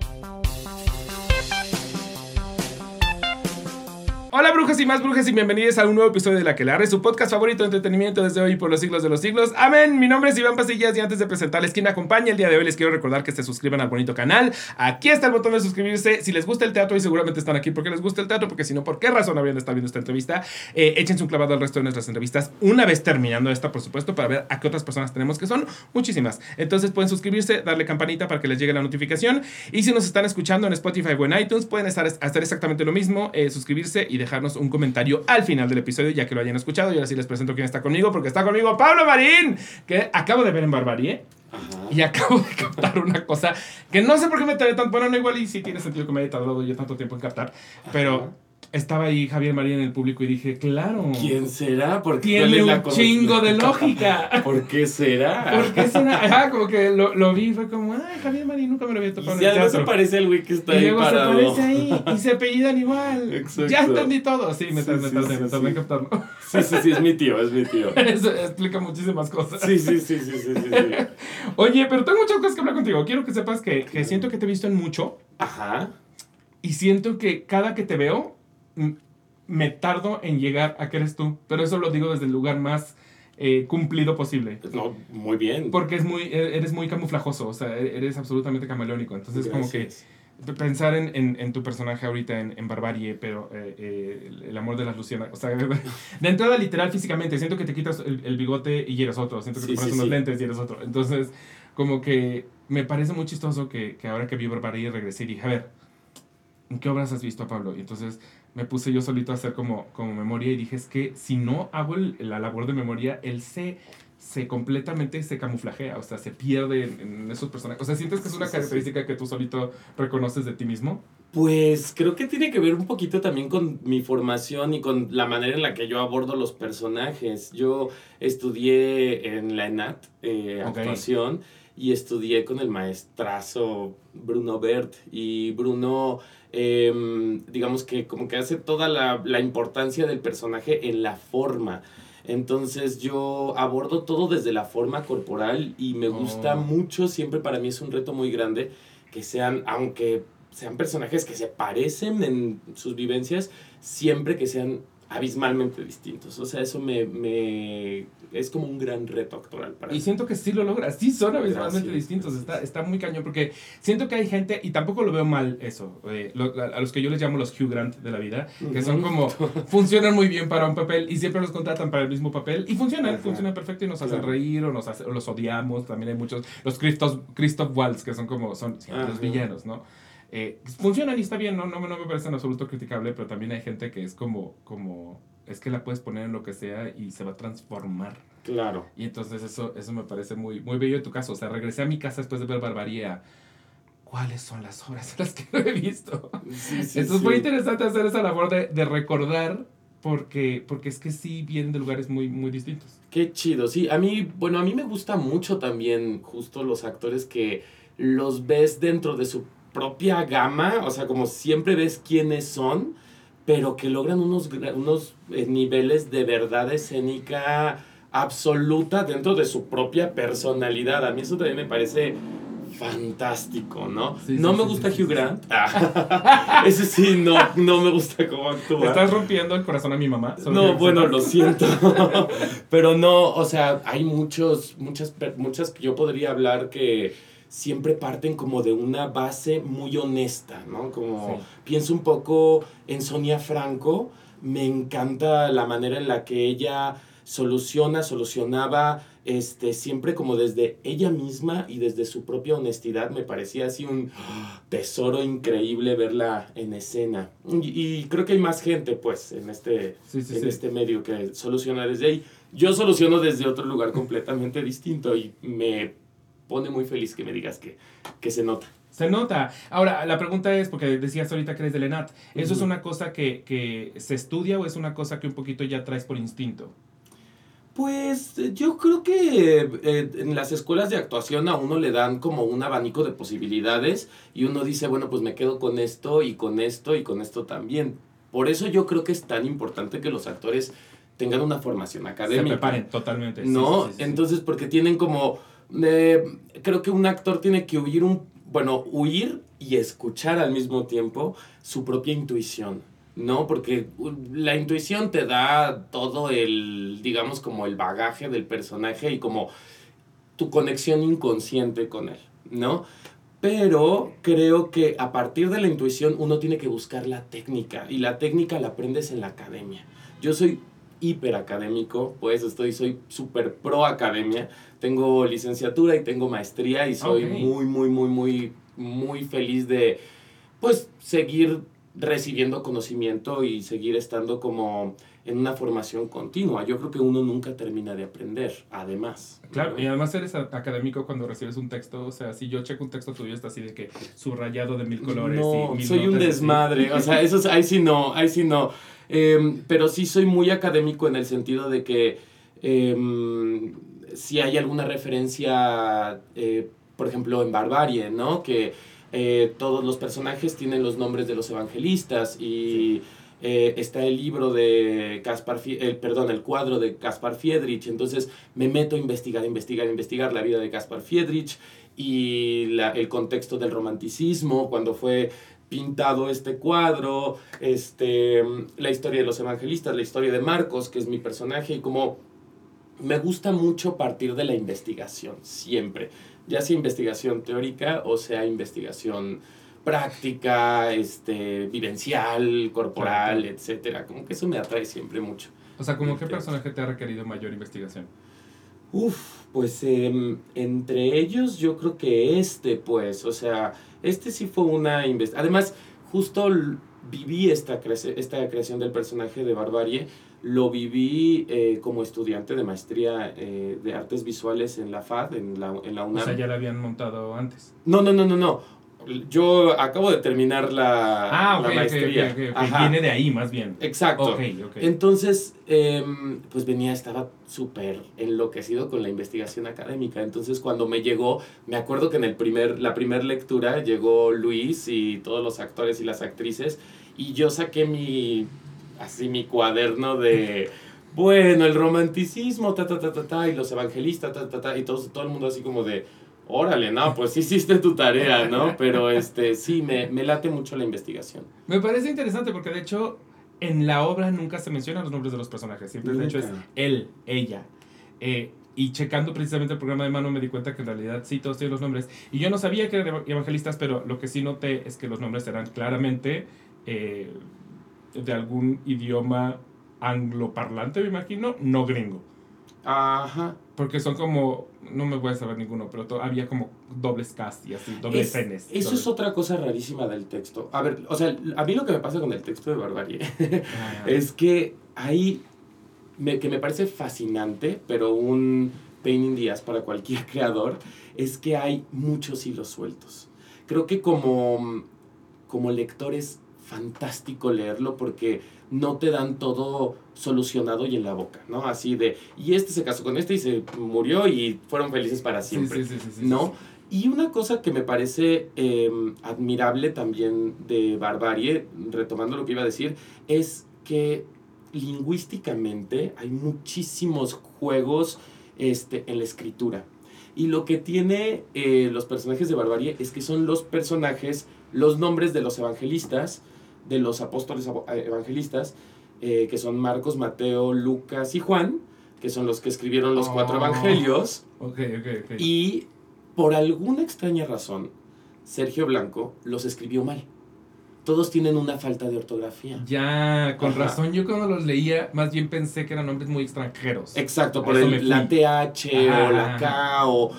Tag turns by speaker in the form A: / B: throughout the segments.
A: Bye. Hola brujas y más brujas y bienvenidos a un nuevo episodio de La que la su podcast favorito de entretenimiento desde hoy por los siglos de los siglos. Amén. Mi nombre es Iván Pasillas y antes de presentarles quién me acompaña el día de hoy les quiero recordar que se suscriban al bonito canal. Aquí está el botón de suscribirse. Si les gusta el teatro y seguramente están aquí porque les gusta el teatro, porque si no, ¿por qué razón habrían de estar viendo esta entrevista? Eh, échense un clavado al resto de nuestras entrevistas una vez terminando esta, por supuesto, para ver a qué otras personas tenemos que son muchísimas. Entonces pueden suscribirse, darle campanita para que les llegue la notificación y si nos están escuchando en Spotify o en iTunes pueden estar, hacer exactamente lo mismo, eh, suscribirse y dejarnos un comentario al final del episodio, ya que lo hayan escuchado. Y ahora sí les presento quién está conmigo, porque está conmigo Pablo Marín, que acabo de ver en Barbarie. Y acabo de captar una cosa que no sé por qué me trae tan. Bueno, no, igual y sí tiene sentido que me haya tardado yo tanto tiempo en captar. Pero estaba ahí Javier María en el público y dije, claro.
B: ¿Quién será?
A: Porque tiene un chingo de lógica.
B: ¿Por qué será?
A: ¿Por qué será? Ajá, como que lo, lo vi y fue como, ay, Javier María nunca me lo había topado.
B: Y en el teatro. se parece el güey que está y ahí parado.
A: se parece ahí y se apellidan igual. Exacto. Ya entendí todo. Sí, me tardé, sí, me tardé, sí, me tardé en captarlo.
B: Sí, sí, sí, es mi tío, es mi tío.
A: Eso explica muchísimas cosas.
B: Sí, sí, sí, sí, sí, sí.
A: Oye, pero tengo muchas cosas que hablar contigo. Quiero que sepas que, que siento que te he visto en mucho.
B: Ajá.
A: Y siento que cada que te veo me tardo en llegar a que eres tú, pero eso lo digo desde el lugar más eh, cumplido posible.
B: No, muy bien.
A: Porque es muy, e, eres muy camuflajoso, o sea, e, eres absolutamente camaleónico. Entonces, como que pensar en, en, en, tu personaje ahorita en, en Barbarie, pero eh, eh, el, amor de las Lucianas, o sea, de entrada literal físicamente, siento que te quitas el, bigote y eres otro, siento que te pones unos lentes y eres otro. Entonces, como que me parece muy chistoso que, que ahora que vi Barbarie regresé y dije, a ver, ¿en qué obras has visto a Pablo? Y entonces me puse yo solito a hacer como, como memoria y dije, es que si no hago la labor de memoria, él se, se completamente se camuflajea, o sea, se pierde en, esos personajes. O sea, ¿sientes que es una característica que tú solito reconoces de ti mismo?
B: Pues creo que tiene que ver un poquito también con mi formación y con la manera en la que yo abordo los personajes. Yo estudié en la ENAT, eh, actuación, y estudié con el maestrazo Bruno Bert. Y Bruno Em, digamos que como que hace toda la, la importancia del personaje en la forma. Entonces yo abordo todo desde la forma corporal y me gusta oh. mucho, siempre para mí es un reto muy grande que sean, aunque sean personajes que se parecen en sus vivencias, siempre que sean abismalmente distintos. O sea, eso me, me es como un gran reto actoral para
A: Y siento que sí lo logra, sí son abismalmente distintos, está, está muy cañón, porque siento que hay gente, y tampoco lo veo mal eso, eh, a, los que yo les llamo los Hugh Grant de la vida, que son como, funcionan muy bien para un papel y siempre los contratan para el mismo papel, y funcionan, funcionan perfecto y nos hacen reír o, nos los odiamos, también hay muchos, los Christoph, Christoph Waltz, que son como, son los villanos, ¿no? Eh, funcionan y está bien, no, no, no me parece en absoluto criticable, pero también hay gente que es como, como, es que la puedes poner en lo que sea y se va a transformar.
B: Claro.
A: Y entonces eso, eso me parece muy, muy bello en tu caso. O sea, regresé a mi casa después de ver Barbaría. ¿Cuáles son las obras en las que lo he visto? Sí, sí, Eso es muy interesante hacer esa labor de, de recordar porque, porque es que sí vienen de lugares muy, muy distintos.
B: Qué chido, sí. A mí, bueno, a mí me gusta mucho también justo los actores que los ves dentro de su propia gama, o sea, como siempre ves quiénes son, pero que logran unos, unos eh, niveles de verdad escénica absoluta dentro de su propia personalidad. A mí eso también me parece fantástico, ¿no? no me gusta Hugh Grant. ese sí, no, no me gusta cómo actúa.
A: Estás rompiendo el corazón a mi mamá.
B: No, bueno, lo siento. Pero no, o sea, hay muchos, muchas, muchas yo podría hablar que siempre parten como de una base muy honesta, ¿no? Como pienso un poco en Sonia Franco, me encanta la manera en la que ella soluciona, solucionaba, este, siempre como desde ella misma y desde su propia honestidad, me parecía así un tesoro increíble verla en escena. Y, creo que hay más gente, pues, en este, en este medio que soluciona desde ahí. Yo soluciono desde otro lugar completamente distinto y me pone muy feliz que me digas que, que se nota.
A: Se nota. Ahora, la pregunta es, porque decías ahorita que eres de Lenat, ¿eso es una cosa que, que, se estudia o es una cosa que un poquito ya traes por instinto?
B: Pues yo creo que eh, en las escuelas de actuación a uno le dan como un abanico de posibilidades y uno dice, bueno, pues me quedo con esto y con esto y con esto también. Por eso yo creo que es tan importante que los actores tengan una formación académica. Se
A: preparen totalmente.
B: No, entonces porque tienen como creo que un actor tiene que huir un, bueno, huir y escuchar al mismo tiempo su propia intuición, ¿no? Porque la intuición te da todo el, digamos, como el bagaje del personaje y como tu conexión inconsciente con él, ¿no? Pero creo que a partir de la intuición uno tiene que buscar la técnica y la técnica la aprendes en la academia. Yo soy hiperacadémico, pues estoy, soy súper pro academia. Tengo licenciatura y tengo maestría y soy muy, muy, muy, muy, muy feliz de, pues, seguir recibiendo conocimiento y seguir estando como en una formación continua. Yo creo que uno nunca termina de aprender, además.
A: Claro, y además eres académico cuando recibes un texto, o sea, si yo checo un texto tuyo está así de que subrayado de mil colores.
B: No, soy un desmadre, o sea, eso ahí sí no, ahí sí no. Em, pero sí soy muy académico en el sentido de que em, si hay alguna referencia, eh, por ejemplo, en Barbarie, ¿no? Que eh, todos los personajes tienen los nombres de los evangelistas y eh, está el libro de Caspar, el, perdón, el cuadro de Caspar Fiedrich, entonces me meto a investigar, investigar, investigar la vida de Caspar Fiedrich y el contexto del romanticismo, cuando fue pintado este cuadro, este, la historia de los evangelistas, la historia de Marcos, que es mi personaje, y como me gusta mucho partir de la investigación, siempre, ya sea investigación teórica o sea investigación práctica, este, vivencial, corporal, etcétera. Como que eso me atrae siempre mucho.
A: O sea, ¿cómo qué personaje te ha requerido mayor investigación?
B: Uf, pues em, entre ellos yo creo que este, pues, o sea, este sí fue una investigación. Además, justo viví esta, esta creación del personaje de Barbarie, lo viví eh, como estudiante de maestría eh, de artes visuales en la FAD, en la, en la UNAM.
A: O sea, ya la habían montado antes.
B: No, no, no, no, no yo acabo de terminar la, ah, maestría.
A: Viene de ahí, más bien.
B: Exacto. Entonces, em, pues venía, estaba súper enloquecido con la investigación académica. Entonces, cuando me llegó, me acuerdo que en el primer, la primera lectura llegó Luis y todos los actores y las actrices, y yo saqué mi, así, mi cuaderno de... Bueno, el romanticismo, ta, ta, ta, ta, ta, y los evangelistas, ta, ta, ta, y todo, todo el mundo así como de, órale, no, pues hiciste tu tarea, ¿no? Pero este, sí, me, me late mucho la investigación.
A: Me parece interesante porque de hecho en la obra nunca se mencionan los nombres de los personajes, siempre de hecho es él, ella. Eh, y checando precisamente el programa de mano me di cuenta que en realidad sí todos tienen los nombres. Y yo no sabía que eran evangelistas, pero lo que sí noté es que los nombres eran claramente eh, de algún idioma angloparlante, me imagino, no gringo.
B: Ajá.
A: Porque son como, no me voy a saber ninguno, pero había como dobles cast y así, dobles penes.
B: Eso es otra cosa rarísima del texto. A ver, o sea, a mí lo que me pasa con el texto de Barbarie es que hay, me, que me parece fascinante, pero un pain in the para cualquier creador, es que hay muchos hilos sueltos. Creo que como, como lector es fantástico leerlo porque no te dan todo solucionado y en la boca, ¿no? Así de, y este se casó con este y se murió y fueron felices para siempre, ¿no? Y una cosa que me parece em, admirable también de Barbarie, retomando lo que iba a decir, es que lingüísticamente hay muchísimos juegos este, en la escritura. Y lo que tiene eh, los personajes de Barbarie es que son los personajes, los nombres de los evangelistas, de los apóstoles eh, evangelistas, eh, que son Marcos, Mateo, Lucas y Juan, que son los que escribieron los cuatro oh. evangelios. Y por alguna extraña razón, Sergio Blanco los escribió mal. Todos tienen una falta de ortografía.
A: Ya, con razón. Yo cuando los leía, más bien pensé que eran nombres muy extranjeros.
B: Exacto, por el, la TH o la K o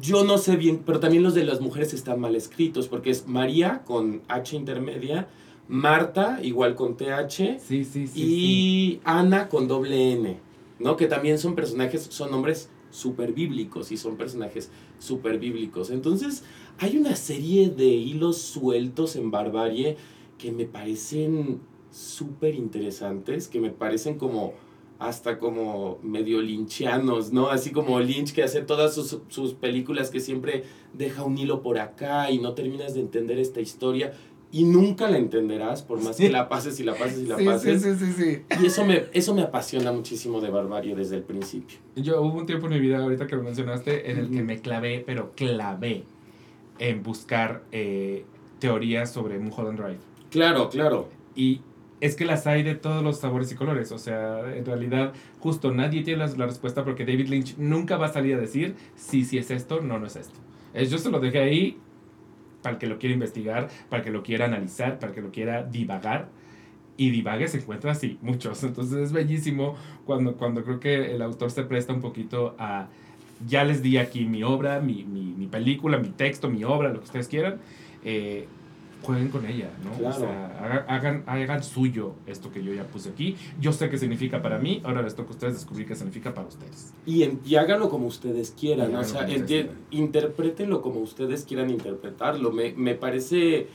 B: yo no sé bien, pero también los de las mujeres están mal escritos, porque es María con H intermedia, Marta igual con TH,
A: sí, sí, sí,
B: y Ana con doble N, ¿no? Que también son personajes, son nombres súper bíblicos y son personajes súper bíblicos. Entonces, hay una serie de hilos sueltos en Barbarie que me parecen súper interesantes, que me parecen como hasta como medio linchianos, ¿no? Así como Lynch que hace todas sus, sus, películas que siempre deja un hilo por acá y no terminas de entender esta historia y nunca la entenderás por más que la pases y la pases y la pases.
A: Sí, sí, sí,
B: Y eso me, eso me apasiona muchísimo de Barbarie desde el principio.
A: Yo hubo un tiempo en mi vida, ahorita que lo mencionaste, en el que me clavé, pero clavé en buscar eh, teorías sobre Mulholland Drive.
B: Claro, claro.
A: Y es que las hay de todos los sabores y colores. O sea, en realidad, justo nadie tiene la, respuesta porque David Lynch nunca va a salir a decir si sí, es esto, no, no es esto. Yo se lo dejé ahí para el que lo quiera investigar, para el que lo quiera analizar, para el que lo quiera divagar. Y divague se encuentra así, muchos. Entonces es bellísimo cuando, cuando creo que el autor se presta un poquito a... Ya les di aquí mi obra, mi, mi, mi película, mi texto, mi obra, lo que ustedes quieran. Eh, jueguen con ella, ¿no? O sea, hagan, hagan suyo esto que yo ya puse aquí. Yo sé qué significa para mí, ahora les toca a ustedes descubrir qué significa para ustedes.
B: Y, y háganlo como ustedes quieran, o sea, interpretenlo como ustedes quieran interpretarlo. Me, me parece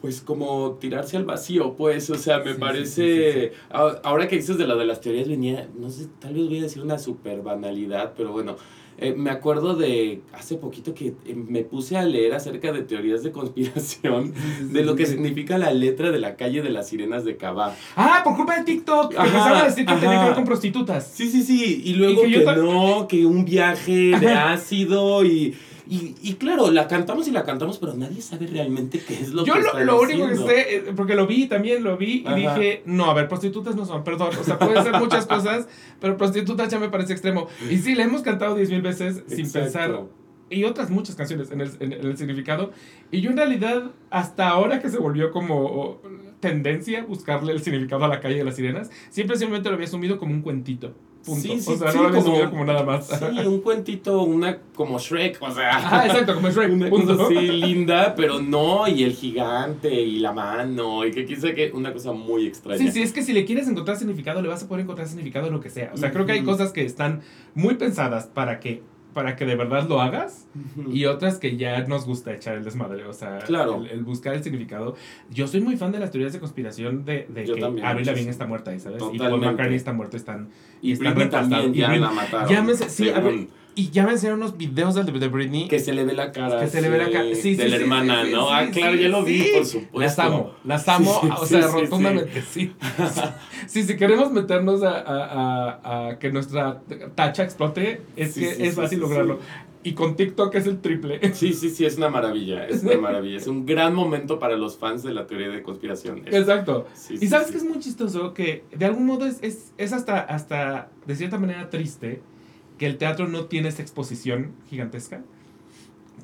B: pues como tirarse al vacío, pues, o sea, me parece, ahora que dices de lo de las teorías venía, no sé, tal vez voy a decir una super banalidad, pero bueno, eh, me acuerdo de hace poquito que eh, me puse a leer acerca de teorías de conspiración de lo que significa la letra de la calle de las sirenas de Cabá.
A: Ah, por culpa de TikTok. Empezaron a decir que tenía que ver con prostitutas.
B: Sí, sí, sí. Y luego que, no, que un viaje de ácido y y, y, claro, la cantamos y la cantamos, pero nadie sabe realmente qué es lo
A: Yo
B: que
A: Yo lo, único que sé, eh, porque lo vi también, lo vi y dije, no, a ver, prostitutas no son, perdón, o sea, pueden ser muchas cosas, pero prostitutas ya me parece extremo. Y sí, le hemos cantado diez mil veces sin pensar y otras muchas canciones en el, en el, significado. Y yo en realidad, hasta ahora que se volvió como tendencia buscarle el significado a la calle de las sirenas, siempre simplemente lo había asumido como un cuentito. Punto. Sí, sí, o sea, no lo como, como nada más.
B: Sí, un cuentito, una como Shrek, o sea.
A: Ah, exacto, como Shrek.
B: Una cosa así linda, pero no, y el gigante, y la mano, y que quise que una cosa muy extraña.
A: Sí, sí, es que si le quieres encontrar significado, le vas a poder encontrar significado en lo que sea. O sea, creo que hay cosas que están muy pensadas para que para que de verdad lo hagas y otras que ya nos gusta echar el desmadre, o sea, el, buscar el significado. Yo soy muy fan de las teorías de conspiración de, de que Avril Lavigne está muerta, ¿sabes? Y Paul McCartney está muerto, están
B: y, están También ya la mataron.
A: Llámese, sí, a ver, y ya me enseñaron unos videos de, de Britney.
B: Que se le ve la cara.
A: Que se le ve la cara. Sí,
B: de la hermana, ¿no? ah, claro, ya lo vi, por supuesto.
A: Las amo, las amo, o sea, rotundamente, sí. sí, si queremos meternos a, a, a, que nuestra tacha explote, es que es fácil lograrlo. Y con TikTok es el triple.
B: Sí, sí, sí, es una maravilla. Es una maravilla. Es un gran momento para los fans de la teoría de conspiración.
A: Exacto. y sabes que es muy chistoso que de algún modo es, es, es hasta, hasta de cierta manera triste que el teatro no tiene esa exposición gigantesca.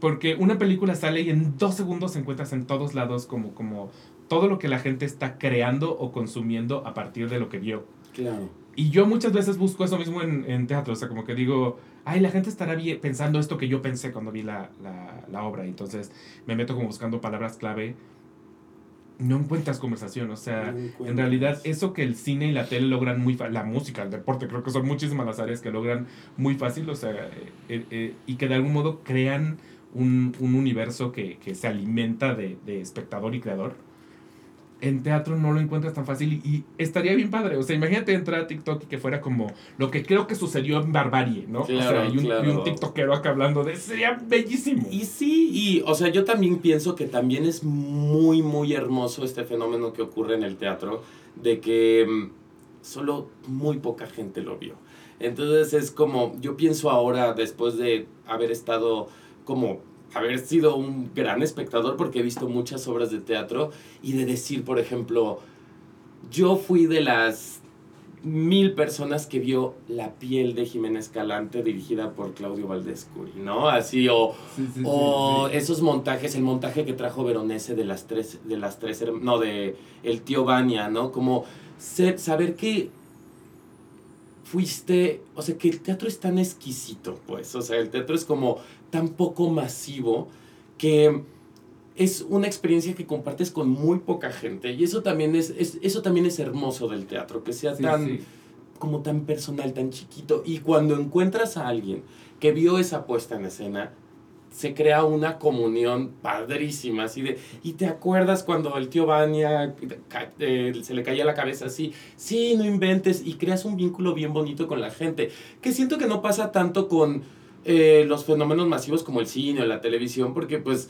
A: Porque una película sale y en dos segundos encuentras en todos lados como, como todo lo que la gente está creando o consumiendo a partir de lo que vio.
B: Claro.
A: Y yo muchas veces busco eso mismo en, en teatro, o sea, como que digo, ay, la gente estará pensando esto que yo pensé cuando vi la, la, la obra. entonces me meto como buscando palabras clave no encuentras conversación, o sea, en realidad eso que el cine y la tele logran muy fácil, la música, el deporte, creo que son muchísimas las áreas que logran muy fácil, o sea, eh, eh, eh, y que de algún modo crean un, un universo que, que, se alimenta de, de espectador y creador en teatro no lo encuentras tan fácil y, estaría bien padre. O sea, imagínate entrar a TikTok y que fuera como lo que creo que sucedió en Barbarie, ¿no? o sea, y un, y un, TikTokero acá hablando de sería bellísimo.
B: Y sí, y o sea, yo también pienso que también es muy, muy hermoso este fenómeno que ocurre en el teatro, de que mm, solo muy poca gente lo vio. Entonces es como, yo pienso ahora, después de haber estado como haber sido un gran espectador porque he visto muchas obras de teatro y de decir, por ejemplo, yo fui de las mil personas que vio La piel de Jiménez Calante dirigida por Claudio Valdés Curi, ¿no? Así, o, o esos montajes, el montaje que trajo Veronese de las tres, de las tres, no, de El tío Bania, ¿no? Como ser, saber que fuiste, o sea, que el teatro es tan exquisito, pues, o sea, el teatro es como tan poco masivo que es una experiencia que compartes con muy poca gente. Y eso también es, eso también es hermoso del teatro, que sea tan como tan personal, tan chiquito. Y cuando encuentras a alguien que vio esa puesta en escena, se crea una comunión padrísima, así de, y te acuerdas cuando el tío Vania eh, se le caía la cabeza así, sí, no inventes, y creas un vínculo bien bonito con la gente, que siento que no pasa tanto con eh, los fenómenos masivos como el cine o la televisión, porque pues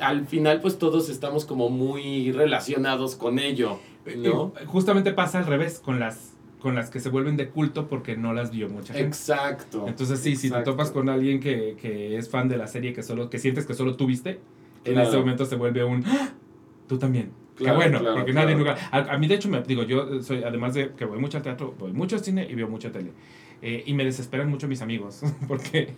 B: al final pues todos estamos como muy relacionados con ello, ¿no?
A: Justamente pasa al revés con las con las que se vuelven de culto porque no las vio mucha gente.
B: Exacto.
A: Entonces sí, si te topas con alguien que, que, es fan de la serie que solo que sientes que solo tú viste, en ese momento se vuelve un ¡Ah! tú también. Qué bueno, porque nadie nunca... A, mí, de hecho, me digo, yo soy, además de que voy mucho al teatro, voy mucho al cine y veo mucha tele. Eh, y me desesperan mucho mis amigos, porque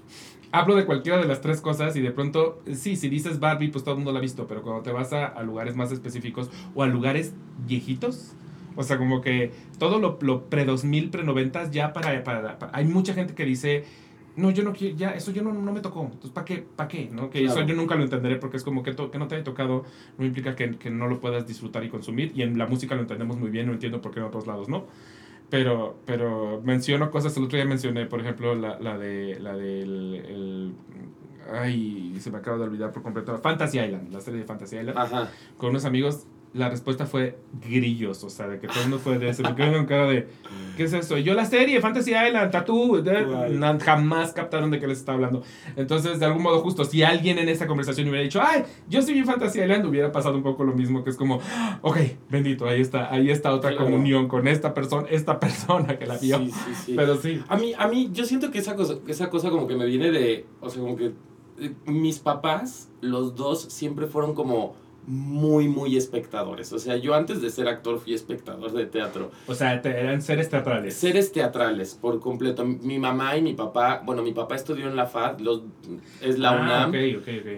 A: hablo de cualquiera de las tres cosas y de pronto, sí, si dices Barbie, pues todo el mundo la ha visto, pero cuando te vas a, a lugares más específicos o a lugares viejitos, o sea, como que todo lo, lo pre-2000, pre-90 ya para, para, Hay mucha gente que dice, no, yo no quiero, ya, eso yo no, no me tocó. Entonces, ¿para qué? ¿Para qué? ¿no? Que eso yo nunca lo entenderé porque es como que, que no te haya tocado no implica que, que, no lo puedas disfrutar y consumir. Y en la música lo entendemos muy bien, no entiendo por qué en otros lados no. Pero, pero menciono cosas, el otro día mencioné, por ejemplo, la, la de la del... El, ay, se me acaba de olvidar por completo. Fantasy Island, la serie de Fantasy Island. Ajá. Con unos amigos la respuesta fue grillos, o sea, de que todo el mundo fue de eso. Me quedé con cara de, ¿qué es eso? yo la serie, Fantasy Island, Tattoo, jamás captaron de qué les estaba hablando. Entonces, de algún modo justo, si alguien en esa conversación hubiera dicho, ay, yo sí vi Fantasy Island, hubiera pasado un poco lo mismo, que es como, ok, bendito, ahí está, ahí está otra comunión con esta persona, esta persona que la vio. Sí, sí, sí. Pero sí.
B: A mí, a mí, yo siento que esa cosa, esa cosa como que me viene de, o sea, como que eh, mis papás, los dos, siempre fueron como muy, muy espectadores. O sea, yo antes de ser actor fui espectador de teatro.
A: O sea, eran seres teatrales.
B: Seres teatrales, por completo. Mi mamá y mi papá, bueno, mi papá estudió en la FAD, los, es la ah, UNAM.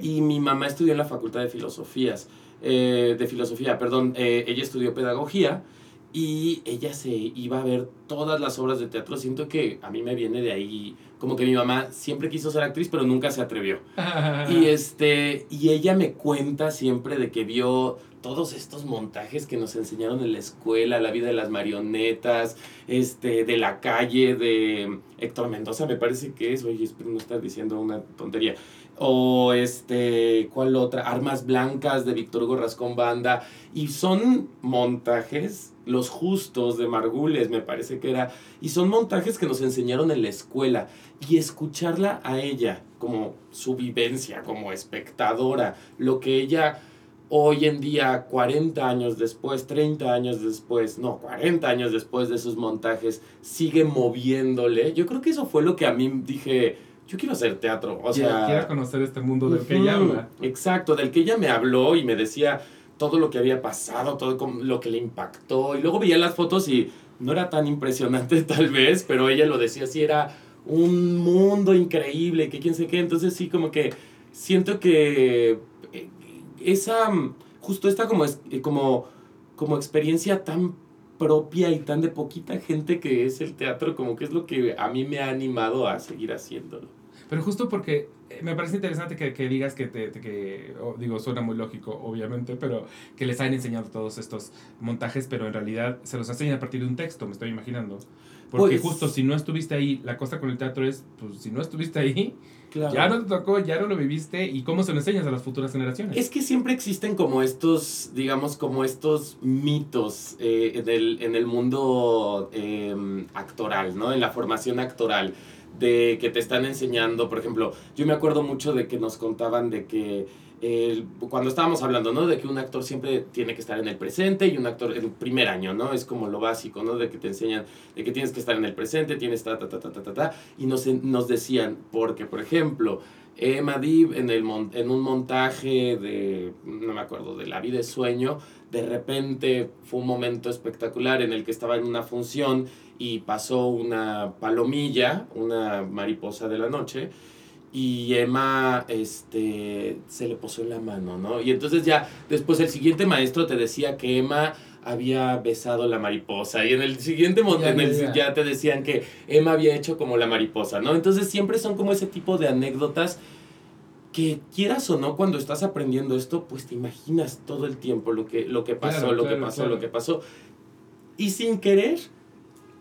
B: Y mi mamá estudió en la Facultad de Filosofías, eh, de Filosofía, perdón. Eh, ella estudió Pedagogía y ella se iba a ver todas las obras de teatro. Siento que a mí me viene de ahí, como que mi mamá siempre quiso ser actriz, pero nunca se atrevió. y este, y ella me cuenta siempre de que vio todos estos montajes que nos enseñaron en la escuela, la vida de las marionetas, este, de la calle, de Héctor Mendoza, me parece que es, oye, espero no estar diciendo una tontería. O este, ¿cuál otra? Armas Blancas de Víctor Hugo Rascón Banda. Y son montajes los Justos de Margules, me parece que era. Y son montajes que nos enseñaron en la escuela. Y escucharla a ella, como su vivencia, como espectadora, lo que ella hoy en día, 40 años después, 30 años después, no, 40 años después de esos montajes, sigue moviéndole. Yo creo que eso fue lo que a mí dije, yo quiero hacer teatro. O sea,
A: quiero conocer este mundo del que ella habla.
B: Exacto, del que ella me habló y me decía todo lo que había pasado, todo lo que le impactó. Y luego veía las fotos y no era tan impresionante tal vez, pero ella lo decía así, era un mundo increíble, que quién sé qué. Entonces sí, como que siento que eh, esa, justo esta como, eh, como, como experiencia tan propia y tan de poquita gente que es el teatro, como que es lo que a mí me ha animado a seguir haciéndolo.
A: Pero justo porque me parece interesante que, que digas que, te, que digo, suena muy lógico, obviamente, pero que les hayan enseñado todos estos montajes, pero en realidad se los enseñan a partir de un texto, me estoy imaginando. Porque pues justo si no estuviste ahí, la cosa con el teatro es, pues si no estuviste ahí, ya no te tocó, ya no lo viviste, y cómo se lo enseñas a las futuras generaciones.
B: Es que siempre existen como estos, digamos, como estos mitos eh, en, el, en el mundo eh, actoral, ¿no? En la formación actoral de que te están enseñando, por ejemplo, yo me acuerdo mucho de que nos contaban de que cuando estábamos hablando, ¿no? De que un actor siempre tiene que estar en el presente y un actor en primer año, ¿no? Es como lo básico, ¿no? De que te enseñan, de que tienes que estar en el presente, tienes ta, ta, ta, ta, ta, ta, ta y nos, nos decían, porque, por ejemplo, Emma en, el, en un montaje de, no me acuerdo, de La vida es sueño, de repente fue un momento espectacular en el que estaba en una función y pasó una palomilla, una mariposa de la noche, y Emma este, se le posó en la mano, ¿no? Y entonces ya después el siguiente maestro te decía que Emma había besado la mariposa y en el siguiente ya, ya te decían que Emma había hecho como la mariposa, ¿no? Entonces siempre son como ese tipo de anécdotas que quieras o no cuando estás aprendiendo esto, pues te imaginas todo el tiempo lo que, lo que pasó, lo que pasó, lo que pasó. Y sin querer,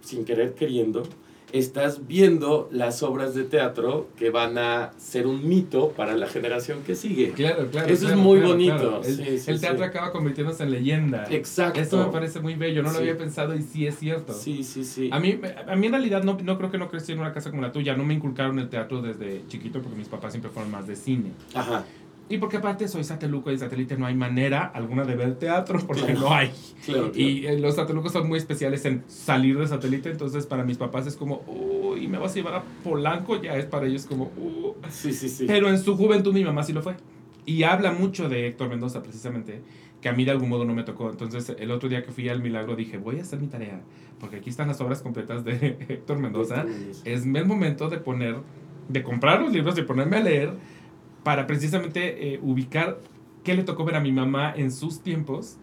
B: sin querer queriendo, estás viendo las obras de teatro que van a ser un mito para la generación que sigue.
A: Claro, claro.
B: Eso es muy bonito.
A: El, teatro acaba convirtiéndose en leyenda.
B: Exacto.
A: Esto me parece muy bello, no lo había pensado y sí es cierto.
B: Sí, sí, sí.
A: A mí, a mí en realidad no, no creo que no crecí en una casa como la tuya, no me inculcaron el teatro desde chiquito porque mis papás siempre fueron más de cine.
B: Ajá.
A: Y porque aparte soy sateluco y satélite no hay manera alguna de ver teatro porque no hay. Y eh, los satelucos son muy especiales en salir de satélite, entonces para mis papás es como, uy, me vas a llevar a Polanco, ya es para ellos como, uh.
B: Sí, sí, sí.
A: Pero en su juventud mi mamá sí lo fue. Y habla mucho de Héctor Mendoza precisamente, que a mí de algún modo no me tocó. Entonces el otro día que fui al Milagro dije, voy a hacer mi tarea, porque aquí están las obras completas de Héctor Mendoza. Es el momento de poner, de comprar los libros, de ponerme a leer para precisamente eh, ubicar qué le tocó ver a mi mamá en sus tiempos,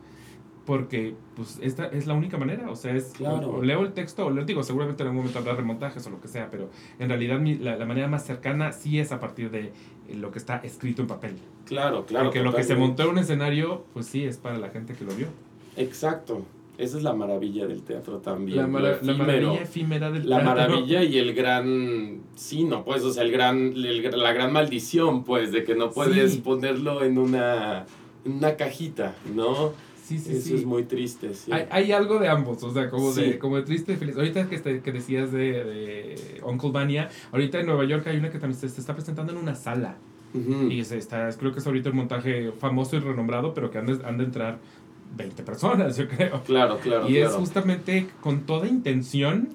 A: porque pues esta es la única manera, o sea, es
B: claro.
A: o, leo el texto o leo, digo, seguramente en algún momento habrá remontajes o lo que sea, pero en realidad la, la, manera más cercana sí es a partir de eh, lo que está escrito en papel.
B: Claro, claro.
A: Porque lo que se montó en un escenario, pues sí, es para la gente que lo vio.
B: Exacto. Esa es la maravilla del teatro también.
A: La, maravilla efímera del
B: la teatro. La maravilla y el gran sino, pues, o sea, el gran, la gran maldición, pues, de que no puedes ponerlo en una, una cajita, ¿no?
A: Sí, sí,
B: Eso es muy triste, sí.
A: Hay, hay, algo de ambos, o sea, como, de, como de triste y feliz. Ahorita que, este, que decías de, de Uncle Vania, ahorita en Nueva York hay una que también se, está presentando en una sala. Y se está, creo que es ahorita el montaje famoso y renombrado, pero que han de, han de entrar 20 personas, yo creo.
B: Claro, claro.
A: Y es justamente con toda intención,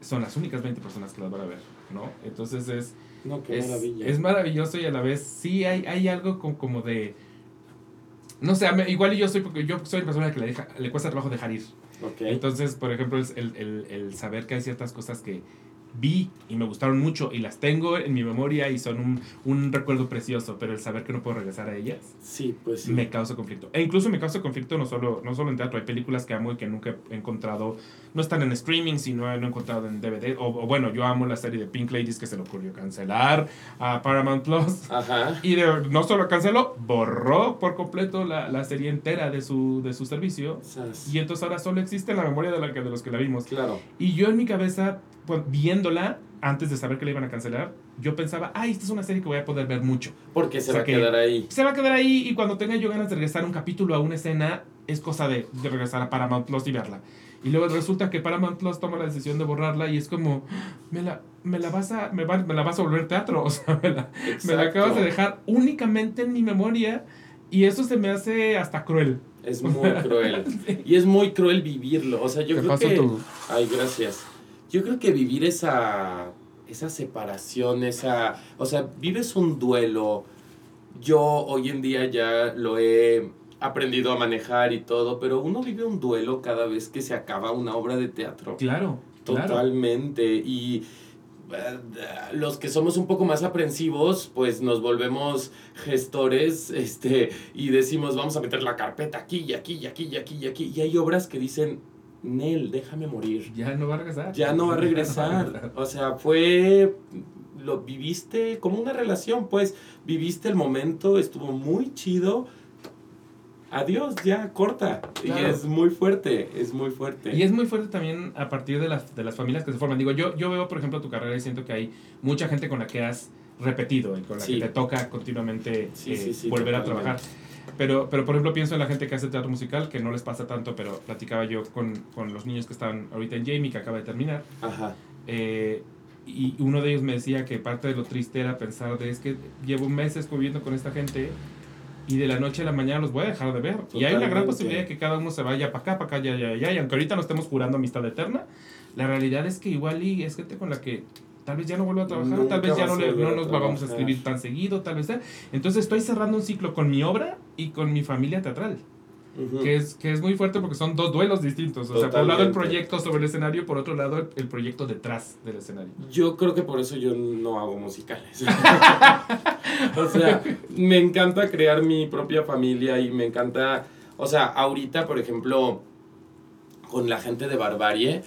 A: son las únicas 20 personas que las van a ver, ¿no? Entonces es...
B: No, qué
A: es,
B: maravilla.
A: Es maravilloso y a la vez sí hay, hay algo como, como de... No sé, igual yo soy, porque yo soy una persona que le, deja, le cuesta trabajo dejar ir.
B: Okay.
A: Entonces, por ejemplo, el, el, el saber que hay ciertas cosas que vi y me gustaron mucho y las tengo en mi memoria y son un, un, recuerdo precioso, pero el saber que no puedo regresar a ellas
B: sí, pues sí.
A: me causa conflicto. E incluso me causa conflicto no solo, no solo en teatro, hay películas que amo y que nunca he encontrado, no están en streaming, sino no he encontrado en DVD. O, o, bueno, yo amo la serie de Pink Ladies que se le ocurrió cancelar a Paramount Plus.
B: Ajá.
A: Y de, no solo canceló, borró por completo la, la serie entera de su, de su servicio.
B: ¿Sabes?
A: Y entonces ahora solo existe en la memoria de, la, de los que la vimos.
B: Claro.
A: Y yo en mi cabeza viéndola, antes de saber que la iban a cancelar, yo pensaba, ay, esta es una serie que voy a poder ver mucho.
B: Porque se
A: O sea
B: va a
A: que
B: quedar ahí.
A: Se va a quedar ahí y cuando tenga yo ganas de regresar un capítulo, a una escena, es cosa de, de regresar a Paramount Plus y verla. Y luego resulta que Paramount Plus toma la decisión de borrarla y es como, me la, me la, vas, a, me, va, me la vas a volver teatro. O sea, me la, me la acabas de dejar únicamente en mi memoria y eso se me hace hasta cruel.
B: Es muy cruel. Y es muy cruel vivirlo. O sea, yo
A: ¿Qué
B: creo
A: pasó
B: que...
A: tú?
B: Ay, gracias. Yo creo que vivir esa, esa separación, esa... O sea, vives un duelo. Yo hoy en día ya lo he aprendido a manejar y todo, pero uno vive un duelo cada vez que se acaba una obra de teatro.
A: Claro, claro.
B: Totalmente. Y eh, los que somos un poco más aprensivos, pues nos volvemos gestores este, y decimos, vamos a meter la carpeta aquí y aquí y aquí y aquí y aquí. Y hay obras que dicen, Nel, déjame morir.
A: Ya no va a regresar.
B: Ya no va a regresar. O sea, fue. Lo viviste como una relación, pues. Viviste el momento, estuvo muy chido. Adiós, ya, corta.
A: Claro.
B: Y es muy fuerte, es muy fuerte.
A: Y es muy fuerte también a partir de las, de las familias que se forman. Digo, yo, yo veo, por ejemplo, tu carrera y siento que hay mucha gente con la que has repetido y con la
B: Sí.
A: que te toca continuamente
B: Sí,
A: eh,
B: sí, sí,
A: volver a trabajar. Pero, pero, por ejemplo, pienso en la gente que hace teatro musical, que no les pasa tanto, pero platicaba yo con, con los niños que están ahorita en Jamie, que acaba de terminar.
B: Ajá.
A: Eh, y uno de ellos me decía que parte de lo triste era pensar de es que llevo meses conviviendo con esta gente y de la noche a la mañana los voy a dejar de ver. Y hay una gran
B: Totalmente.
A: posibilidad de que cada uno se vaya para acá, para acá, ya, ya, ya. Y aunque ahorita no estemos jurando amistad eterna, la realidad es que igual y es gente con la que tal vez ya no vuelva a trabajar,
B: Nunca
A: tal vez ya no, le- no nos vamos a escribir tan seguido, tal vez. sea. Entonces estoy cerrando un ciclo con mi obra y con mi familia teatral. Que es, que es muy fuerte porque son dos duelos distintos. O sea, por un lado el
B: Totalmente.
A: proyecto sobre el escenario, por otro lado el, el proyecto detrás del escenario.
B: Yo creo que por eso yo no hago musicales. o sea, me encanta crear mi propia familia y me encanta, o sea, ahorita, por ejemplo, con la gente de Barbarie,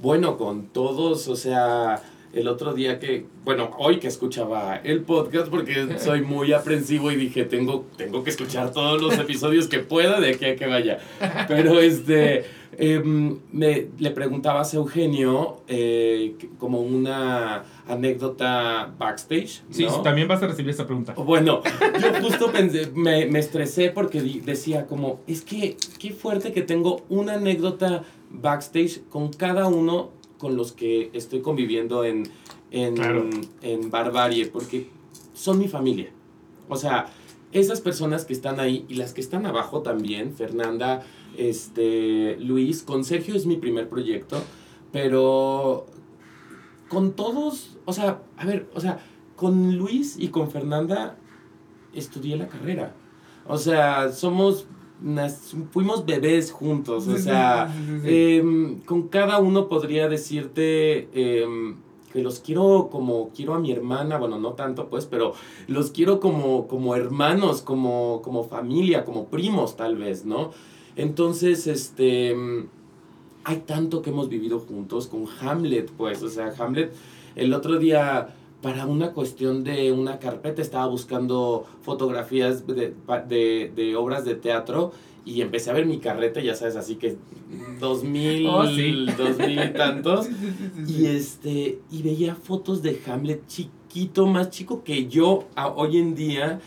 B: bueno, con todos, o sea, el otro día que, bueno, hoy que escuchaba el podcast porque soy muy aprensivo y dije, tengo, tengo que escuchar todos los episodios que pueda de aquí a que vaya. Pero este, em, me, le preguntabas a Eugenio eh, como una anécdota backstage.
A: Sí,
B: ¿no?
A: sí, también vas a recibir esa pregunta.
B: Bueno, yo justo pensé, me, me estresé porque decía como, es que qué fuerte que tengo una anécdota backstage con cada uno con los que estoy conviviendo en, en,
A: Claro.
B: en Barbarie, porque son mi familia. O sea, esas personas que están ahí y las que están abajo también, Fernanda, este, Luis, con Sergio es mi primer proyecto, pero con todos, o sea, a ver, o sea, con Luis y con Fernanda estudié la carrera. O sea, somos fuimos bebés juntos, o sea, em, con cada uno podría decirte em, que los quiero como quiero a mi hermana, bueno, no tanto pues, pero los quiero como, como hermanos, como, como familia, como primos tal vez, ¿no? Entonces, este, hay tanto que hemos vivido juntos con Hamlet, pues, o sea, Hamlet, el otro día para una cuestión de una carpeta estaba buscando fotografías de, de, de obras de teatro y empecé a ver mi carreta, ya sabes, así que dos mil, oh, dos mil y tantos. y este, y veía fotos de Hamlet chiquito, más chico que yo hoy en día.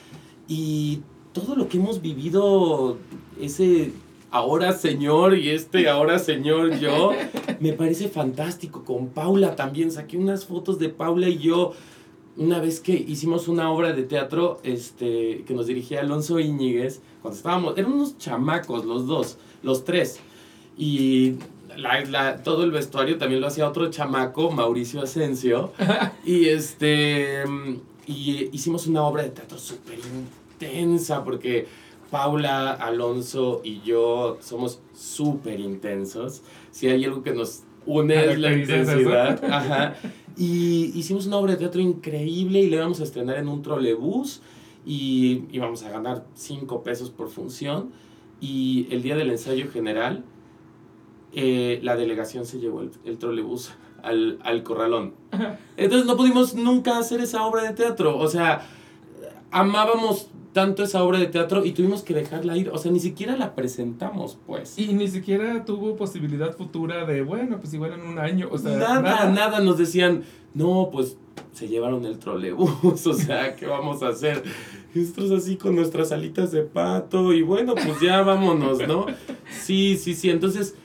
B: Y todo lo que hemos vivido, ese ahora señor y este ahora señor yo, me parece fantástico. Con Paula también. Saqué unas fotos de Paula y yo una vez que hicimos una obra de teatro este, que nos dirigía Alonso Íñiguez, cuando estábamos, eran unos chamacos los dos, los tres, y la, todo el vestuario también lo hacía otro chamaco, Mauricio Asensio, y este, y hicimos una obra de teatro súper intensa, porque Paula, Alonso y yo somos súper intensos, si hay algo que nos une es la intensidad, ajá, y hicimos una obra de teatro increíble y le íbamos a estrenar en un trolebús y íbamos a ganar 5 pesos por función. Y el día del ensayo general, eh, la delegación se llevó el, el trolebús al, al corralón. Entonces no pudimos nunca hacer esa obra de teatro. O sea, amábamos tanto esa obra de teatro y tuvimos que dejarla ir. O sea, ni siquiera la presentamos, pues.
A: Y ni siquiera tuvo posibilidad futura de, bueno, pues igual en un año. O sea,
B: nada, nada, nada. Nos decían, no, pues se llevaron el trolebús, o sea, ¿qué vamos a hacer? Nosotros así con nuestras alitas de pato y bueno, pues ya vámonos, ¿no? Sí, sí, sí. Entonces,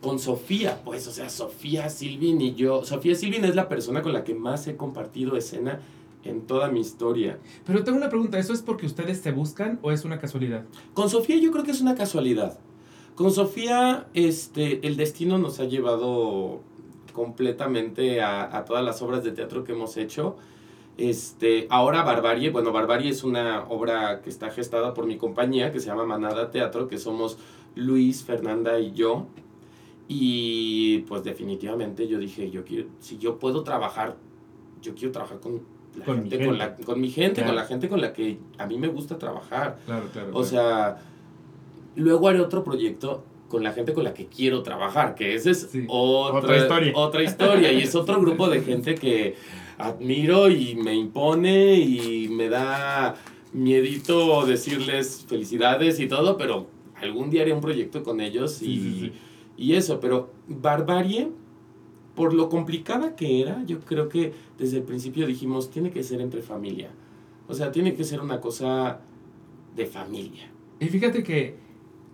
B: con Sofía, pues, o sea, Sofía Silvin y yo. Sofía Silvin es la persona con la que más he compartido escena en toda mi historia.
A: Pero tengo una pregunta, ¿eso es porque ustedes se buscan o es una casualidad?
B: Con Sofía yo creo que es una casualidad. Con Sofía, este, el destino nos ha llevado completamente a, a, todas las obras de teatro que hemos hecho. Este, ahora Barbarie, bueno, Barbarie es una obra que está gestada por mi compañía que se llama Manada Teatro, que somos Luis, Fernanda y yo. Y pues definitivamente yo dije, yo quiero, si yo puedo trabajar, yo quiero trabajar con con, mi con, la, con mi gente, con la gente con la que a mí me gusta trabajar.
A: Claro, claro.
B: O sea, luego haré otro proyecto con la gente con la que quiero trabajar, que esa es otra, otra, historia. Otra historia y es otro grupo de gente que admiro y me impone y me da miedito decirles felicidades y todo, pero algún día haré un proyecto con ellos y, y eso, pero Barbarie por lo complicada que era, yo creo que desde el principio dijimos, tiene que ser entre familia. O sea, tiene que ser una cosa de familia.
A: Y fíjate que,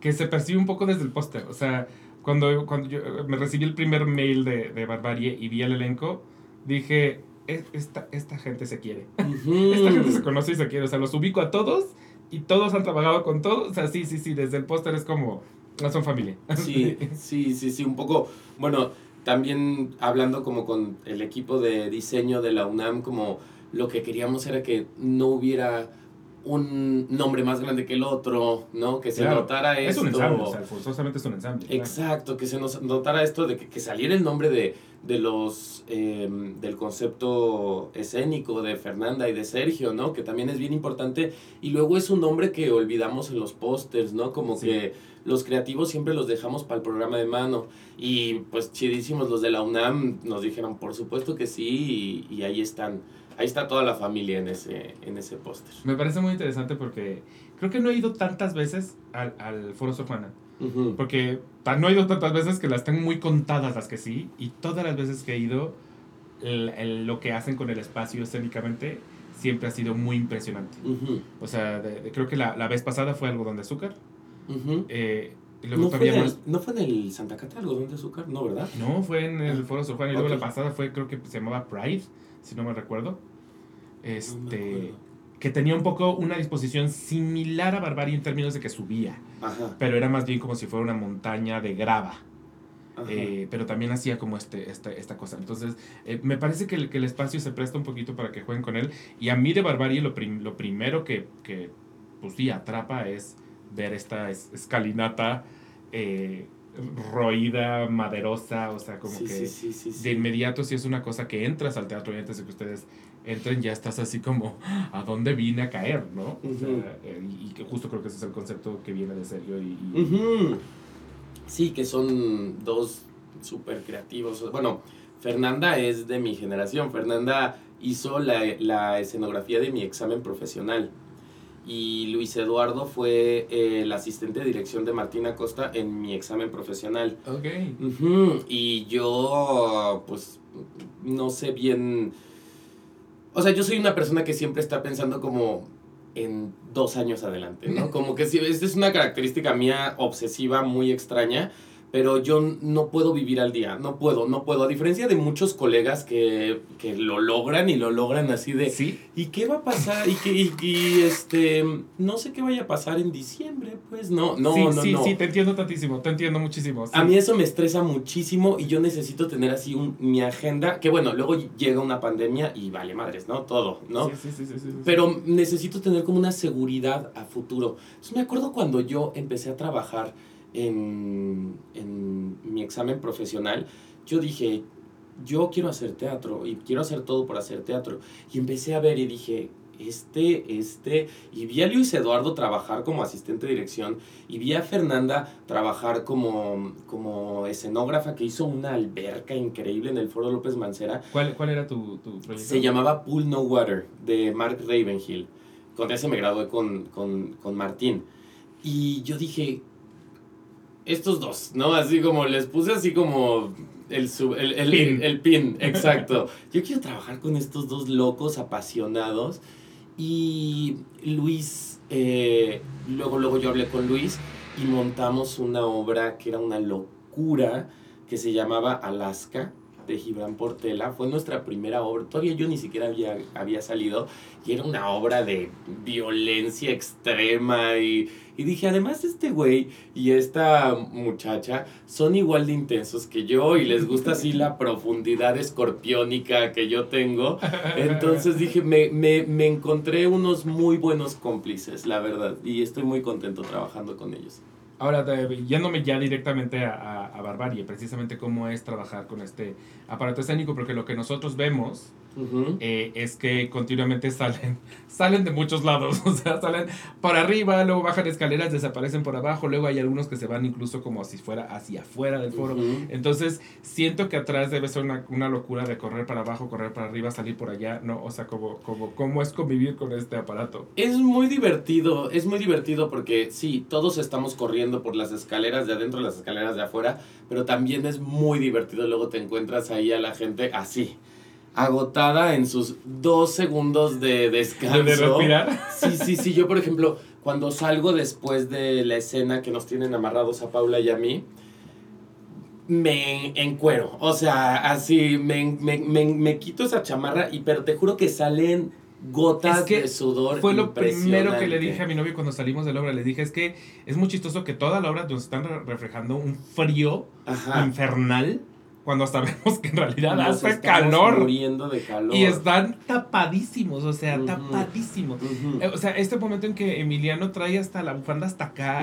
A: que se percibe un poco desde el póster. O sea, cuando, cuando yo me recibí el primer mail de, de Barbarie y vi el elenco, dije, e, esta, esta gente se quiere. esta gente se conoce y se quiere. O sea, los ubico a todos y todos han trabajado con todos. O sea, sí, sí, sí, desde el póster es como, no son familia.
B: Sí, sí, sí, sí, un poco, bueno, también hablando como con el equipo de diseño de la UNAM, como lo que queríamos era que no hubiera un nombre más grande que el otro, ¿no? Que se notara esto.
A: Es un ensamble, o sea, forzosamente es un ensamble.
B: Exacto, que se nos notara esto de que, que saliera el nombre de, de los, em, del concepto escénico de Fernanda y de Sergio, ¿no? Que también es bien importante. Y luego es un nombre que olvidamos en los pósters, ¿no? Como que los creativos siempre los dejamos para el programa de mano. Y pues chidísimos los de la UNAM nos dijeron, por supuesto que sí, y, y ahí están ahí está toda la familia en ese, en ese póster.
A: Me parece muy interesante porque creo que no he ido tantas veces al, al Foro Sofana. Porque no he ido tantas veces que las tengo muy contadas las que sí. Y todas las veces que he ido, lo que hacen con el espacio escénicamente siempre ha sido muy impresionante. O sea, creo que la, la, vez pasada fue algodón de azúcar.
B: Eh, y luego ¿No, fue en el, ¿No fue en el Santa Cata algodón de azúcar? No, ¿verdad?
A: No, fue en el ah, Foro. Y luego la pasada fue, creo que se llamaba Pride si no me recuerdo. Este, que tenía un poco una disposición similar a Barbarie en términos de que subía, pero era más bien como si fuera una montaña de grava. Eh, pero también hacía como este, esta, esta cosa. Entonces, eh, me parece que el, que el, espacio se presta un poquito para que jueguen con él. Y a mí de Barbarie lo, lo primero que, que, pues sí, atrapa es ver esta escalinata eh, roída, maderosa, o sea, como que de inmediato si es una cosa que entras al teatro y antes de que ustedes entren ya estás así como, ¿a dónde vine a caer? ¿no? Eh, y que justo creo que ese es el concepto que viene de Sergio y...
B: Sí, que son dos súper creativos. Bueno, Fernanda es de mi generación. Fernanda hizo la, la escenografía de mi examen profesional y Luis Eduardo fue el asistente de dirección de Martina Costa en mi examen profesional.
A: Ok.
B: Y yo, pues, no sé bien o sea, yo soy una persona que siempre está pensando como en dos años adelante, ¿no? Como que si, esta es una característica mía obsesiva muy extraña pero yo no puedo vivir al día, no puedo, no puedo. A diferencia de muchos colegas que, que lo logran y lo logran así de...
A: ¿Sí?
B: ¿Y qué va a pasar? Y, que, y, este, no sé qué vaya a pasar en diciembre, pues no, no,
A: sí,
B: no,
A: sí,
B: no.
A: Sí, te entiendo tantísimo, te entiendo muchísimo.
B: A mí eso me estresa muchísimo y yo necesito tener así un, mi agenda, que bueno, luego llega una pandemia y vale madres, ¿no? Todo, ¿no?
A: Sí, sí, sí, sí,
B: Pero necesito tener como una seguridad a futuro. Entonces me acuerdo cuando yo empecé a trabajar en, en mi examen profesional, yo dije, yo quiero hacer teatro y quiero hacer todo por hacer teatro. Y empecé a ver y dije, este, este, y vi a Luis Eduardo trabajar como asistente de dirección y vi a Fernanda trabajar como, como escenógrafa que hizo una alberca increíble en el Foro López Mancera.
A: ¿Cuál, cuál era tu, tu proyecto?
B: Se llamaba Pool No Water de Mark Ravenhill. Con ese me gradué con, con, con Martín. Y yo dije, estos dos, ¿no? Así como les puse así como el, el, el, pin. el, pin, exacto. Yo quiero trabajar con estos dos locos apasionados. Y Luis, eh, luego, luego yo hablé con Luis y montamos una obra que era una locura, que se llamaba Alaska de Gibran Portela. Fue nuestra primera obra. Todavía yo ni siquiera había, había salido. Y era una obra de violencia extrema. Y, y dije, además este güey y esta muchacha son igual de intensos que yo. Y les gusta así la profundidad escorpiónica que yo tengo. Entonces dije, me, me, me encontré unos muy buenos cómplices, la verdad. Y estoy muy contento trabajando con ellos.
A: Ahora, yéndome ya directamente a, a, Barbarie, precisamente cómo es trabajar con este aparato escénico, porque lo que nosotros vemos eh, es que continuamente salen, salen de muchos lados, o sea, salen por arriba, luego bajan escaleras, desaparecen por abajo, luego hay algunos que se van incluso como si fuera hacia afuera del foro. Entonces, siento que atrás debe ser una, una, locura de correr para abajo, correr para arriba, salir por allá, ¿no? O sea, como, como, ¿cómo es convivir con este aparato?
B: Es muy divertido, es muy divertido porque sí, todos estamos corriendo por las escaleras de adentro, las escaleras de afuera, pero también es muy divertido, luego te encuentras ahí a la gente así agotada en sus dos segundos de descanso.
A: ¿De respirar?
B: Sí, sí, sí. Yo, por ejemplo, cuando salgo después de la escena que nos tienen amarrados a Paula y a mí, me encuero. O sea, así, me, me, me, quito esa chamarra, y, pero te juro que salen gotas de sudor.
A: Fue lo primero que le dije a mi novio cuando salimos de la obra. Le dije, es que es muy chistoso que toda la obra nos están reflejando un frío infernal cuando sabemos que en realidad hace calor.
B: muriendo de calor.
A: Y están tapadísimos, o sea, tapadísimos. Eh, o sea, este momento en que Emiliano trae hasta la bufanda hasta acá.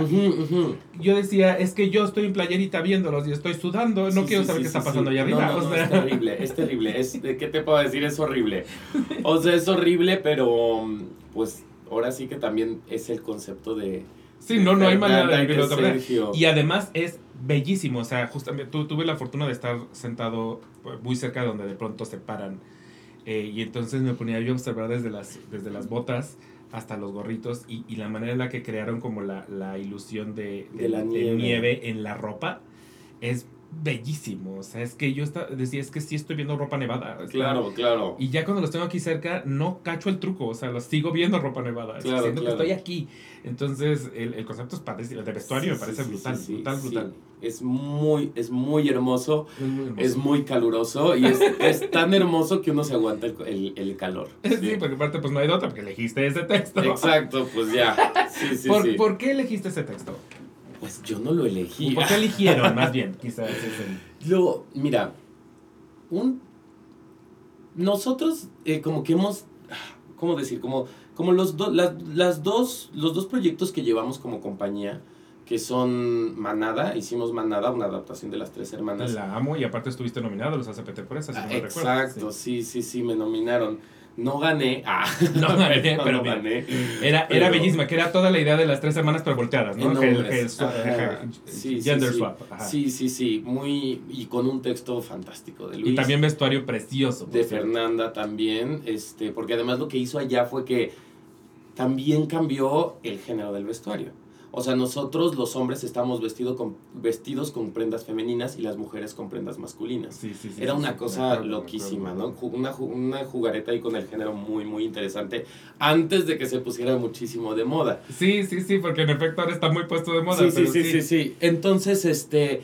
A: yo decía, es que yo estoy en playerita viéndolos y estoy sudando, no quiero saber qué está pasando allá arriba.
B: No, es terrible, es terrible. Es, ¿Qué te puedo decir? Es horrible. O sea, es horrible, pero pues ahora sí que también es el concepto de...
A: Sí, no, no hay manera de vivirlo Y además es bellísimo. O sea, justamente tuve la fortuna de estar sentado muy cerca de donde de pronto se paran. Eh, y entonces me ponía yo a observar desde las, desde las botas hasta los gorritos y, y la manera en la que crearon como la, la ilusión de,
B: de, la
A: nieve. en la ropa es bellísimo. O sea, es que yo está, decía, es que sí estoy viendo ropa nevada.
B: claro, claro.
A: Y ya cuando los tengo aquí cerca, no cacho el truco. O sea, los sigo viendo ropa nevada. Claro, siento que estoy aquí. Entonces, el, el concepto es padre. El de vestuario me parece brutal, brutal, brutal.
B: Es muy, es muy hermoso, es muy, caluroso y es, es, tan hermoso que uno se aguanta el, el, calor.
A: Sí. porque aparte pues no hay otra porque elegiste ese texto.
B: Exacto, pues ya. Sí, sí,
A: ¿Por, ¿Por qué elegiste ese texto?
B: Pues yo no lo elegí.
A: ¿Por qué eligieron, más bien? Quizás
B: Lo, mira, un, nosotros eh, como que hemos, ¿cómo decir? Como, como los, las, dos, los dos proyectos que llevamos como compañía, que son Manada, hicimos Manada, una adaptación de las tres hermanas.
A: La amo y aparte estuviste nominado a los ACPT por eso,
B: si no Exacto, sí. sí, sí, me nominaron. No gané. Ah,
A: no gané, pero gané. Era, era bellísima, que era toda la idea de las tres semanas, pero volteadas, ¿no?
B: sí, gender swap. Sí, sí, sí. Muy. Y con un texto fantástico de Luis.
A: Y también vestuario precioso.
B: De Fernanda también. Este, porque además lo que hizo allá fue que también cambió el género del vestuario. O sea, nosotros los hombres estamos vestido con, vestidos con prendas femeninas y las mujeres con prendas masculinas. Sí, sí, sí, Era una cosa loquísima, ¿no? Una, una jugareta ahí con el género muy, muy interesante antes de que se pusiera muchísimo de moda.
A: Sí, sí, sí, porque en efecto ahora está muy puesto de moda.
B: Sí, sí, sí, sí, sí. Entonces, este,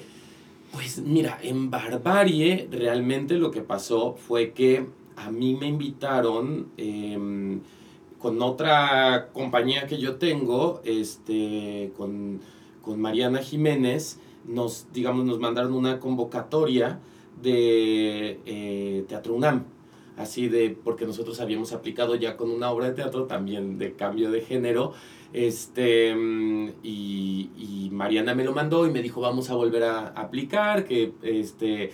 B: pues mira, en Barbarie realmente lo que pasó fue que a mí me invitaron... Eh, con otra compañía que yo tengo, este, con, Mariana Jiménez, nos, digamos, nos mandaron una convocatoria de eh, Teatro UNAM. Así de, porque nosotros habíamos aplicado ya con una obra de teatro también de cambio de género. Este, y, y Mariana me lo mandó y me dijo, vamos a volver a aplicar, que este,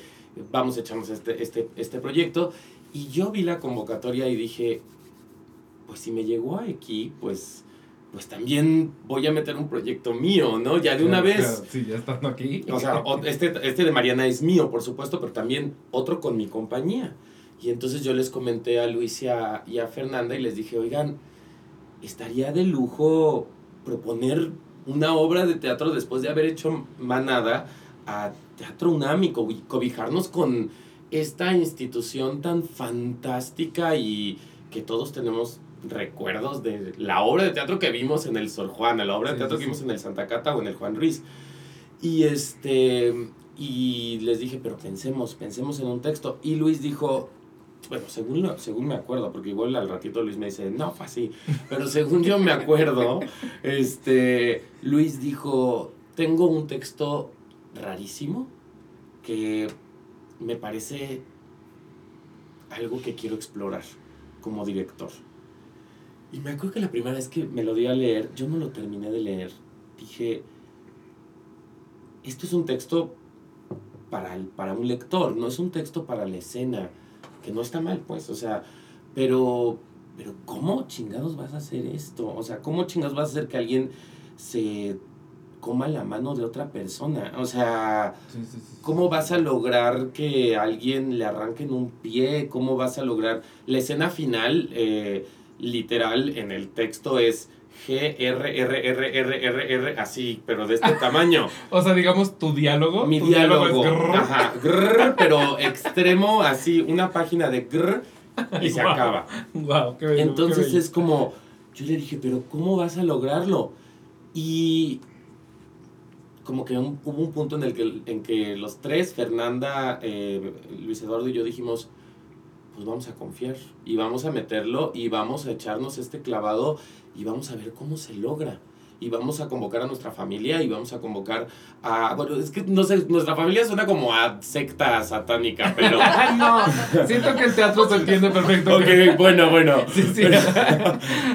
B: vamos a echarnos este, este, este proyecto. Y yo vi la convocatoria y dije, pues si me llegó aquí, pues, pues también voy a meter un proyecto mío, ¿no? Ya de una vez.
A: sí, ya estando aquí.
B: O sea, este, este de Mariana es mío, por supuesto, pero también otro con mi compañía. Y entonces yo les comenté a Luis y a, y a Fernanda y les dije, oigan, estaría de lujo proponer una obra de teatro después de haber hecho Manada a Teatro UNAM y cobijarnos con esta institución tan fantástica y que todos tenemos recuerdos de la obra de teatro que vimos en el Sor Juana, la obra de teatro que vimos en el Santa Cata o en el Juan Ruiz. Y este y les dije, pero pensemos, pensemos en un texto. Y Luis dijo, bueno, según, según me acuerdo, porque igual al ratito Luis me dice, no, fue así. Pero según yo me acuerdo, este, Luis dijo, tengo un texto rarísimo que me parece algo que quiero explorar como director. Y me acuerdo que la primera vez que me lo di a leer, yo no lo terminé de leer. Dije, esto es un texto para, para un lector, no es un texto para la escena, que no está mal, pues, o sea, pero, pero ¿cómo chingados vas a hacer esto? O sea, ¿cómo chingados vas a hacer que alguien se coma la mano de otra persona? O sea, ¿cómo vas a lograr que alguien le arranquen un pie? ¿Cómo vas a lograr la escena final? Eh, literal en el texto es G, R, R, R, R, R, R, así, pero de este tamaño.
A: o sea, digamos, tu diálogo.
B: Mi diálogo. Ajá, grrr, pero extremo, así, una página de grrr y se acaba.
A: Wow, qué
B: Entonces es como, yo le dije, pero ¿cómo vas a lograrlo? Y como que hubo un punto en el que, en que los tres, Fernanda, eh, Luis Eduardo y yo dijimos, pues vamos a confiar y vamos a meterlo y vamos a echarnos este clavado y vamos a ver cómo se logra. Y vamos a convocar a nuestra familia y vamos a convocar a... Bueno, es que no sé, nuestra familia suena como a secta satánica, pero...
A: no, siento que el teatro se entiende perfecto.
B: Ok, bueno, bueno.
A: Sí, sí.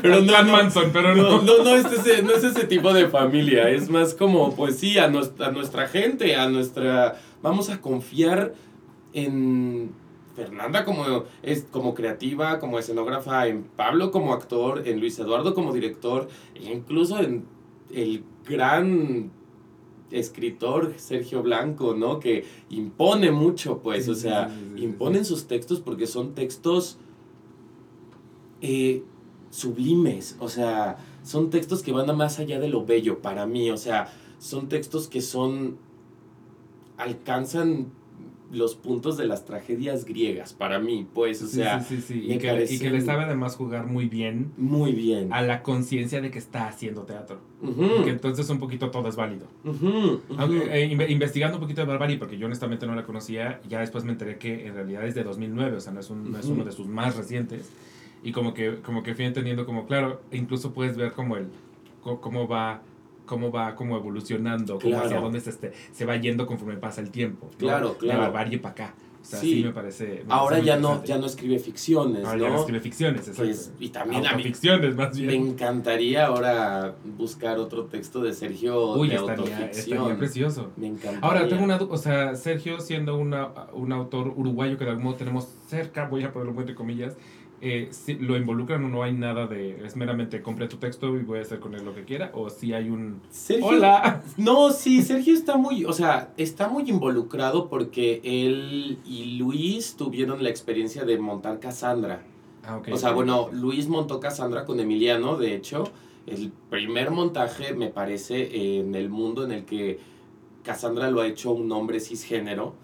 A: pero no, Manson, pero no.
B: No, no, es ese, no es ese tipo de familia. Es más como, pues sí, a nuestra, a nuestra gente, a nuestra... Vamos a confiar en Fernanda como, es, como creativa, como escenógrafa, en Pablo como actor, en Luis Eduardo como director, e incluso en el gran escritor Sergio Blanco, ¿no? Que impone mucho, pues, o sea, imponen sus textos porque son textos eh, sublimes, o sea, son textos que van a más allá de lo bello para mí, o sea, son textos que son alcanzan los puntos de las tragedias griegas para mí, pues, o sea,
A: sí, sí, sí. Y, que, y, que, le sabe además jugar muy bien.
B: Muy bien.
A: A la conciencia de que está haciendo teatro. que entonces un poquito todo es válido. Eh, investigando un poquito de Barbari, porque yo honestamente no la conocía, ya después me enteré que en realidad es de 2009, o sea, no es, un, no es uno de sus más recientes. Y como que, como que fui entendiendo como, claro, incluso puedes ver como el, cómo va cómo va como evolucionando, cómo hacia dónde se, este, se va yendo conforme pasa el tiempo.
B: Claro, claro.
A: De barbarie para acá. O sea, sí, me parece.
B: Ahora ya no, ya no escribe ficciones.
A: Ahora ya no escribe ficciones, exacto.
B: y también a mí.
A: ficciones, más bien.
B: Me encantaría ahora buscar otro texto de Sergio
A: Uy, de estaría, estaría precioso.
B: Me encantaría.
A: Ahora tengo una o sea, Sergio siendo una, un autor uruguayo que de algún modo tenemos cerca, voy a ponerlo entre comillas, eh, si lo involucran o no hay nada de es meramente compré tu texto y voy a hacer con él lo que quiera o si hay un hola
B: no sí Sergio está muy o sea está muy involucrado porque él y Luis tuvieron la experiencia de montar Cassandra. Ah, o sea bueno Luis montó Cassandra con Emiliano de hecho. El primer montaje me parece en el mundo en el que Cassandra lo ha hecho un hombre cisgénero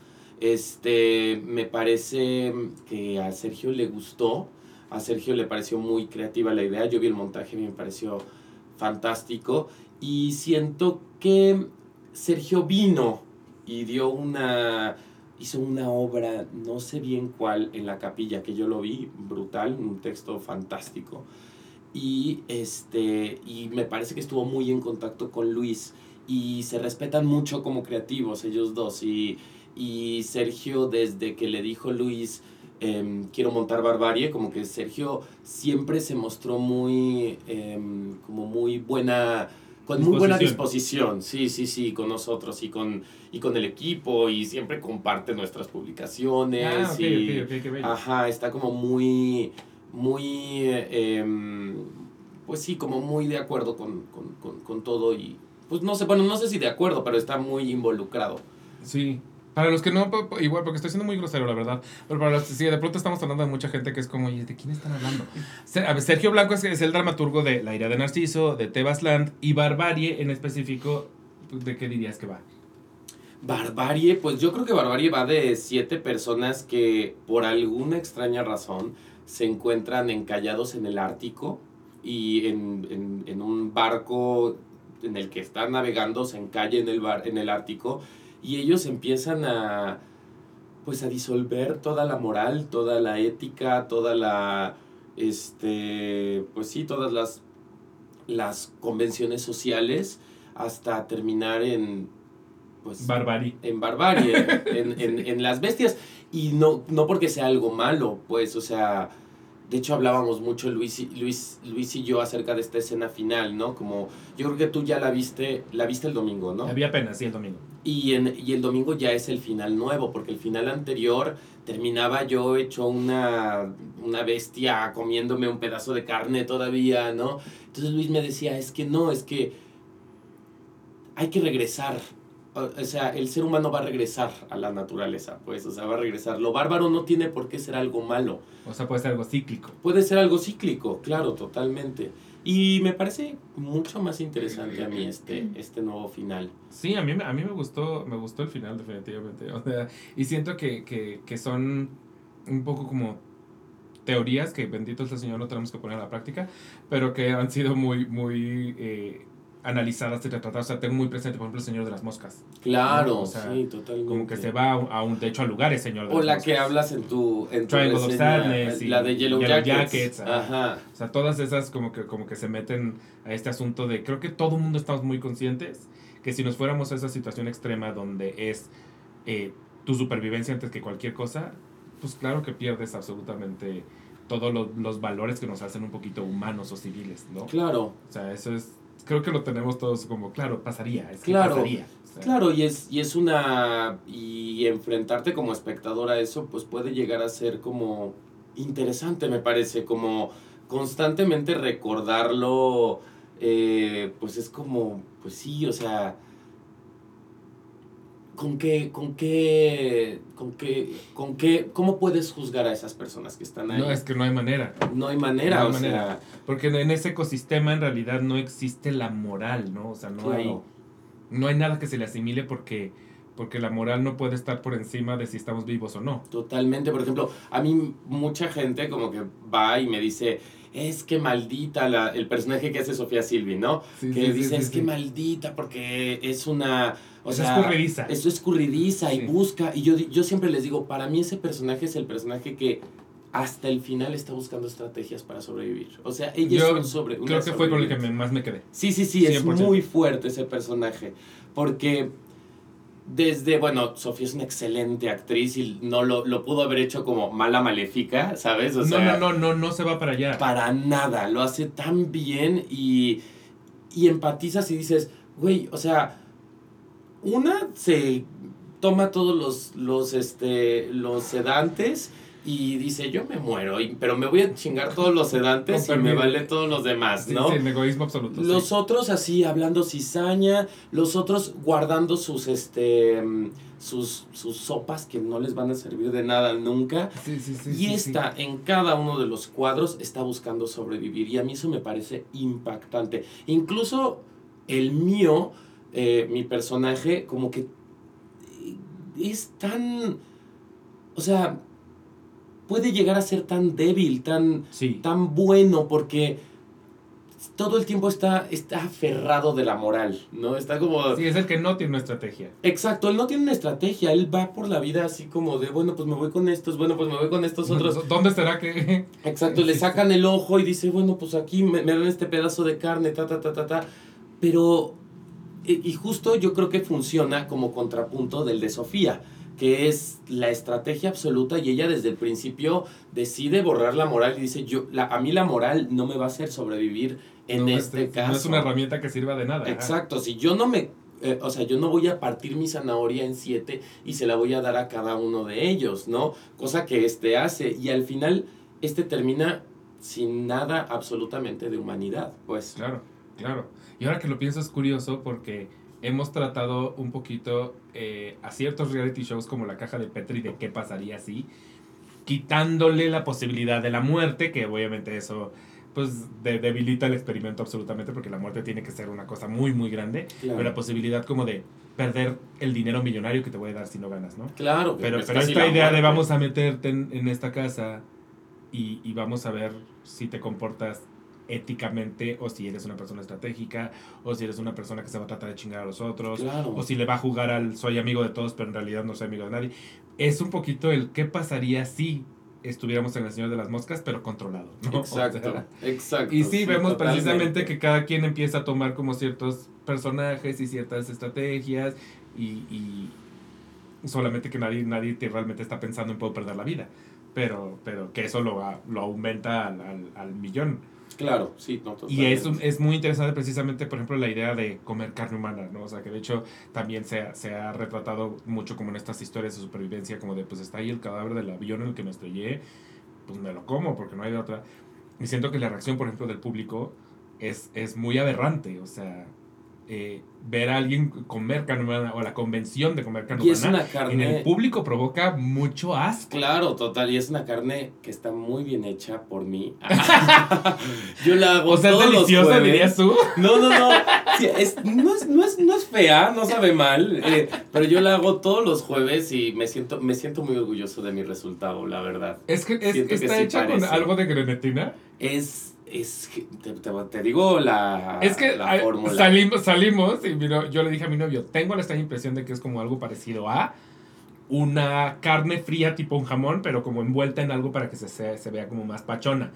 B: este me parece que a Sergio le gustó a Sergio le pareció muy creativa la idea, yo vi el montaje y me pareció fantástico y siento que Sergio vino y dio una hizo una obra, no sé bien cuál, en la capilla, que yo lo vi, brutal, un texto fantástico. Y, este, y me parece que estuvo muy en contacto con Luis. Y se respetan mucho como creativos ellos dos. Y, y Sergio, desde que le dijo Luis, Em, quiero montar Barbarie, como que Sergio siempre se mostró muy, em, como muy buena, con muy buena disposición, sí, sí, sí, con nosotros y con, y con el equipo y siempre comparte nuestras publicaciones.
A: Ah,
B: y,
A: okay,
B: Ajá, está como muy, muy, em, pues sí, como muy de acuerdo con, con, con, con todo y, pues no sé, bueno, no sé si de acuerdo, pero está muy involucrado.
A: Sí, para los que no, igual, porque estoy siendo muy grosero, la verdad. Pero para los que sí, de pronto estamos hablando de mucha gente que es como, ¿y de quién están hablando? Sergio Blanco es, el dramaturgo de La ira de Narciso, de Tebasland y Barbarie en específico. ¿De qué dirías que va?
B: Barbarie, pues yo creo que Barbarie va de siete personas que por alguna extraña razón se encuentran encallados en el Ártico y en, en, en un barco en el que están navegando se encalla en el, bar, en el Ártico y ellos empiezan a pues a disolver toda la moral, toda la ética, toda la este pues sí, todas las las convenciones sociales hasta terminar en pues
A: barbarie
B: en barbarie en, en, en, las bestias y no no porque sea algo malo pues o sea de hecho hablábamos mucho Luis y, Luis, Luis y yo acerca de esta escena final, ¿no? Como yo creo que tú ya la viste, la viste el domingo, ¿no?
A: Había apenas, sí, el domingo.
B: Y, en, y el domingo ya es el final nuevo, porque el final anterior terminaba yo hecho una, una bestia comiéndome un pedazo de carne todavía, ¿no? Entonces Luis me decía, es que no, es que hay que regresar o sea, el ser humano va a regresar a la naturaleza, pues, o sea, va a regresar. Lo bárbaro no tiene por qué ser algo malo.
A: O sea, puede ser algo cíclico.
B: Puede ser algo cíclico, claro, totalmente. Y me parece mucho más interesante a mí este, este nuevo final.
A: Sí, a mí, a mí me gustó, me gustó el final definitivamente. O sea, y siento que, que, que son un poco como teorías que bendito es el Señor no tenemos que poner a la práctica, pero que han sido muy, muy eh, analizadas y retratadas. O sea, tengo muy presente, por ejemplo, el Señor de las Moscas.
B: Claro, sí, totalmente.
A: Como que se va a un, techo a lugares, Señor
B: de O la que hablas en tu, en tu
A: Triangle of Sadness.
B: la de Yellow, Jackets.
A: Ajá. O sea, todas esas como que, como que se meten a este asunto de, creo que todo el mundo estamos muy conscientes que si nos fuéramos a esa situación extrema donde es eh, tu supervivencia antes que cualquier cosa, pues claro que pierdes absolutamente todos los, los valores que nos hacen un poquito humanos o civiles, ¿no?
B: Claro.
A: O sea, eso es creo que lo tenemos todos como, claro, pasaría, es
B: claro,
A: pasaría.
B: claro, y es, y es una... Y enfrentarte como espectador a eso, pues puede llegar a ser como interesante, me parece, como constantemente recordarlo, eh, pues es como, pues sí, o sea, ¿con qué, con qué, con qué, con qué, cómo puedes juzgar a esas personas que están ahí?
A: No, es que no hay manera.
B: No hay manera, o
A: Sea, porque en ese ecosistema en realidad no existe la moral, ¿no? O sea, no hay, no hay nada que se le asimile porque, porque la moral no puede estar por encima de si estamos vivos o no.
B: Totalmente, por ejemplo, a mí mucha gente como que va y me dice, es que maldita la, el personaje que hace Sofía Silvi, ¿no? que dice, es que maldita porque es una... O
A: es escurridiza.
B: Eso es escurridiza y busca. Y yo, yo siempre les digo, para mí ese personaje es el personaje que hasta el final está buscando estrategias para sobrevivir. O sea, ella es un sobre.
A: Creo que fue con el que más me quedé.
B: Sí, sí, sí, es muy fuerte ese personaje. Porque desde, bueno, Sofía es una excelente actriz y no lo, lo pudo haber hecho como mala maléfica, ¿sabes?
A: O sea, no, no, no, no, se va para allá.
B: Para nada, lo hace tan bien y, y empatizas y dices, güey, o sea, una se toma todos los, los, este, los sedantes y dice, yo me muero, pero me voy a chingar todos los sedantes y me vale todos los demás, ¿no?
A: Sí, el egoísmo absoluto.
B: Los otros así, hablando cizaña, los otros guardando sus, este, sus, sus sopas que no les van a servir de nada nunca.
A: Sí, sí, sí,
B: y esta, en cada uno de los cuadros, está buscando sobrevivir. Y a mí eso me parece impactante. Incluso el mío, eh, mi personaje, como que es tan... O sea, puede llegar a ser tan débil, tan, tan bueno, porque todo el tiempo está, está aferrado de la moral, ¿no? Está como...
A: Sí, es el que no tiene una estrategia.
B: Exacto, él no tiene una estrategia, él va por la vida así como de, bueno, pues me voy con estos, bueno, pues me voy con estos otros.
A: ¿Dónde estará que...?
B: Exacto, le sacan el ojo y dice, bueno, pues aquí me, me dan este pedazo de carne, ta, ta, ta, ta, ta. Pero, y justo yo creo que funciona como contrapunto del de Sofía que es la estrategia absoluta y ella desde el principio decide borrar la moral y dice, yo, la, a mí la moral no me va a hacer sobrevivir en este caso. No
A: es una herramienta que sirva de nada.
B: Exacto, si yo no me, eh, o sea, yo no voy a partir mi zanahoria en siete y se la voy a dar a cada uno de ellos, ¿no? Cosa que este hace y al final este termina sin nada absolutamente de humanidad, pues.
A: Claro, claro. Y ahora que lo pienso es curioso porque hemos tratado un poquito eh, a ciertos reality shows como La Caja de Petri de qué pasaría si, quitándole la posibilidad de la muerte, que obviamente eso pues debilita el experimento absolutamente porque la muerte tiene que ser una cosa muy muy grande, pero la posibilidad como de perder el dinero millonario que te voy a dar si no ganas, ¿no?
B: Claro.
A: Pero, pero esta idea de vamos a meterte en, esta casa y, y, vamos a ver si te comportas éticamente o si eres una persona estratégica o si eres una persona que se va a tratar de chingar a los otros o si le va a jugar al soy amigo de todos pero en realidad no soy amigo de nadie. Es un poquito el qué pasaría si estuviéramos en el Señor de las Moscas pero controlado.
B: Exacto, exacto.
A: Y sí, vemos precisamente que cada quien empieza a tomar como ciertos personajes y ciertas estrategias y, solamente que nadie, nadie realmente está pensando en puedo perder la vida. Pero, pero que eso lo, lo aumenta al, al, al millón.
B: Claro, sí, no,
A: Y es, es muy interesante precisamente, por ejemplo, la idea de comer carne humana, ¿no? O sea, que de hecho también se ha, se ha retratado mucho como en estas historias de supervivencia, como de, pues está ahí el cadáver del avión en el que me estrellé, pues me lo como porque no hay de otra. Y siento que la reacción, por ejemplo, del público es, es muy aberrante, o sea, eh, ver a alguien comer carne humana o la convención de comer carne humana en el público provoca mucho asco.
B: Claro, total, y es una carne que está muy bien hecha por mí. Yo la hago o sea, todos deliciosa,
A: dirías tú.
B: No, no, no. es, no, es, no, es, no, es, fea, no sabe mal, eh, pero yo la hago todos los jueves y me siento, me siento muy orgulloso de mi resultado, la verdad.
A: Es que está hecha con algo de grenetina.
B: Es es que te, digo la,
A: es que
B: fórmula.
A: Salimos, salimos y yo le dije a mi novio, tengo la extraña impresión de que es como algo parecido a una carne fría tipo un jamón, pero como envuelta en algo para que se, se, vea como más pachona.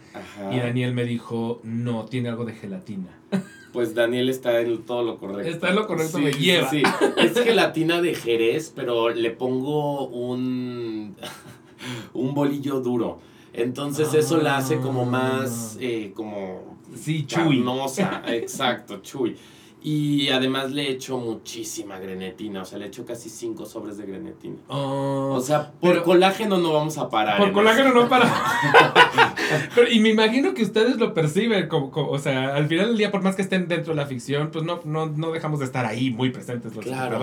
A: Y Daniel me dijo, no, tiene algo de gelatina.
B: Pues Daniel está en todo lo correcto.
A: Está en lo correcto, me lleva.
B: Sí, es gelatina de Jerez, pero le pongo un, un bolillo duro. Entonces eso la hace como más, ah. eh, como...
A: Sí, chuy.
B: exacto, chuy. Y además le echo muchísima grenetina, o sea, le echo casi cinco sobres de grenetina.
A: Oh,
B: o sea, por colágeno no vamos a parar.
A: Por colágeno no para. y me imagino que ustedes lo perciben, como, o sea, al final del día, por más que estén dentro de la ficción, pues no, no, no dejamos de estar ahí muy presentes los claro.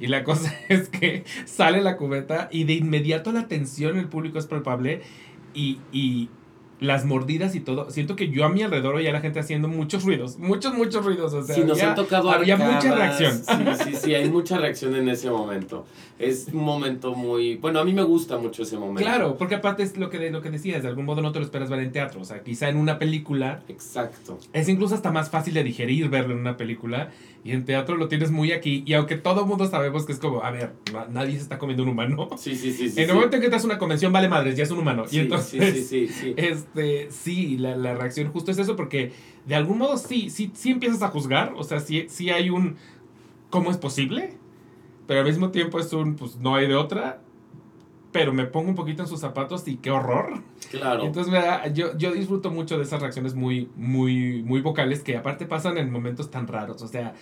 A: Y la cosa es que sale la cubeta y de inmediato la tensión en el público es palpable y, y las mordidas y todo. Siento que yo a mi alrededor oía a la gente haciendo muchos ruidos, muchos, muchos ruidos. O sea,
B: sí, nos
A: había,
B: han tocado
A: Había
B: arcadas.
A: mucha reacción.
B: Sí, sí, sí, hay mucha reacción en ese momento. Es un momento muy... Bueno, a mí me gusta mucho ese momento.
A: Claro, porque aparte es lo que, lo que decías, de algún modo no te lo esperas ver en teatro. O sea, quizá en una película
B: Exacto.
A: es incluso hasta más fácil de digerir verlo en una película. Y en teatro lo tienes muy aquí. Y aunque todo mundo sabemos que es como, a ver, na- nadie se está comiendo un humano.
B: Sí, sí, sí. sí
A: en el
B: sí.
A: momento en que entras a una convención, vale madres, ya es un humano.
B: Sí,
A: y entonces,
B: sí, sí, sí, sí.
A: este, sí, la, la reacción justo es eso, porque de algún modo sí, sí, sí empiezas a juzgar. O sea, sí, sí hay un, ¿cómo es posible? Pero al mismo tiempo es un, pues no hay de otra. Pero me pongo un poquito en sus zapatos y qué horror.
B: Claro.
A: Entonces, me da- yo, yo disfruto mucho de esas reacciones muy, muy, muy vocales que aparte pasan en momentos tan raros. O sea,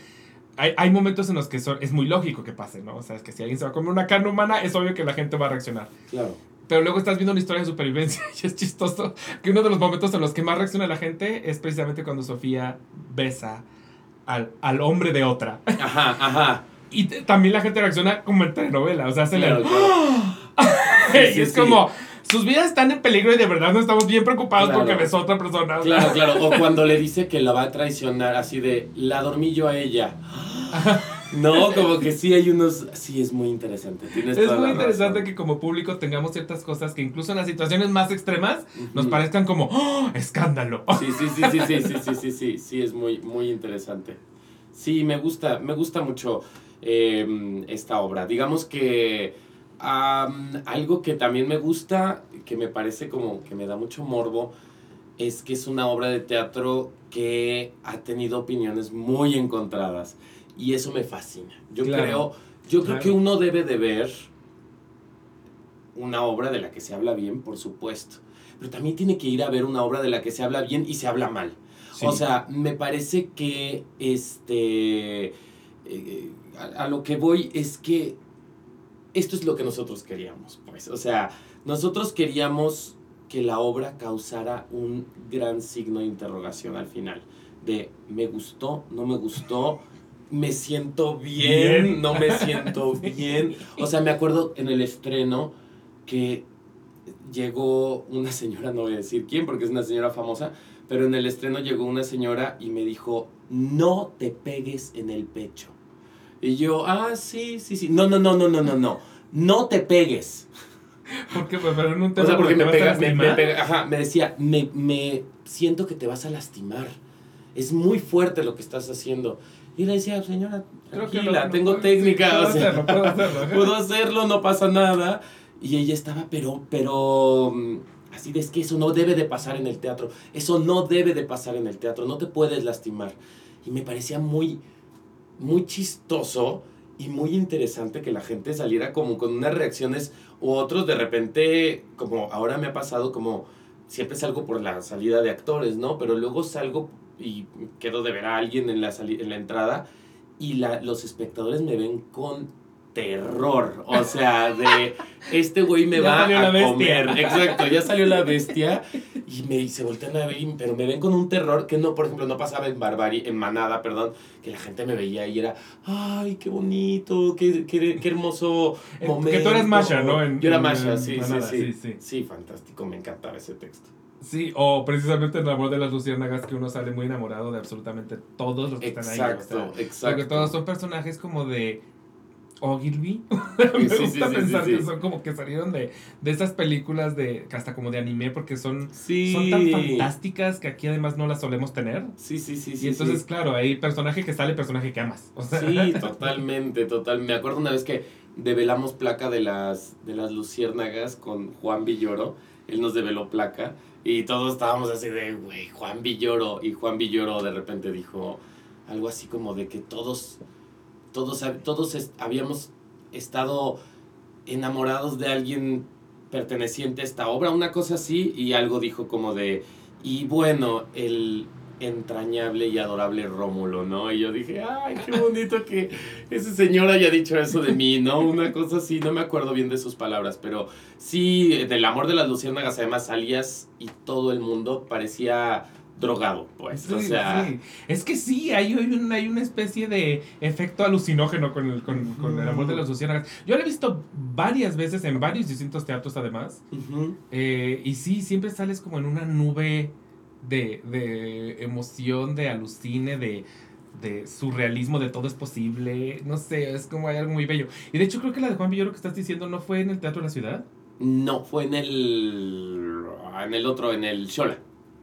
A: hay, hay momentos en los que son- es muy lógico que pase, ¿no? O sea, es que si alguien se va a comer una carne humana, es obvio que la gente va a reaccionar.
B: claro.
A: Pero luego estás viendo una historia de supervivencia y es chistoso que uno de los momentos en los que más reacciona la gente es precisamente cuando Sofía besa al, al hombre de otra.
B: Ajá, ajá.
A: Y también la gente reacciona como en telenovela, o sea, se
B: Claro,
A: le...
B: claro.
A: y
B: sí,
A: es
B: sí.
A: como, sus vidas están en peligro y de verdad no estamos bien preocupados
B: Claro.
A: porque besó a otra persona.
B: Claro, claro. O cuando le dice que la va a traicionar, así de, la dormí yo a ella. No, como que sí hay unos... Sí, es muy interesante. Tienes
A: Es muy interesante que como público tengamos ciertas cosas que incluso en las situaciones más extremas nos parezcan como ¡Oh, escándalo.
B: Sí, sí, sí, sí, sí, sí, sí, sí, sí, sí, es muy, muy interesante. Sí, me gusta, me gusta mucho eh, esta obra. Digamos que algo que también me gusta, que me parece como que me da mucho morbo, es que es una obra de teatro que ha tenido opiniones muy encontradas. Y eso me fascina. Yo
A: Claro,
B: creo, yo creo que uno debe de ver una obra de la que se habla bien, por supuesto. Pero también tiene que ir a ver una obra de la que se habla bien y se habla mal.
A: Sí.
B: O sea, me parece que este. eh, a, a lo que voy es que esto es lo que nosotros queríamos, pues. O sea, nosotros queríamos que la obra causara un gran signo de interrogación al final. De me gustó, no me gustó, me siento bien,
A: Bien.
B: no me siento bien. O sea, me acuerdo en el estreno que llegó una señora, no voy a decir quién porque es una señora famosa, pero en el estreno llegó una señora y me dijo, no te pegues en el pecho. Y yo, ah, sí, sí, sí. No, no, no, no, no, no, no. No te pegues.
A: Porque, pues, pero en un
B: O
A: tema
B: sea, porque me
A: te vas a
B: pega, me, me pega- ajá, me decía, me, me siento que te vas a lastimar. Es muy fuerte lo que estás haciendo. Y le decía, señora, tranquila, tengo técnica.
A: Puedo
B: o sea,
A: hacerlo, puedo hacerlo. ajá.
B: puedo hacerlo, no pasa nada. Y ella estaba, pero, pero, mm, así de es que eso no debe de pasar en el teatro. Eso no debe de pasar en el teatro. No te puedes lastimar. Y me parecía muy, muy chistoso y muy interesante que la gente saliera como con unas reacciones u otros de repente, como ahora me ha pasado, como siempre salgo por la salida de actores, ¿no? Pero luego salgo y quedo de ver a alguien en la, en la entrada y la, los espectadores me ven con terror, o sea, de este güey me
A: Ya
B: va
A: salió la
B: a
A: bestia.
B: comer, exacto, ya salió la bestia y me y se voltean a ver, pero me ven con un terror que no, por ejemplo, no pasaba en Barbarie, en Manada, perdón, que la gente me veía y era, ay, qué bonito, qué, qué, qué hermoso
A: Eh,
B: momento.
A: que tú eres Masha, ¿no? En-
B: Yo era
A: en-
B: Masha,
A: en
B: sí, sí,
A: Manada,
B: sí,
A: sí, sí.
B: sí. fantástico, me encantaba ese texto.
A: Sí, o precisamente en el amor de las luciérnagas que uno sale muy enamorado de absolutamente todos los que están ahí. o
B: Exacto, exacto.
A: Porque todos son personajes como de Ogilvy. Me
B: sí,
A: gusta
B: sí,
A: pensar
B: sí,
A: que son como que salieron de, de esas películas de hasta como de anime porque son,
B: Sí.
A: son tan fantásticas que aquí además no las solemos tener.
B: Sí, sí, sí, sí.
A: y entonces, claro, hay personaje que sale, personaje que amas. O sea,
B: Sí, totalmente, total. Me acuerdo una vez que develamos placa de las, de las luciérnagas con Juan Villoro. Él nos develó placa y todos estábamos así de, güey, Juan Villoro. Y Juan Villoro de repente dijo algo así como de que todos, todos, todos habíamos estado enamorados de alguien perteneciente a esta obra, una cosa así, y algo dijo como de, y bueno, el entrañable y adorable Rómulo, ¿no? Y yo dije, ay, qué bonito que ese señor haya dicho eso de mí, ¿no? Una cosa así, no me acuerdo bien de sus palabras, pero sí, del amor de las luciérnagas además salías y todo el mundo parecía drogado, pues. o sea.
A: Es que sí, hay, hay, hay, una especie de efecto alucinógeno con el, con, con el amor de las luciérnagas. Yo lo he visto varias veces en varios distintos teatros, además. Eh, y sí, siempre sales como en una nube de, de emoción, de alucine, de de surrealismo, de todo es posible. No sé, es como hay algo muy bello. Y de hecho creo que la de Juan Villoro que estás diciendo no fue en el Teatro de la Ciudad.
B: No, fue en el. En el otro, en el Shola.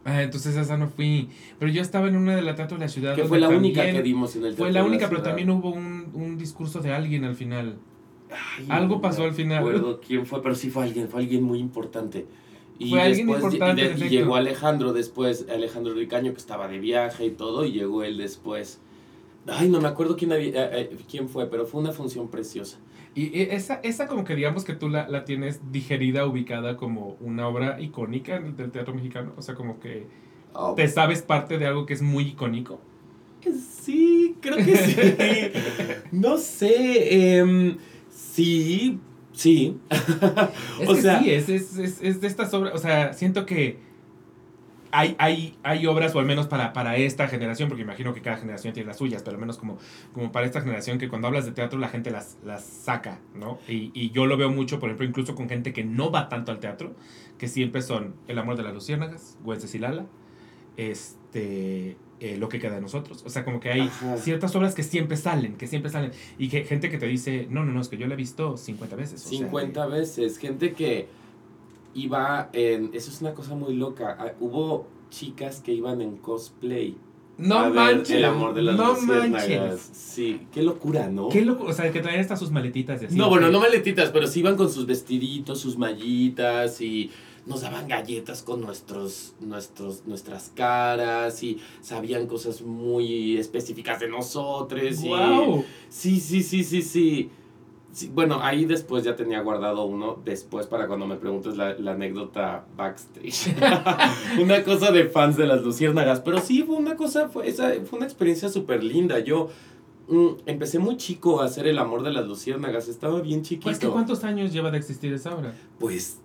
A: Ah, entonces esa no fui. Pero yo estaba en una de la Teatro de la Ciudad.
B: Que fue la única que dimos en el
A: Teatro Fue la única, pero también hubo un, un, discurso de alguien al final. Algo pasó al final.
B: No recuerdo quién fue, pero sí fue alguien, fue alguien muy importante. Y fue alguien importante. Y, llegó Alejandro después, Alejandro Ricaño, que estaba de viaje y todo, y llegó él después. Ay, no me acuerdo quién, había, eh, eh, quién fue, pero fue una función preciosa.
A: Y esa, esa como que digamos que tú la, la tienes digerida, ubicada como una obra icónica del teatro mexicano. O sea, como que oh. te sabes parte de algo que es muy icónico.
B: Sí, creo que sí. no sé. Em, sí, sí.
A: es que sí, es, es, es, es de estas obras. O sea, siento que hay, hay, hay obras, o al menos para, para esta generación, porque imagino que cada generación tiene las suyas, pero al menos como, como para esta generación, que cuando hablas de teatro la gente las, las saca, ¿no? Y, y yo lo veo mucho, por ejemplo, incluso con gente que no va tanto al teatro, que siempre son El amor de las luciérnagas, Lala este, eh, Lo que queda de nosotros. O sea, como que hay ciertas obras que siempre salen, que siempre salen. Y que gente que te dice, no, no, no, es que yo la he visto 50 veces.
B: 50 veces, gente que iba en... Eso es una cosa muy loca. Ah, hubo chicas que iban en cosplay.
A: No manches.
B: el amor de las no manches. Sí, qué locura, ¿no?
A: Qué locura, o sea, que traían hasta sus maletitas
B: y así. No, bueno, no maletitas, pero sí iban con sus vestiditos, sus mallitas y nos daban galletas con nuestros, nuestros, nuestras caras y sabían cosas muy específicas de nosotros. Wow. sí, sí, sí, sí, sí bueno, ahí después ya tenía guardado uno, después para cuando me preguntes la, anécdota backstage. una cosa de fans de las luciérnagas, pero sí fue una cosa, fue, esa, fue una experiencia súper linda. Yo mm, empecé muy chico a hacer el amor de las luciérnagas, estaba bien chiquito. Pues,
A: ¿Cuántos años lleva de existir esa obra?
B: Pues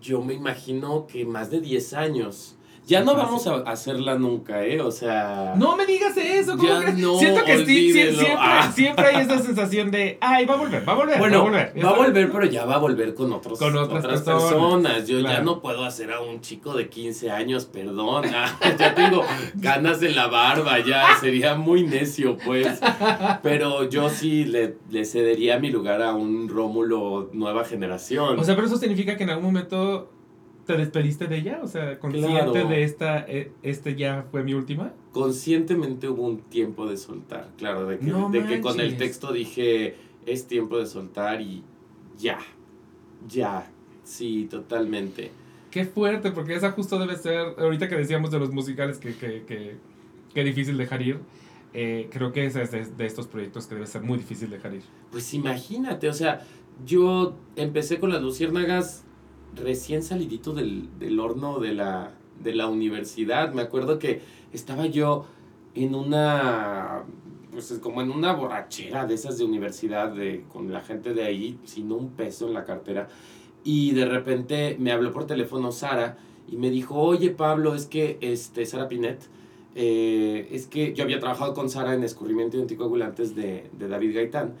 B: yo me imagino que más de 10 años. Ya no vamos a hacerla nunca, ¿eh? O sea.
A: No me digas eso, ¿cómo ya no, Siento que siempre, ah. siempre hay esa sensación de, ay, va a volver, va a volver.
B: Bueno,
A: va a volver,
B: va a volver pero ya va a volver con, otros, con otras, personas. Yo ya no puedo hacer a un chico de 15 años, perdón. ya tengo ganas de la barba, ya sería muy necio, pues. Pero yo sí le, le cedería mi lugar a un Rómulo nueva generación.
A: O sea, pero eso significa que en algún momento ¿Te despediste de ella? O sea, consciente de esta, eh, este ya fue mi última.
B: Conscientemente hubo un tiempo de soltar, claro, de que, de que con el texto dije, es tiempo de soltar y ya, ya, sí, totalmente.
A: Qué fuerte, porque esa justo debe ser, ahorita que decíamos de los musicales que, que, que, que difícil dejar ir, eh, creo que ese es de, de, estos proyectos que debe ser muy difícil dejar ir.
B: Pues imagínate, o sea, yo empecé con las luciérnagas recién salidito del, horno de la, de la universidad. Me acuerdo que estaba yo en una, pues como en una borrachera de esas de universidad, de, con la gente de ahí, sin un peso en la cartera. Y de repente me habló por teléfono Sara y me dijo, oye Pablo, es que, este, Sara Pinet, eh, es que yo había trabajado con Sara en escurrimiento y anticoagulantes de, de David Gaitán.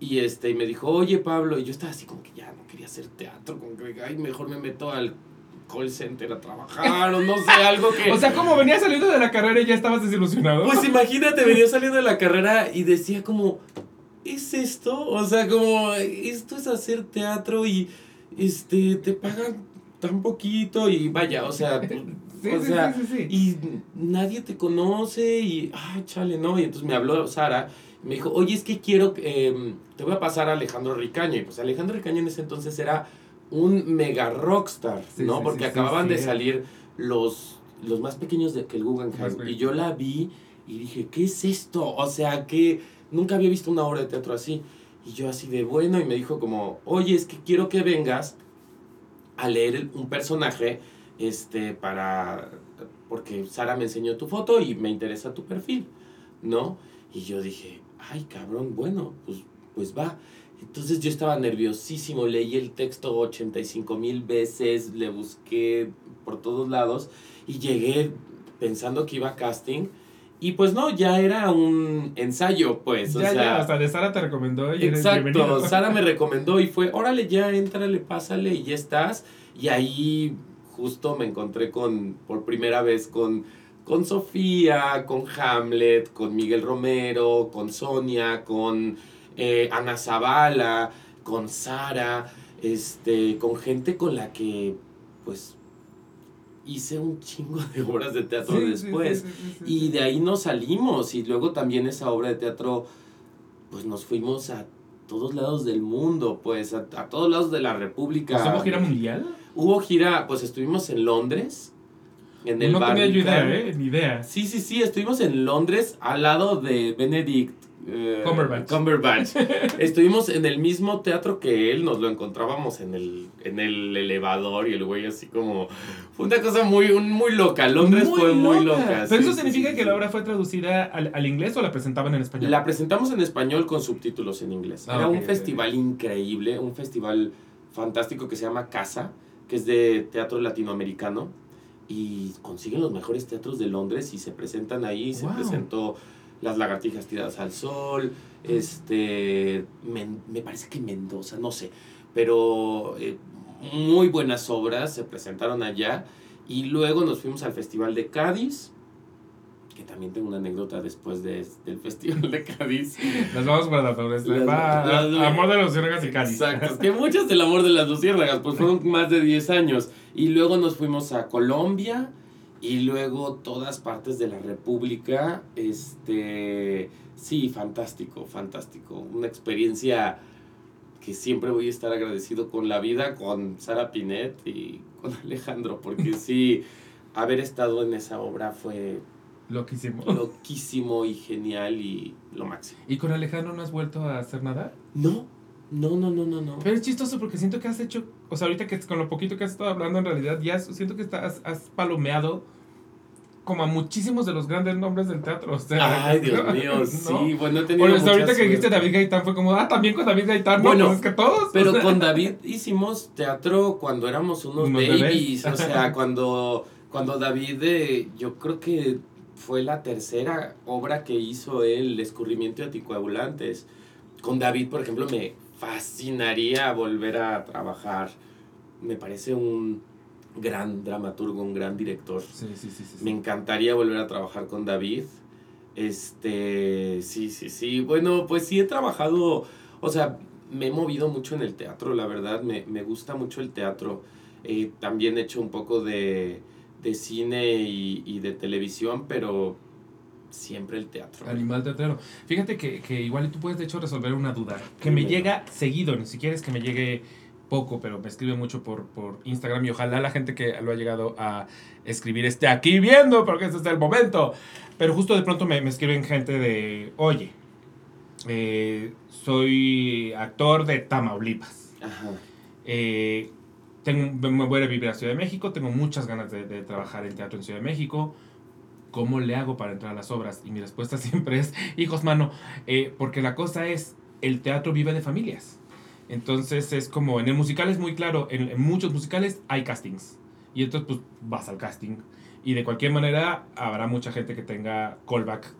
B: Y, este, y me dijo, oye Pablo, y yo estaba así como que ya no quería hacer teatro, como que, ay, mejor me meto al call center a trabajar o no sé, algo que...
A: o sea, como venía saliendo de la carrera y ya estabas desilusionado.
B: Pues imagínate, venía saliendo de la carrera y decía como, ¿es esto? O sea, como, esto es hacer teatro y, este, te pagan tan poquito y vaya, o sea... Sí, o sea, sí, sí, y nadie te conoce y, ay, chale, no. Y entonces me habló Sara me dijo, oye, es que quiero, eh, te voy a pasar a Alejandro Ricaño. Y pues Alejandro Ricaño en ese entonces era un mega rockstar, ¿no? Porque acababan de salir los, los más pequeños de que el Guggenheim. Y yo la vi y dije, ¿qué es esto? O sea, que nunca había visto una obra de teatro así. Y yo así de bueno, y me dijo como, oye, es que quiero que vengas a leer un personaje, este, para, porque Sara me enseñó tu foto y me interesa tu perfil, ¿no? Y yo dije, ay cabrón, bueno, pues, pues va. Entonces yo estaba nerviosísimo, leí el texto 85 mil veces, le busqué por todos lados Y llegué pensando que iba a casting. Y pues no, ya era un ensayo, pues.
A: O ya, sea, ya, hasta de Sara te recomendó y
B: Exacto, Sara me recomendó y fue, órale, ya, entrale, pásale y ya estás. Y ahí justo me encontré con, por primera vez con, con Sofía, con Hamlet, con Miguel Romero, con Sonia, con eh, Ana Zavala, con Sara, este, con gente con la que, pues, hice un chingo de obras de teatro después. y de ahí nos salimos. Y luego también esa obra de teatro, pues nos fuimos a todos lados del mundo, pues a, todos lados de la República.
A: ¿Hubo gira mundial?
B: Hubo gira, pues estuvimos en Londres.
A: En el no tenía yo idea, ¿eh? Ni idea.
B: Sí, sí, sí, estuvimos en Londres al lado de Benedict
A: eh, Cumberbatch.
B: Cumberbatch. Estuvimos en el mismo teatro que él, nos lo encontrábamos en el, en el elevador y el güey así como... Fue una cosa muy, muy loca, Londres fue muy loca.
A: ¿Pero eso significa que la obra fue traducida al, al, inglés o la presentaban en español?
B: La presentamos en español con subtítulos en inglés. Ah, Era un festival increíble, un festival fantástico que se llama Casa, que es de teatro latinoamericano y consiguen los mejores teatros de Londres y se presentan ahí. Se presentó las lagartijas tiradas al sol, este, me parece que Mendoza, no sé, pero eh, muy buenas obras se presentaron allá y luego nos fuimos al Festival de Cádiz, que también tengo una anécdota después de, del Festival de Cádiz.
A: Nos vamos para la Amor de las Luciérnagas y Cádiz.
B: Exacto, es que muchas del Amor de las Luciérnagas, pues fueron más de 10 años. Y luego nos fuimos a Colombia, y luego todas partes de la República, este, sí, fantástico, fantástico. Una experiencia que siempre voy a estar agradecido con la vida, con Sara Pinet y con Alejandro, porque sí, haber estado en esa obra fue
A: loquísimo.
B: Loquísimo y genial y lo máximo.
A: ¿Y con Alejandro no has vuelto a hacer nada?
B: No, no, no, no, no, no.
A: Pero es chistoso porque siento que has hecho, o sea, ahorita que con lo poquito que has estado hablando, en realidad ya siento que estás, has palomeado como a muchísimos de los grandes nombres del teatro. O sea,
B: Ay, Dios mío, sí, bueno, he tenido
A: Bueno, ahorita que dijiste David Gaitán fue como, ah, también con David Gaitán, bueno, pues es que todos.
B: Pero con David hicimos teatro cuando éramos unos, babies, o sea, cuando, cuando David, eh, yo creo que fue la tercera obra que hizo él, El escurrimiento de anticoagulantes. Con David, por ejemplo, me fascinaría volver a trabajar. Me parece un gran dramaturgo, un gran director.
A: Sí, sí, sí,
B: Me encantaría volver a trabajar con David. Este, sí, sí, sí. Bueno, pues sí he trabajado, o sea, me he movido mucho en el teatro, la verdad, me, gusta mucho el teatro. Eh, también he hecho un poco de, cine y, de televisión, pero siempre el teatro.
A: Animal teatrero. Fíjate que, que igual tú puedes de hecho resolver una duda que me llega seguido, ni siquiera es que me llegue poco, pero me escribe mucho por, por Instagram y ojalá la gente que lo ha llegado a escribir esté aquí viendo, porque este es el momento. Pero justo de pronto me, me escriben gente de, oye, eh, soy actor de Tamaulipas. Ajá. Eh, tengo, me voy a vivir a Ciudad de México, tengo muchas ganas de, de, trabajar en teatro en Ciudad de México. ¿Cómo le hago para entrar a las obras? Y mi respuesta siempre es, hijos, mano, eh, porque la cosa es, el teatro vive de familias. Entonces es como, en el musical es muy claro, en, muchos musicales hay castings. Y entonces pues vas al casting. Y de cualquier manera habrá mucha gente que tenga callback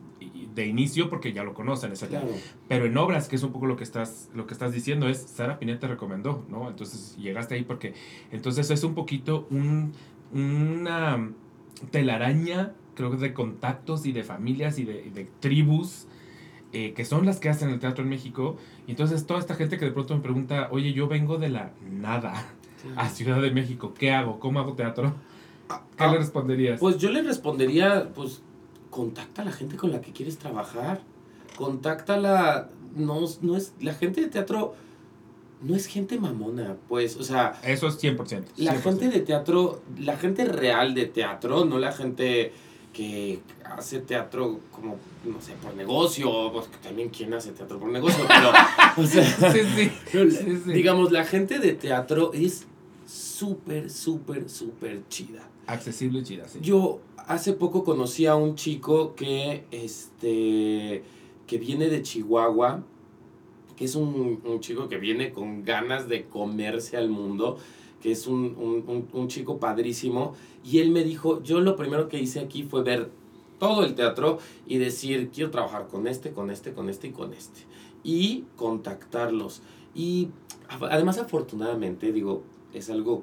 A: de inicio porque ya lo conocen, claro. Pero en obras, que es un poco lo que estás, lo que estás diciendo, es Sara Pinet te recomendó, ¿no? Entonces llegaste ahí porque... Entonces es un poquito un, una telaraña, creo que de contactos y de familias y de, y de tribus eh, que son las que hacen el teatro en México. Y entonces toda esta gente que de pronto me pregunta, oye, yo vengo de la nada a Ciudad de México, ¿qué hago? ¿Cómo hago teatro? Ah, ¿Qué le ah, responderías?
B: Pues yo le respondería, pues contacta a la gente con la que quieres trabajar. Contáctala, no, no es, la gente de teatro no es gente mamona, pues, o sea...
A: Eso es 100%.
B: La gente de teatro, la gente real de teatro, no la gente que hace teatro como, no sé, por negocio, porque también quién hace teatro por negocio, pero, o sea, digamos, la gente de teatro es súper, súper, súper chida.
A: Accesible y chida, sí.
B: Yo hace poco conocí a un chico que, este, que viene de Chihuahua, que es un, un chico que viene con ganas de comerse al mundo, que es un, un chico padrísimo, y él me dijo, yo lo primero que hice aquí fue ver todo el teatro y decir, quiero trabajar con este, con este, con este y con este. Y contactarlos. Y además, afortunadamente, digo, es algo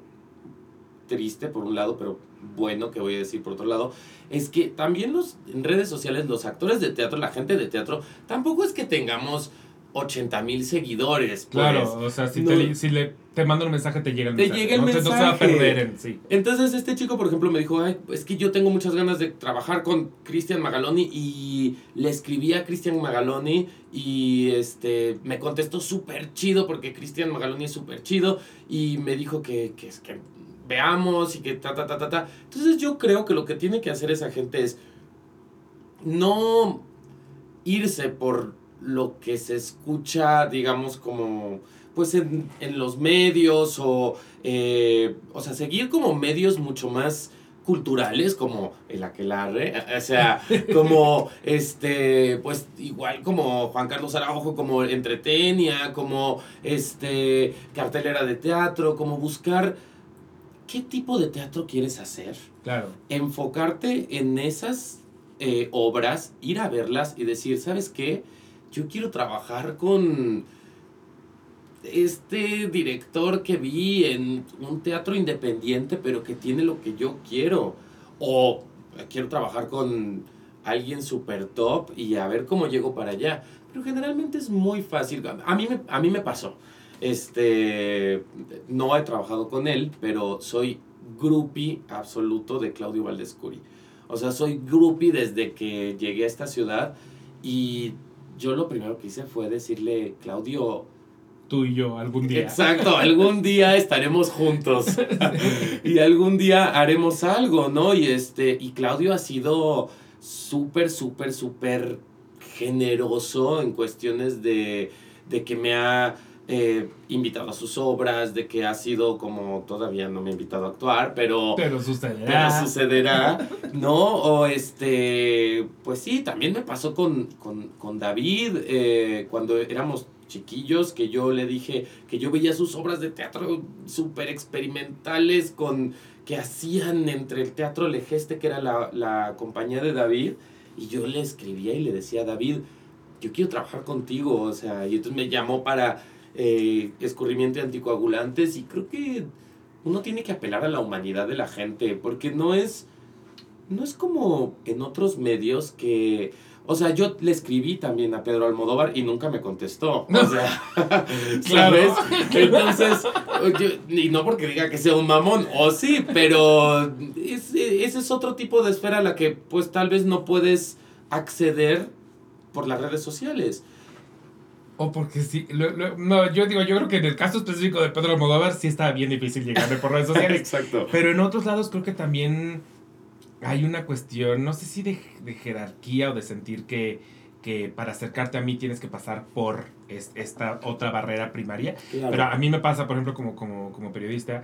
B: triste por un lado, pero bueno que voy a decir por otro lado, es que también los, en redes sociales los actores de teatro, la gente de teatro, tampoco es que tengamos 80 mil seguidores.
A: Pues. Claro, o sea, si, te, si le, te manda un mensaje, te llega el
B: te
A: mensaje.
B: Llega el
A: no,
B: mensaje.
A: no se va a perder en sí.
B: Entonces, este chico, por ejemplo, me dijo: Ay, es que yo tengo muchas ganas de trabajar con Cristian Magaloni. Y le escribí a Cristian Magaloni y este, me contestó súper chido porque Cristian Magaloni es súper chido. Y me dijo que, que, que veamos y que ta, ta, ta, ta, ta. Entonces, yo creo que lo que tiene que hacer esa gente es no irse por lo que se escucha, digamos, como pues en, los medios o, eh, o sea, seguir como medios mucho más culturales como el aquelarre, o sea, como este, pues igual como Juan Carlos Araujo, como Entretenia, como este, cartelera de teatro, como buscar qué tipo de teatro quieres hacer.
A: Claro.
B: Enfocarte en esas eh, obras, ir a verlas y decir, ¿sabes qué? yo quiero trabajar con este director que vi en un teatro independiente, pero que tiene lo que yo quiero. O quiero trabajar con alguien super top y a ver cómo llego para allá. Pero generalmente es muy fácil. A mí me, a mí me pasó. Este, no he trabajado con él, pero soy groupie absoluto de Claudio Valdescuri. O sea, soy groupie desde que llegué a esta ciudad y yo lo primero que hice fue decirle, Claudio,
A: tú y yo algún día.
B: Exacto, algún día estaremos juntos y algún día haremos algo, ¿no? Y este y Claudio ha sido súper súper súper generoso en cuestiones de de que me ha eh, invitado a sus obras, de que ha sido como, todavía no me ha invitado a actuar, pero...
A: Pero sucederá.
B: Pero sucederá, ¿no? O este, pues sí, también me pasó con, con, David, eh, cuando éramos chiquillos, que yo le dije que yo veía sus obras de teatro súper experimentales con que hacían entre el Teatro Legeste, que era la, la compañía de David, y yo le escribía y le decía, David, yo quiero trabajar contigo, o sea, y entonces me llamó para eh, escurrimiento de anticoagulantes y creo que uno tiene que apelar a la humanidad de la gente porque no es no es como en otros medios que o sea, yo le escribí también a Pedro Almodóvar y nunca me contestó. O sea, ¿sabes? Entonces, y no porque diga que sea un mamón, o sí, pero ese es otro tipo de esfera a la que pues tal vez no puedes acceder por las redes sociales.
A: O porque sí, no, yo digo, yo creo que en el caso específico de Pedro Almodóvar sí está bien difícil llegarle por redes sociales.
B: Exacto.
A: Pero en otros lados creo que también hay una cuestión, no sé si de, jerarquía o de sentir que, que, para acercarte a mí tienes que pasar por esta otra barrera primaria. Pero a mí me pasa, por ejemplo, como, como, como periodista,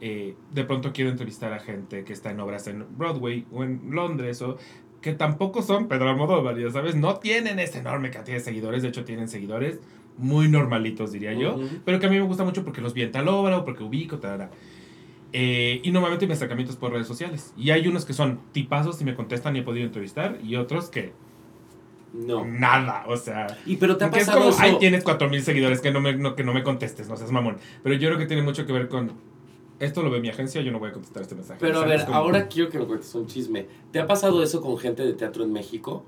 A: eh, de pronto quiero entrevistar a gente que está en obras en Broadway o en Londres o que tampoco son Pedro Almodóvar, ya sabes, no tienen esa enorme cantidad de seguidores, de hecho tienen seguidores muy normalitos, diría yo, pero que a mí me gusta mucho porque los vi en tal obra o porque ubico, tal, eh, y normalmente mi acercamiento es por redes sociales. Y hay unos que son tipazos y me contestan y he podido entrevistar, y otros que
B: no.
A: Nada, o sea.
B: Y pero te ha pasado
A: es como, ay, tienes 4000 seguidores que no me, que no me contestes, no seas mamón. Pero yo creo que tiene mucho que ver con esto lo ve mi agencia, yo no voy a contestar este mensaje.
B: Pero a ver, ahora quiero que me cuentes un chisme. ¿Te ha pasado eso con gente de teatro en México?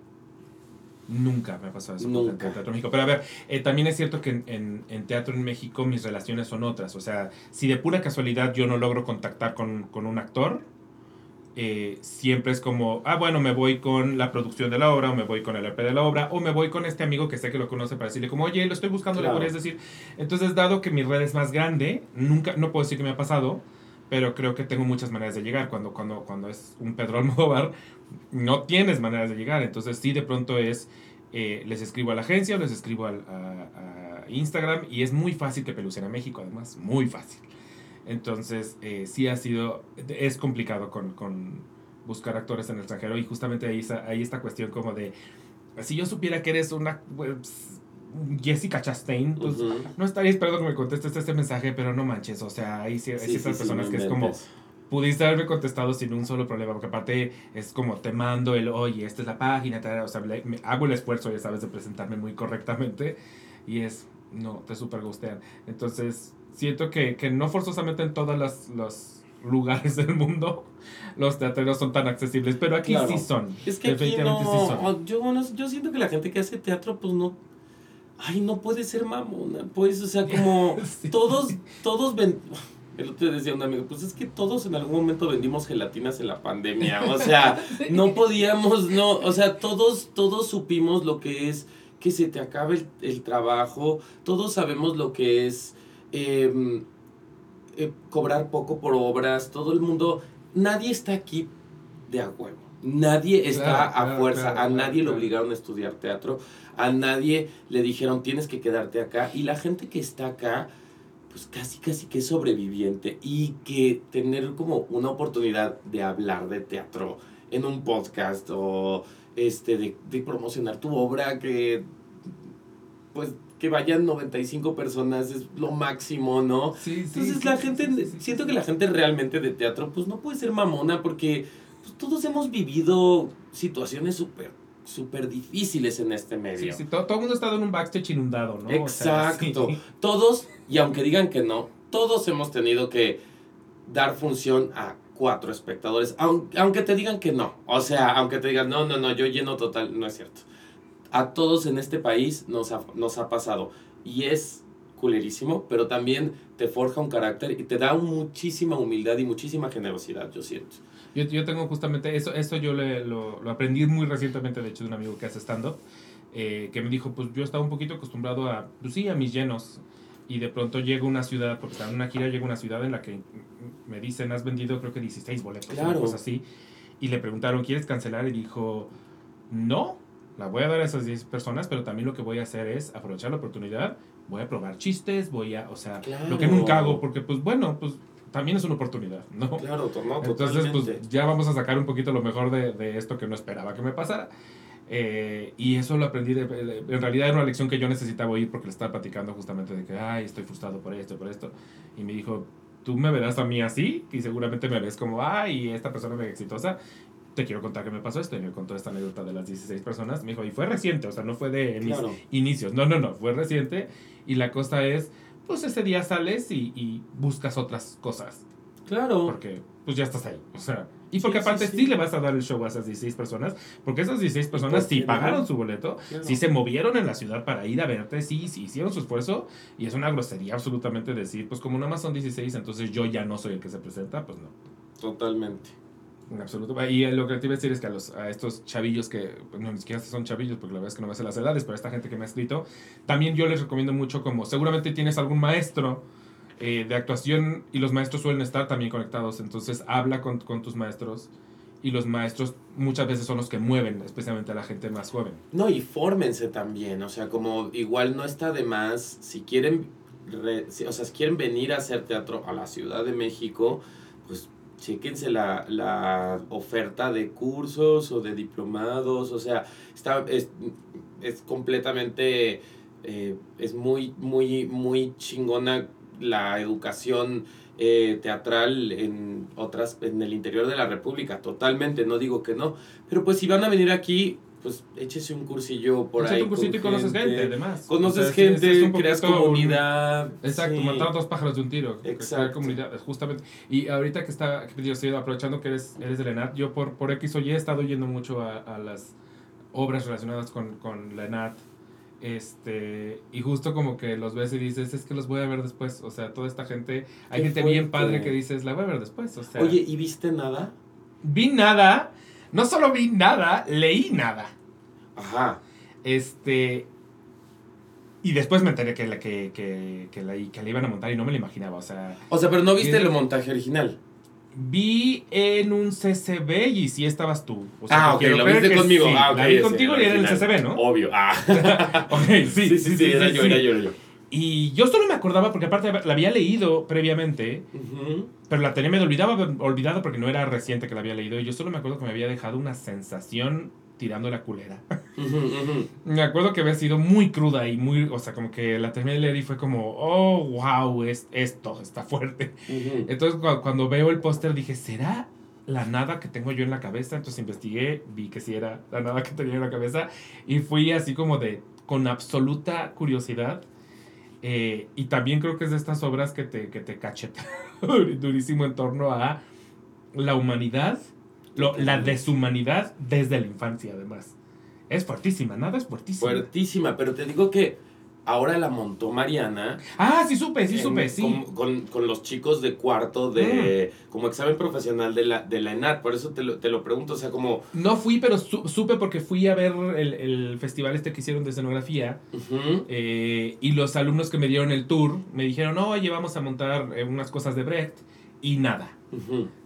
A: Nunca me ha pasado eso con gente de teatro en México. Pero a ver, eh, también es cierto que en, en, teatro en México mis relaciones son otras. O sea, si de pura casualidad yo no logro contactar con, con un actor, eh, siempre es como, ah, bueno, me voy con la producción de la obra, o me voy con el EP de la obra, o me voy con este amigo que sé que lo conoce para decirle como, oye, lo estoy buscando, le podrías decir. Entonces, dado que mi red es más grande, nunca, no puedo decir que me ha pasado, pero creo que tengo muchas maneras de llegar. Cuando, cuando, cuando es un Pedro Almodóvar, no tienes maneras de llegar. Entonces, sí, de pronto es, eh, les escribo a la agencia, o les escribo a, Instagram, y es muy fácil que pelucen a México, además, muy fácil. Entonces, eh, sí ha sido, es complicado con, con, buscar actores en el extranjero y justamente ahí está, ahí esta cuestión como de, si yo supiera que eres una, pues, Jessica Chastain, pues no estaría esperando que me contestes este mensaje, pero no manches, o sea, hay, ciertas personas que es como pudiste haberme contestado sin un solo problema, porque aparte es como te mando el, oye, esta es la página, o sea, hago el esfuerzo, ya sabes, de presentarme muy correctamente y es, no, te super gustean. Entonces, siento que, que no forzosamente en todos los lugares del mundo los teatros son tan accesibles, pero aquí sí son.
B: Es que aquí no, Yo, yo siento que la gente que hace teatro, pues no, ay, no puede ser mamona, pues, o sea, como todos, todos ven... El otro día decía un amigo, pues es que todos en algún momento vendimos gelatinas en la pandemia, o sea, no podíamos, no, o sea, todos, todos supimos lo que es que se te acabe el, trabajo, todos sabemos lo que es em, eh, cobrar poco por obras, todo el mundo, nadie está aquí de a huevo. Nadie está a fuerza, a nadie le obligaron a estudiar teatro, a nadie le dijeron tienes que quedarte acá y la gente que está acá, pues casi casi que es sobreviviente. Y que tener como una oportunidad de hablar de teatro en un podcast o este de, de promocionar tu obra que pues que vayan 95 personas es lo máximo, ¿no? Sí, sí. Entonces la gente, siento que la gente realmente de teatro pues no puede ser mamona porque pues, todos hemos vivido situaciones súper súper difíciles en este medio.
A: Sí, sí, todo, todo el mundo ha estado en un backstage inundado, ¿no?
B: Exacto. Todos, y aunque digan que no, todos hemos tenido que dar función a cuatro espectadores, aunque, aunque te digan que no. O sea, aunque te digan, no, no, no, yo lleno total, no es cierto. A todos en este país nos ha, nos ha pasado. Y es culerísimo, pero también te forja un carácter y te da muchísima humildad y muchísima generosidad, yo siento.
A: Yo, yo tengo justamente eso, eso yo le, lo, lo, aprendí muy recientemente, de hecho, de un amigo que hace stand-up, eh, que me dijo, pues yo estaba un poquito acostumbrado a, pues sí, a mis llenos, y de pronto llego a una ciudad, porque estaba en una gira, llego a una ciudad en la que me dicen, has vendido creo que 16 boletos, claro. cosas así, y le preguntaron, ¿quieres cancelar? Y dijo, no, la voy a dar a esas 10 personas, pero también lo que voy a hacer es aprovechar la oportunidad, voy a probar chistes, voy a, o sea, lo que nunca hago, porque pues bueno, pues también es una oportunidad, ¿no?
B: Claro, no,
A: Entonces, pues ya vamos a sacar un poquito lo mejor de, de esto que no esperaba que me pasara. Eh, y eso lo aprendí, de, en realidad era una lección que yo necesitaba oír porque le estaba platicando justamente de que, ay, estoy frustrado por esto, por esto. Y me dijo, tú me verás a mí así y seguramente me ves como, ay, esta persona me exitosa. Te quiero contar que me pasó esto y me contó esta anécdota de las 16 personas. Me dijo, y fue reciente, o sea, no fue de mis inicios. No, no, no, fue reciente. Y la cosa es, pues ese día sales y, y buscas otras cosas.
B: Claro.
A: Porque pues ya estás ahí. O sea, y porque aparte sí, le vas a dar el show a esas 16 personas, porque esas 16 personas sí pagaron su boleto, sí se movieron en la ciudad para ir a verte, sí, sí hicieron su esfuerzo, y es una grosería absolutamente decir, pues como nada más son 16, entonces yo ya no soy el que se presenta, pues no.
B: Totalmente.
A: En absoluto. Y lo que te iba a decir es que a, los, a estos chavillos que, pues, no, ni siquiera son chavillos, porque la verdad es que no me sé las edades, pero esta gente que me ha escrito, también yo les recomiendo mucho como, seguramente tienes algún maestro eh, de actuación y los maestros suelen estar también conectados, entonces habla con, con tus maestros y los maestros muchas veces son los que mueven, especialmente a la gente más joven.
B: No, y fórmense también, o sea, como igual no está de más, si quieren, o sea, si quieren venir a hacer teatro a la Ciudad de México, chéquense la, la oferta de cursos o de diplomados, o sea, está, es, es completamente, eh, es muy, muy, muy chingona la educación eh, teatral en otras, en el interior de la República, totalmente, no digo que no, pero pues si van a venir aquí, pues échese un cursillo por ahí.
A: un cursito y conoces gente, además.
B: Conoces gente, creas comunidad.
A: Exacto, matar dos pájaros de un tiro. Exacto. comunidad, justamente. Y ahorita que está, que yo estoy aprovechando que eres, eres de la yo por, por X o Y he estado yendo mucho a, a las obras relacionadas con, con la ENAT este, y justo como que los ves y dices, es que los voy a ver después. O sea, toda esta gente, hay gente bien padre que dices, la voy a ver después. O sea,
B: Oye, ¿y viste nada?
A: Vi nada. No solo vi nada, leí nada.
B: Ajá.
A: Este. Y después me enteré que la, que, que, que, la, que la iban a montar y no me lo imaginaba. O sea.
B: O sea, pero no viste el montaje original.
A: Vi en un CCB y sí estabas tú.
B: ah, ok, lo viste conmigo. Ah,
A: la vi contigo y era en el CCB, ¿no?
B: Obvio. Ah.
A: ok, sí, sí, sí. sí,
B: era yo, era yo, era yo.
A: Y yo solo me acordaba, porque aparte la había leído previamente, pero la tenía me olvidaba olvidado porque no era reciente que la había leído. Y yo solo me acuerdo que me había dejado una sensación tirando la culera. Me acuerdo que había sido muy cruda y muy, o sea, como que la terminé de leer y fue como, oh, wow, es, esto está fuerte. Entonces cuando, veo el póster dije, ¿será la nada que tengo yo en la cabeza? Entonces investigué, vi que sí era la nada que tenía en la cabeza y fui así como de, con absoluta curiosidad. Eh, y también creo que es de estas obras que te, que te cachetan durísimo en torno a la humanidad la deshumanidad desde la infancia, además. Es fuertísima, nada es fuertísima.
B: Fuertísima, pero te digo que ahora la montó Mariana.
A: Ah, sí supe, sí supe, sí.
B: Con, los chicos de cuarto de mm. como examen profesional de la, de la ENAT, por eso te lo, te lo pregunto, o sea, como...
A: No fui, pero supe porque fui a ver el, festival este que hicieron de escenografía eh, y los alumnos que me dieron el tour me dijeron, oye, vamos a montar eh, unas cosas de Brecht y nada.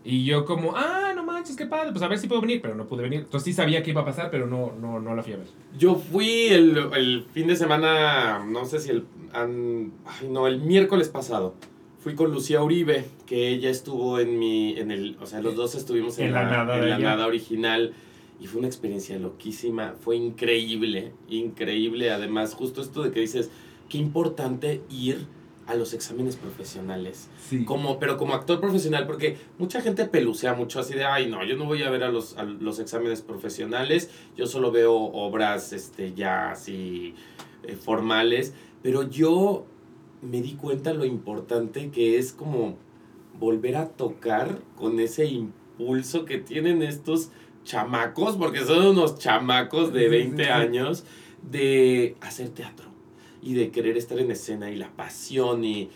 A: Y yo como, ah, manches, qué padre, pues a ver si puedo venir, pero no pude venir. Entonces sí sabía que iba a pasar, pero no, no, no la fui a ver.
B: Yo fui el, el fin de semana, no sé si el, ay, no, el miércoles pasado. Fui con Lucía Uribe, que ella estuvo en mi, en el, o sea, los dos estuvimos en, la, nada, en la nada original. Y fue una experiencia loquísima, fue increíble, increíble. Además, justo esto de que dices, qué importante ir a los exámenes profesionales. Como, pero como actor profesional, porque mucha gente pelucea mucho así de, ay, no, yo no voy a ver a los, los exámenes profesionales, yo solo veo obras este, ya así eh, formales, pero yo me di cuenta lo importante que es como volver a tocar con ese impulso que tienen estos chamacos, porque son unos chamacos de 20 años, de hacer teatro y de querer estar en escena y la pasión y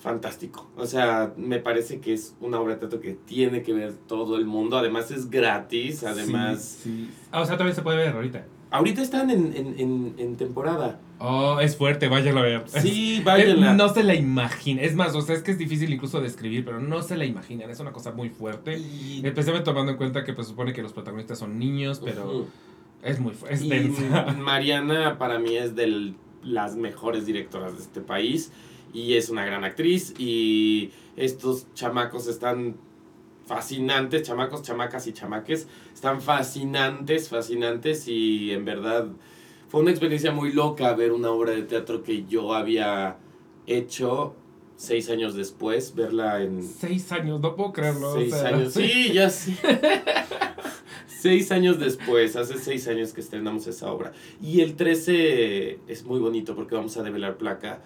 B: fantástico. O sea, me parece que es una obra de teatro que tiene que ver todo el mundo. Además es gratis, además...
A: Sí, Ah, o sea, también se puede ver ahorita.
B: Ahorita están en, temporada.
A: Oh, es fuerte, váyanlo a ver.
B: Sí, váyanla.
A: No se la imagina. Es más, o sea, es que es difícil incluso describir, pero no se la imaginan. Es una cosa muy fuerte. Y... Especialmente tomando en cuenta que pues supone que los protagonistas son niños, pero... Es muy es
B: Mariana para mí es del las mejores directoras de este país y es una gran actriz y estos chamacos están fascinantes, chamacos, chamacas y chamaques, están fascinantes, fascinantes y en verdad fue una experiencia muy loca ver una obra de teatro que yo había hecho seis años después, verla en...
A: Seis años, no puedo creerlo.
B: Seis años, sí, ya sí. seis años después, hace seis años que estrenamos esa obra. Y el 13 es muy bonito porque vamos a develar placa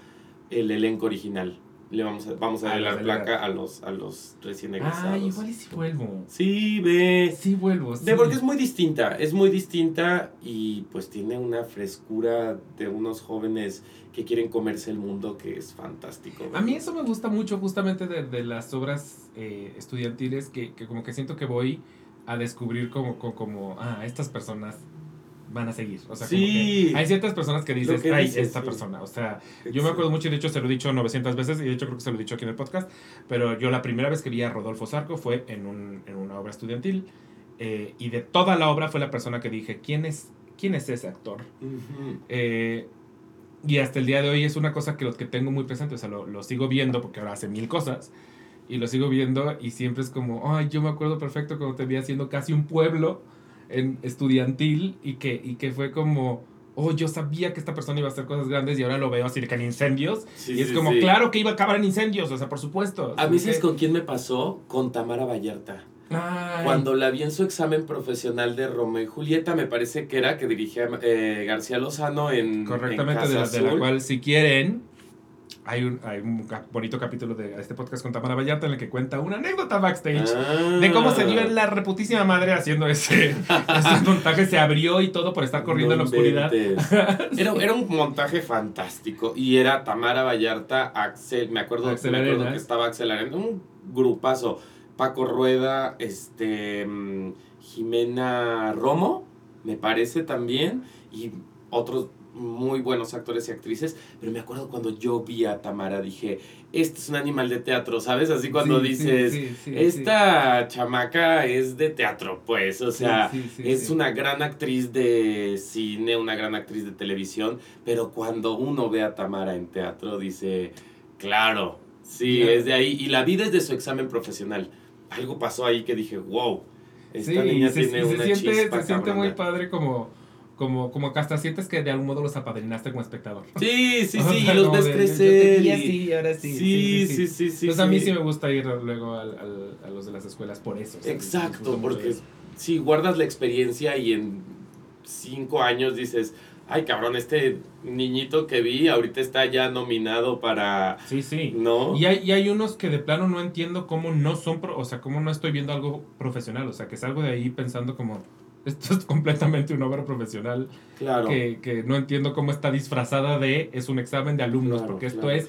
B: el elenco original. Le vamos a, vamos a develar placa a los, a los recién egresados.
A: Ay, igual y si vuelvo.
B: Sí, ve.
A: Sí vuelvo.
B: Ve, porque es muy distinta, es muy distinta y pues tiene una frescura de unos jóvenes que quieren comerse el mundo que es fantástico.
A: A mí eso me gusta mucho justamente de, de las obras eh, estudiantiles que, que como que siento que voy a descubrir como, como, ah, estas personas van a seguir. O sea, sí. hay ciertas personas que dices, ay, esta persona. O sea, yo me acuerdo mucho y de hecho se lo he dicho 900 veces y de hecho creo que se lo he dicho aquí en el podcast, pero yo la primera vez que vi a Rodolfo Zarco fue en, un, en una obra estudiantil eh, y de toda la obra fue la persona que dije, ¿quién es, quién es ese actor? Eh, y hasta el día de hoy es una cosa que los que tengo muy presente, o sea, lo, lo sigo viendo porque ahora hace mil cosas y lo sigo viendo y siempre es como, ay, yo me acuerdo perfecto cuando te vi haciendo casi un pueblo en estudiantil y que, y que fue como, oh, yo sabía que esta persona iba a hacer cosas grandes y ahora lo veo así que en incendios. y es como, claro que iba a acabar en incendios, o sea, por supuesto.
B: A mí, ¿sabes con quién me pasó? Con Tamara Vallarta. Cuando la vi en su examen profesional de Romeo y Julieta, me parece que era que dirigía eh, García Lozano en.
A: Correctamente, de, la, cual, si quieren, hay un, hay un bonito capítulo de este podcast con Tamara Vallarta en el que cuenta una anécdota backstage de cómo se dio en la reputísima madre haciendo ese, ese montaje. Se abrió y todo por estar corriendo en la oscuridad.
B: Era, era, un montaje fantástico. Y era Tamara Vallarta, Axel, me acuerdo, me acuerdo que estaba Axel Arena, un grupazo. Paco Rueda, este, mm, Jimena Romo, me parece también. Y otros muy buenos actores y actrices, pero me acuerdo cuando yo vi a Tamara, dije, este es un animal de teatro, ¿sabes? Así cuando dices, esta chamaca es de teatro, pues, o sea, es una gran actriz de cine, una gran actriz de televisión, pero cuando uno ve a Tamara en teatro, dice, claro, sí, es de ahí, y la vida es de su examen profesional. Algo pasó ahí que dije, wow
A: Esta niña tiene una se siente, se siente muy padre como como, como que hasta sientes que de algún modo los apadrinaste como espectador.
B: Sí, sí, sí, y los ves crecer.
A: Y... sí, ahora sí. Sí, sí, sí, sí. Entonces a mí sí me gusta ir luego a los de las escuelas por eso.
B: Exacto, porque si guardas la experiencia y en cinco años dices, ay cabrón, este niñito que vi ahorita está ya nominado para...
A: Sí, sí. ¿No? Y hay, y hay unos que de plano no entiendo cómo no son, o sea, cómo no estoy viendo algo profesional, o sea, que salgo de ahí pensando como esto es completamente una obra profesional claro. que, que, no entiendo cómo está disfrazada de es un examen de alumnos, porque esto es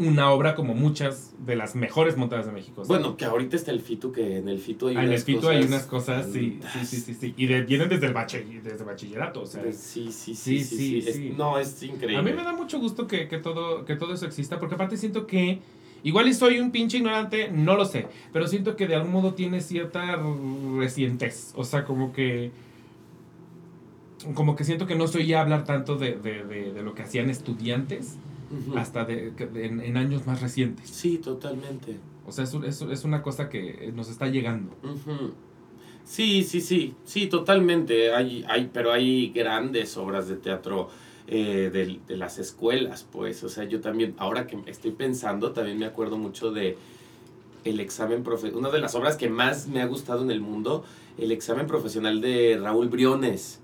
A: una obra como muchas de las mejores montadas de México.
B: Bueno, que ahorita está el FITU, que en el FITU
A: hay ah, en el FITU hay unas cosas, sí, sí, sí, sí, Y vienen desde el desde bachillerato, o sea.
B: Sí, sí, sí, sí, sí, no, es increíble.
A: A mí me da mucho gusto que, que, todo, que todo eso exista, porque aparte siento que Igual y soy un pinche ignorante, no lo sé. Pero siento que de algún modo tiene cierta recientez. O sea, como que. Como que siento que no soy ya hablar tanto de, de, de, lo que hacían estudiantes hasta de, en, años más recientes.
B: Sí, totalmente.
A: O sea, es, es, es una cosa que nos está llegando.
B: Sí, sí, sí. Sí, totalmente. Hay, hay, pero hay grandes obras de teatro eh, de, las escuelas, pues, o sea, yo también, ahora que estoy pensando, también me acuerdo mucho de el examen profesional, una de las obras que más me ha gustado en el mundo, el examen profesional de Raúl Briones,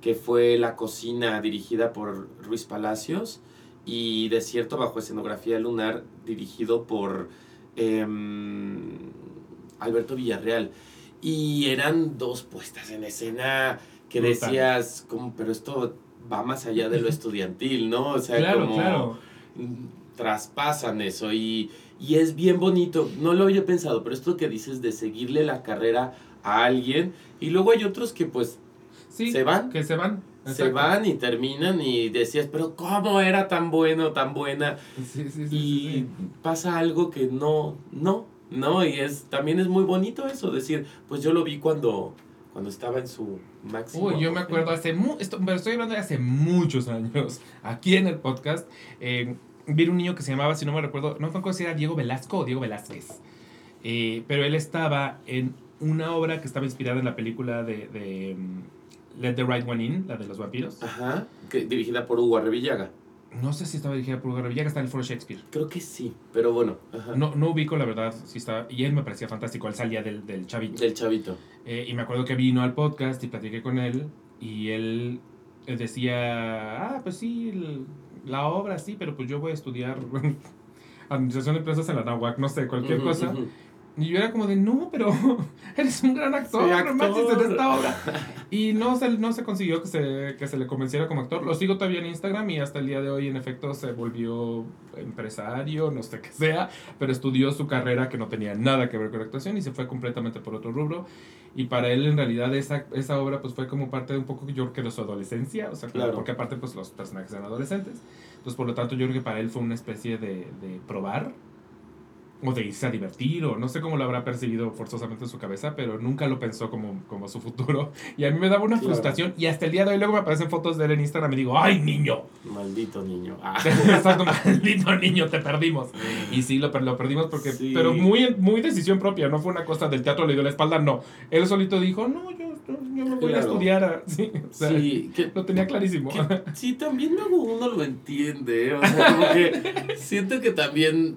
B: que fue La Cocina, dirigida por Ruiz Palacios, y Desierto bajo escenografía lunar, dirigido por em, Alberto Villarreal. Y eran dos puestas en escena que decías, como, pero esto va más allá de lo estudiantil, ¿no? O sea, como traspasan eso y, y es bien bonito. No lo había pensado, pero esto que dices de seguirle la carrera a alguien y luego hay otros que pues se van.
A: Que se van.
B: Se van y terminan y decías, pero ¿cómo era tan bueno, tan buena? Sí, sí, sí, y pasa algo que no, no, no, y es también es muy bonito eso, decir, pues yo lo vi cuando cuando estaba en su máximo.
A: Uy, yo me acuerdo hace, esto, pero estoy hablando de hace muchos años, aquí en el podcast, eh, vi un niño que se llamaba, si no me recuerdo, no me acuerdo si era Diego Velasco o Diego Velázquez, eh, pero él estaba en una obra que estaba inspirada en la película de, de mm, Let the Right One In, la de los vampiros.
B: Ajá, que, dirigida por Hugo Arrevillaga.
A: No sé si estaba dirigida por Hugo Arrevillaga, está en el Foro Shakespeare.
B: Creo que sí, pero bueno.
A: No, no ubico la verdad si estaba, y él me parecía fantástico, él salía del, del chavito.
B: Del chavito.
A: Eh, y me acuerdo que vino al podcast y platiqué con él y él, decía, ah, pues sí, la obra sí, pero pues yo voy a estudiar administración de empresas en la NAWAC, no sé, cualquier cosa. Y yo era como de, no, pero eres un gran actor, sí, en esta obra. Y no se, no se consiguió que se, que se le convenciera como actor. Lo sigo todavía en Instagram y hasta el día de hoy, en efecto, se volvió empresario, no sé qué sea, pero estudió su carrera que no tenía nada que ver con la actuación y se fue completamente por otro rubro. Y para él, en realidad, esa, esa obra pues fue como parte de un poco, yo creo que de su adolescencia, o sea, claro. porque aparte, pues los personajes eran adolescentes. Entonces, por lo tanto, yo creo que para él fue una especie de, de probar o de irse a divertir, o no sé cómo lo habrá percibido forzosamente en su cabeza, pero nunca lo pensó como, como su futuro. Y a mí me daba una frustración, y hasta el día de hoy luego me aparecen fotos de él en Instagram y digo, ¡ay, niño!
B: Maldito niño. Ah.
A: maldito niño, te perdimos. Y sí, lo, lo perdimos porque, pero muy, muy decisión propia, no fue una cosa del teatro, le dio la espalda, no. Él solito dijo, no, yo, yo no voy a estudiar. Sí, sí que, lo tenía clarísimo.
B: sí, también luego uno lo entiende, o sea, como que siento que también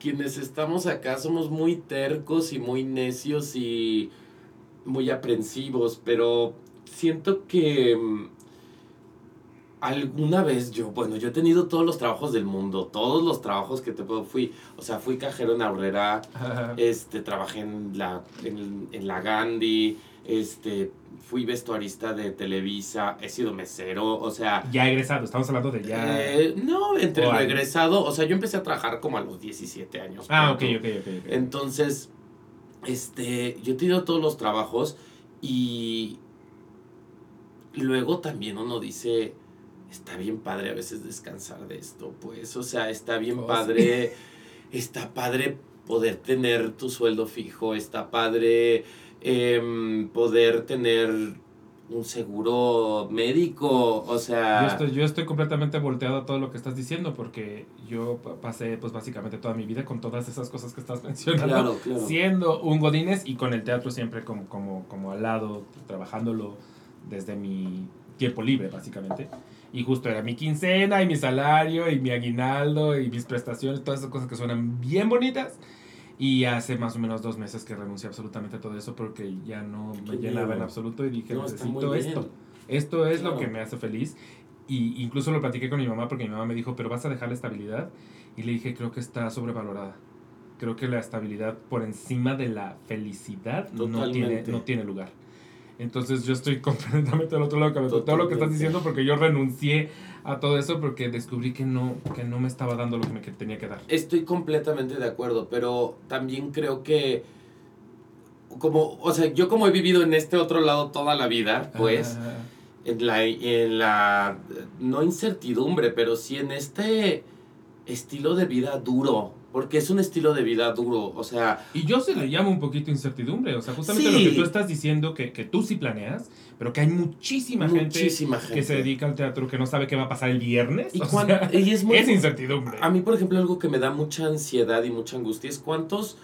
B: quienes estamos acá somos muy tercos y muy necios y muy aprensivos, pero siento que mm, alguna vez yo, bueno, yo he tenido todos los trabajos del mundo, todos los trabajos que te puedo, fui, o sea, fui cajero en Aurrera, este, trabajé en la, en, en la Gandhi, este, fui vestuarista de Televisa, he sido mesero, o sea...
A: Ya egresado, estamos hablando de ya...
B: Eh, no, entre lo egresado, o sea, yo empecé a trabajar como a los 17 años.
A: Ah, ok, ok, ok.
B: Entonces, este, yo he tenido todos los trabajos y luego también uno dice, está bien padre a veces descansar de esto, pues, o sea, está bien oh, padre, está padre poder tener tu sueldo fijo, está padre Em, poder tener un seguro médico, o sea...
A: Yo estoy, yo estoy completamente volteado a todo lo que estás diciendo porque yo pasé pues básicamente toda mi vida con todas esas cosas que estás mencionando, siendo un godines y con el teatro siempre como, como, como al lado, trabajándolo desde mi tiempo libre básicamente. Y justo era mi quincena y mi salario y mi aguinaldo y mis prestaciones, todas esas cosas que suenan bien bonitas. Y hace más o menos dos meses que renuncié absolutamente a todo eso porque ya no me llenaba en absoluto y dije, necesito esto. Esto es lo que me hace feliz. Y incluso lo platiqué con mi mamá porque mi mamá me dijo, pero vas a dejar la estabilidad. Y le dije, creo que está sobrevalorada. Creo que la estabilidad por encima de la felicidad no tiene, no tiene lugar. Entonces yo estoy completamente al otro lado de todo lo que estás diciendo porque yo renuncié a todo eso porque descubrí que no, que no me estaba dando lo que me tenía que dar.
B: Estoy completamente de acuerdo, pero también creo que como, o sea, yo como he vivido en este otro lado toda la vida, pues, en la, en la, no incertidumbre, pero sí en este estilo de vida duro, porque es un estilo de vida duro, o sea...
A: Y yo se le llamo un poquito incertidumbre, o sea, justamente lo que tú estás diciendo, que, que, tú sí planeas, pero que hay muchísima, gente, que se dedica al teatro que no sabe qué va a pasar el viernes.
B: Y, es,
A: muy, es incertidumbre.
B: A mí, por ejemplo, algo que me da mucha ansiedad y mucha angustia es cuántos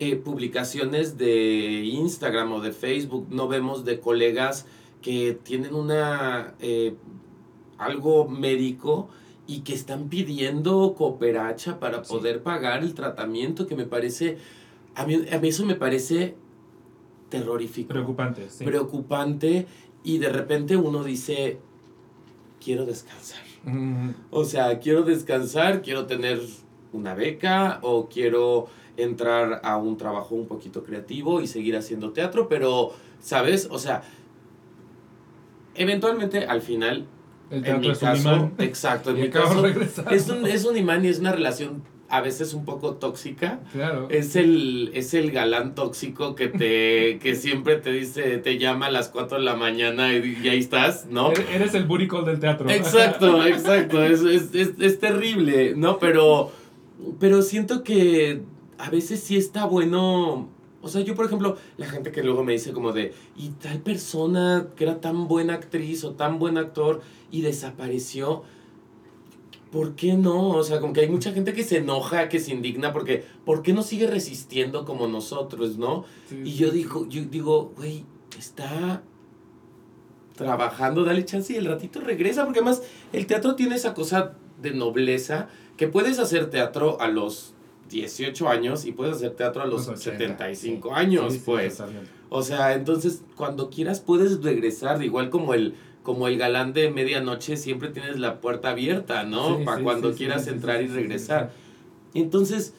B: eh, publicaciones de Instagram o de Facebook no vemos de colegas que tienen una... Eh, algo médico y que están pidiendo cooperacha para poder pagar el tratamiento que me parece, a mí, a mí eso me parece terrorífico.
A: Preocupante,
B: Preocupante y de repente uno dice, quiero descansar. O sea, quiero descansar, quiero tener una beca o quiero entrar a un trabajo un poquito creativo y seguir haciendo teatro, pero, ¿sabes? O sea, eventualmente al final en mi caso, exacto, en mi caso es un, es un imán y es una relación a veces un poco tóxica. Claro. Es el, es el galán tóxico que te que siempre te dice, te llama a las 4 de la mañana y, ahí estás, ¿no?
A: Eres el booty del teatro.
B: Exacto, exacto. Es, es, es, es, terrible, ¿no? Pero, pero siento que a veces sí está bueno o sea, yo, por ejemplo, la gente que luego me dice como de, y tal persona que era tan buena actriz o tan buen actor y desapareció, ¿por qué no? O sea, como que hay mucha gente que se enoja, que se indigna, porque ¿por qué no sigue resistiendo como nosotros, no? y yo digo, yo digo, güey, está trabajando, dale chance y el ratito regresa, porque además el teatro tiene esa cosa de nobleza que puedes hacer teatro a los 18 años y puedes hacer teatro a los 75 años, pues. o sea, entonces cuando quieras puedes regresar, igual como el como el galán de medianoche siempre tienes la puerta abierta, ¿no? Para cuando quieras entrar y regresar. Entonces,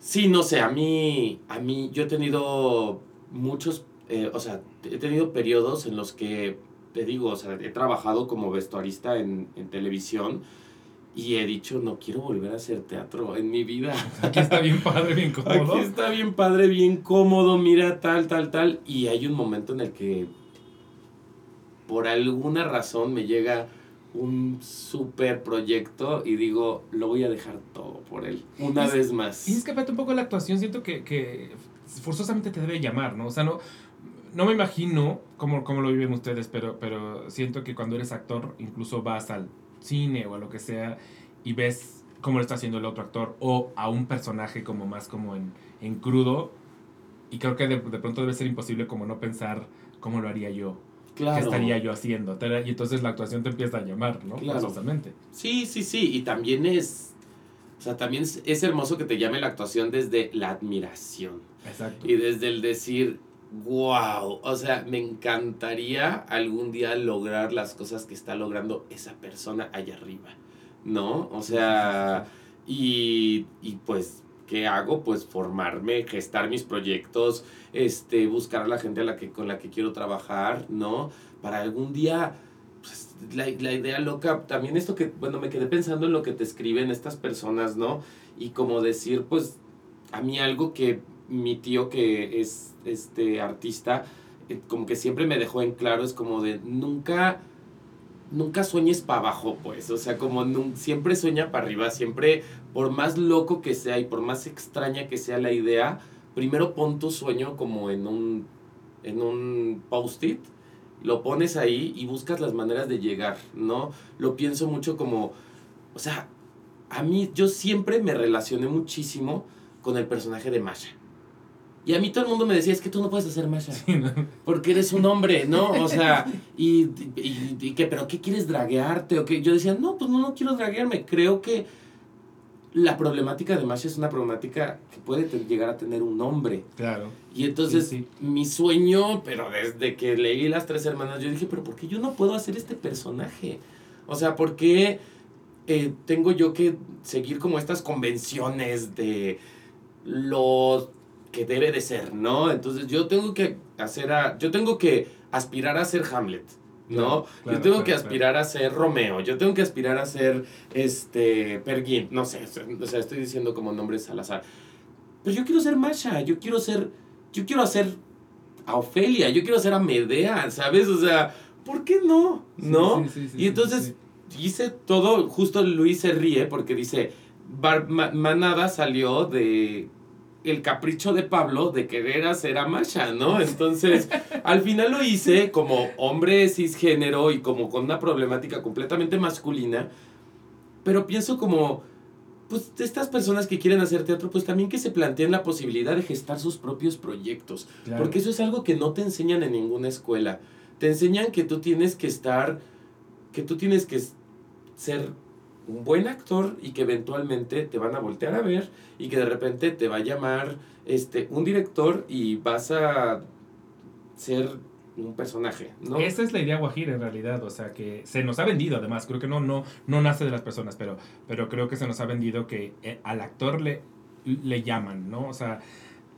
B: sí, no sé, a mí a mí yo he tenido muchos eh, o sea, he tenido periodos en los que te digo, o sea, he trabajado como vestuarista en, en televisión y he dicho, no quiero volver a hacer teatro en mi vida.
A: Aquí está bien padre, bien cómodo.
B: Aquí está bien padre, bien cómodo, mira tal, tal, tal. Y hay un momento en el que, por alguna razón, me llega un super proyecto y digo, lo voy a dejar todo por él, una vez más.
A: Y es que un poco la actuación, siento que, que forzosamente te debe llamar, ¿no? O sea, no, no me imagino cómo, cómo lo viven ustedes, pero, pero siento que cuando eres actor, incluso vas al cine o a lo que sea y ves cómo lo está haciendo el otro actor o a un personaje como más como en, en crudo y creo que de, de, pronto debe ser imposible como no pensar cómo lo haría yo. Claro. ¿Qué estaría yo haciendo? Y entonces la actuación te empieza a llamar, ¿no? Claro.
B: Sí, sí, sí. Y también es... O sea, también es, es hermoso que te llame la actuación desde la admiración. Exacto. Y desde el decir, wow, o sea, me encantaría algún día lograr las cosas que está logrando esa persona allá arriba, ¿no? O sea, y, y pues, ¿qué hago? Pues formarme, gestar mis proyectos, este, buscar a la gente a la que, con la que quiero trabajar, ¿no? Para algún día... Pues, la, la idea loca, también esto que, bueno, me quedé pensando en lo que te escriben estas personas, ¿no? Y como decir, pues, a mí algo que mi tío que es este artista, eh, como que siempre me dejó en claro, es como de nunca, nunca sueñes para abajo, pues, o sea, como siempre sueña para arriba, siempre, por más loco que sea y por más extraña que sea la idea, primero pon tu sueño como en un, en un post-it lo pones ahí y buscas las maneras de llegar, ¿no? Lo pienso mucho como, o sea, a mí yo siempre me relacioné muchísimo con el personaje de Masha. Y a mí todo el mundo me decía, es que tú no puedes hacer Masha. Porque eres un hombre, ¿no? O sea, y, y, y, que, pero ¿qué quieres draguearte? O que yo decía, no, pues no, no quiero draguearme. Creo que la problemática de Masha es una problemática que puede llegar a tener un nombre.
A: Claro.
B: Y entonces mi sueño, pero desde que leí Las Tres Hermanas, yo dije, pero ¿por qué yo no puedo hacer este personaje? O sea, ¿por qué eh, tengo yo que seguir como estas convenciones de lo que debe de ser, ¿no? Entonces yo tengo que hacer a, yo tengo que aspirar a ser Hamlet. ¿no? yo tengo que aspirar a ser Romeo, yo tengo que aspirar a ser este Perguín, no sé, o sea, estoy diciendo como nombres al azar. Pero yo quiero ser Masha, yo quiero ser, yo quiero hacer a Ofelia, yo quiero ser a Medea, ¿sabes? O sea, ¿por qué no? ¿No? y entonces hice todo, justo Luis se ríe porque dice, Manada salió de el capricho de Pablo de querer hacer a Masha, ¿no? Entonces, al final lo hice como hombre cisgénero y como con una problemática completamente masculina, pero pienso como, pues, estas personas que quieren hacer teatro, pues también que se planteen la posibilidad de gestar sus propios proyectos, porque eso es algo que no te enseñan en ninguna escuela. Te enseñan que tú tienes que estar, que tú tienes que ser un buen actor y que eventualmente te van a voltear a ver y que de repente te va a llamar este, un director y vas a ser un personaje, ¿no?
A: Esa es la idea Guajira en realidad, o sea que se nos ha vendido además, creo que no, no, no nace de las personas, pero, pero creo que se nos ha vendido que eh, al actor le, le llaman, ¿no? O sea,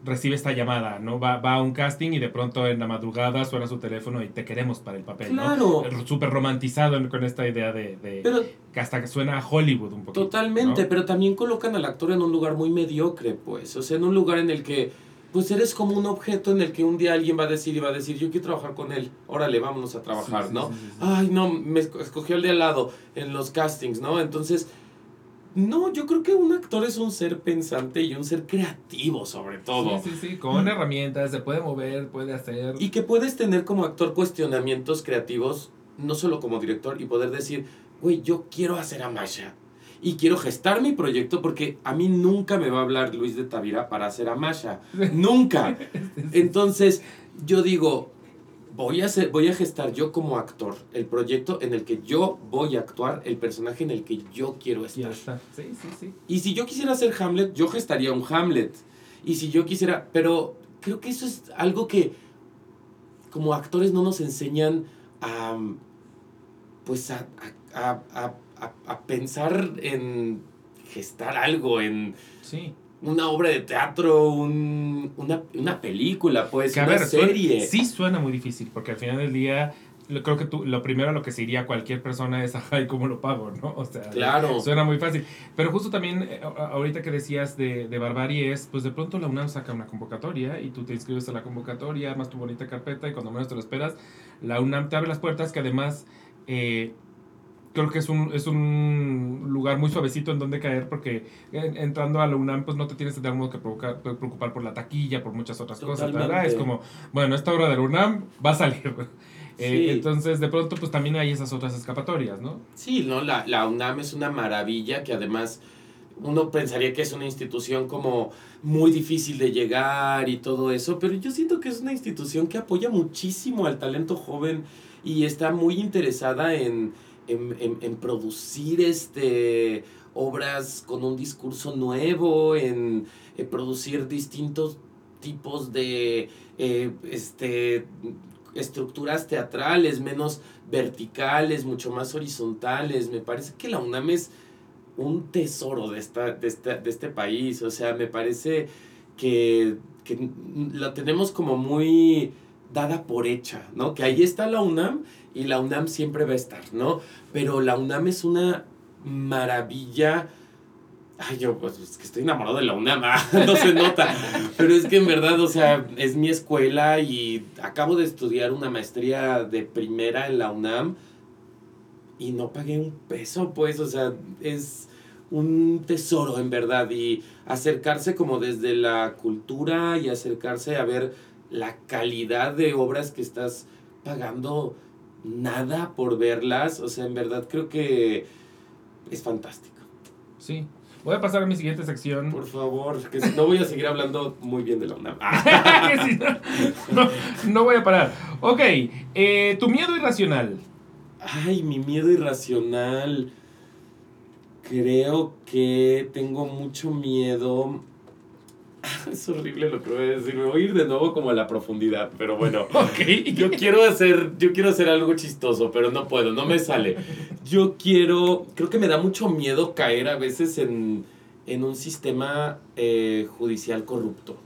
A: recibe esta llamada, ¿no? Va, va a un casting y de pronto en la madrugada suena su teléfono y te queremos para el papel, claro. ¿no? Súper romantizado con esta idea de, de pero, que hasta que suena a Hollywood un poco.
B: Totalmente, pero también colocan al actor en un lugar muy mediocre, pues, o sea, en un lugar en el que, pues eres como un objeto en el que un día alguien va a decir y va a decir, yo quiero trabajar con él, órale, vámonos a trabajar, ¿no? Ay, no, me escogió el de al lado en los castings, ¿no? Entonces no, yo creo que un actor es un ser pensante y un ser creativo sobre todo.
A: Sí, sí, sí, con herramientas, se puede mover, puede hacer.
B: Y que puedes tener como actor cuestionamientos creativos, no solo como director, y poder decir, güey, yo quiero hacer a Masha. Y quiero gestar mi proyecto porque a mí nunca me va a hablar Luis de Tavira para hacer a Masha. nunca. Entonces, yo digo, voy a, hacer, voy a gestar yo como actor el proyecto en el que yo voy a actuar, el personaje en el que yo quiero estar.
A: Sí, sí, sí.
B: Y si yo quisiera ser Hamlet, yo gestaría un Hamlet. Y si yo quisiera, pero creo que eso es algo que como actores no nos enseñan a, pues a, a, a, a pensar en gestar algo, en...
A: Sí
B: una obra de teatro, un, una, una, película, pues, una serie.
A: sí suena muy difícil, porque al final del día, creo que tú, lo primero a lo que se iría cualquier persona es, ay, ¿cómo lo pago? ¿no? O sea,
B: claro.
A: suena muy fácil. Pero justo también, eh, ahorita que decías de, de Barbarie, es, pues de pronto la UNAM saca una convocatoria y tú te inscribes a la convocatoria, armas tu bonita carpeta y cuando menos te lo esperas, la UNAM te abre las puertas que además... Eh, creo que es un, es un lugar muy suavecito en donde caer porque entrando a la UNAM pues no te tienes de algún modo que preocupar por la taquilla, por muchas otras cosas. Es como, bueno, esta obra de la UNAM va a salir. Eh, entonces de pronto pues también hay esas otras escapatorias, ¿no?
B: Sí, ¿no? La, la UNAM es una maravilla que además uno pensaría que es una institución como muy difícil de llegar y todo eso, pero yo siento que es una institución que apoya muchísimo al talento joven y está muy interesada en en, producir este, obras con un discurso nuevo, en, producir distintos tipos de eh, este, estructuras teatrales, menos verticales, mucho más horizontales. Me parece que la UNAM es un tesoro de, esta, de, de este país. O sea, me parece que, que la tenemos como muy dada por hecha, ¿no? Que ahí está la UNAM y la UNAM siempre va a estar, ¿no? Pero la UNAM es una maravilla. Ay, yo pues es que estoy enamorado de la UNAM, ah, no se nota. Pero es que en verdad, o sea, es mi escuela y acabo de estudiar una maestría de primera en la UNAM y no pagué un peso, pues, o sea, es un tesoro en verdad y acercarse como desde la cultura y acercarse a ver la calidad de obras que estás pagando nada por verlas. O sea, en verdad creo que es fantástico.
A: Sí. Voy a pasar a mi siguiente sección.
B: Por favor, que si no voy a seguir hablando muy bien de la UNAM.
A: no, no, voy a parar. Ok, eh, tu miedo irracional.
B: Ay, mi miedo irracional. Creo que tengo mucho miedo. Es horrible lo que voy a decir. Me voy a ir de nuevo como a la profundidad, pero bueno. Yo quiero hacer, yo quiero hacer algo chistoso, pero no puedo, no me sale. Yo quiero, creo que me da mucho miedo caer a veces en, en un sistema eh, judicial corrupto.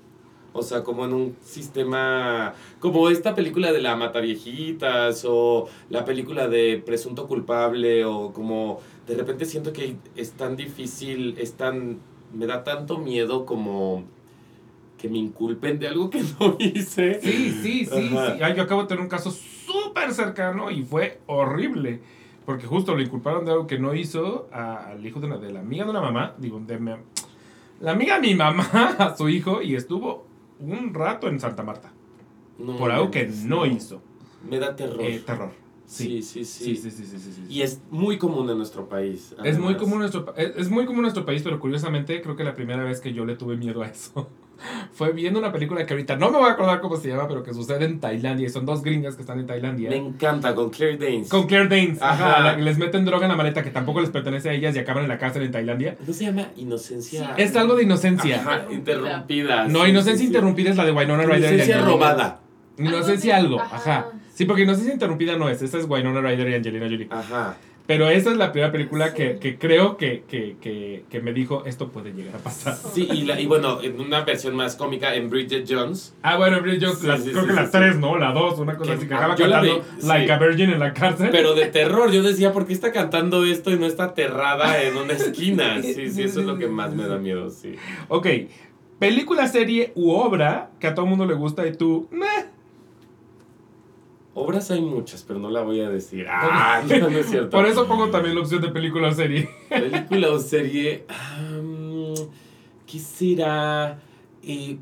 B: O sea, como en un sistema, como esta película de la Mataviejitas o la película de Presunto Culpable o como de repente siento que es tan difícil, es tan, me da tanto miedo como que me inculpen de algo que no hice.
A: Sí, sí, sí, sí. yo acabo de tener un caso súper cercano y fue horrible. Porque justo lo inculparon de algo que no hizo al hijo de, una, de la amiga de una mamá, digo, de la amiga de mi mamá, a su hijo, y estuvo un rato en Santa Marta. por algo que no, hizo.
B: Me da terror.
A: Eh, terror.
B: Sí. Sí, sí, sí. Y es muy común en nuestro país.
A: Es muy, común en nuestro, es, muy común en nuestro país, pero curiosamente creo que la primera vez que yo le tuve miedo a eso fue viendo una película que ahorita no me voy a acordar cómo se llama, pero que sucede en Tailandia. Y son dos gringas que están en Tailandia.
B: Me encanta, con Claire Danes.
A: Con Claire Danes. Ajá. les meten droga en la maleta que tampoco les pertenece a ellas y acaban en la cárcel en Tailandia.
B: ¿No se llama Inocencia?
A: es algo de inocencia.
B: Ajá, interrumpida.
A: No, Inocencia interrumpida es la de Winona Ryder.
B: Inocencia robada.
A: Inocencia algo, ajá. Sí, porque Inocencia interrumpida no es. Esta es Winona Ryder y Angelina Jolie.
B: Ajá.
A: Pero esa es la primera película que, que, creo que, que, que, me dijo esto puede llegar a pasar.
B: Sí, y, la, y bueno, en una versión más cómica, en Bridget Jones.
A: Ah, bueno, Bridget Jones, creo que las tres, ¿no? La dos, una cosa así que acaba cantando Like a Virgin en la cárcel.
B: Pero de terror, yo decía, ¿por qué está cantando esto y no está aterrada en una esquina? Sí, sí, eso es lo que más me da miedo, sí.
A: Ok, película, serie u obra que a todo el mundo le gusta y tú, meh
B: Obras hay muchas, pero no la voy a decir. Ah, no, no es cierto.
A: Por eso pongo también la opción de película o serie.
B: Película o serie. ¿Qué será? Eh,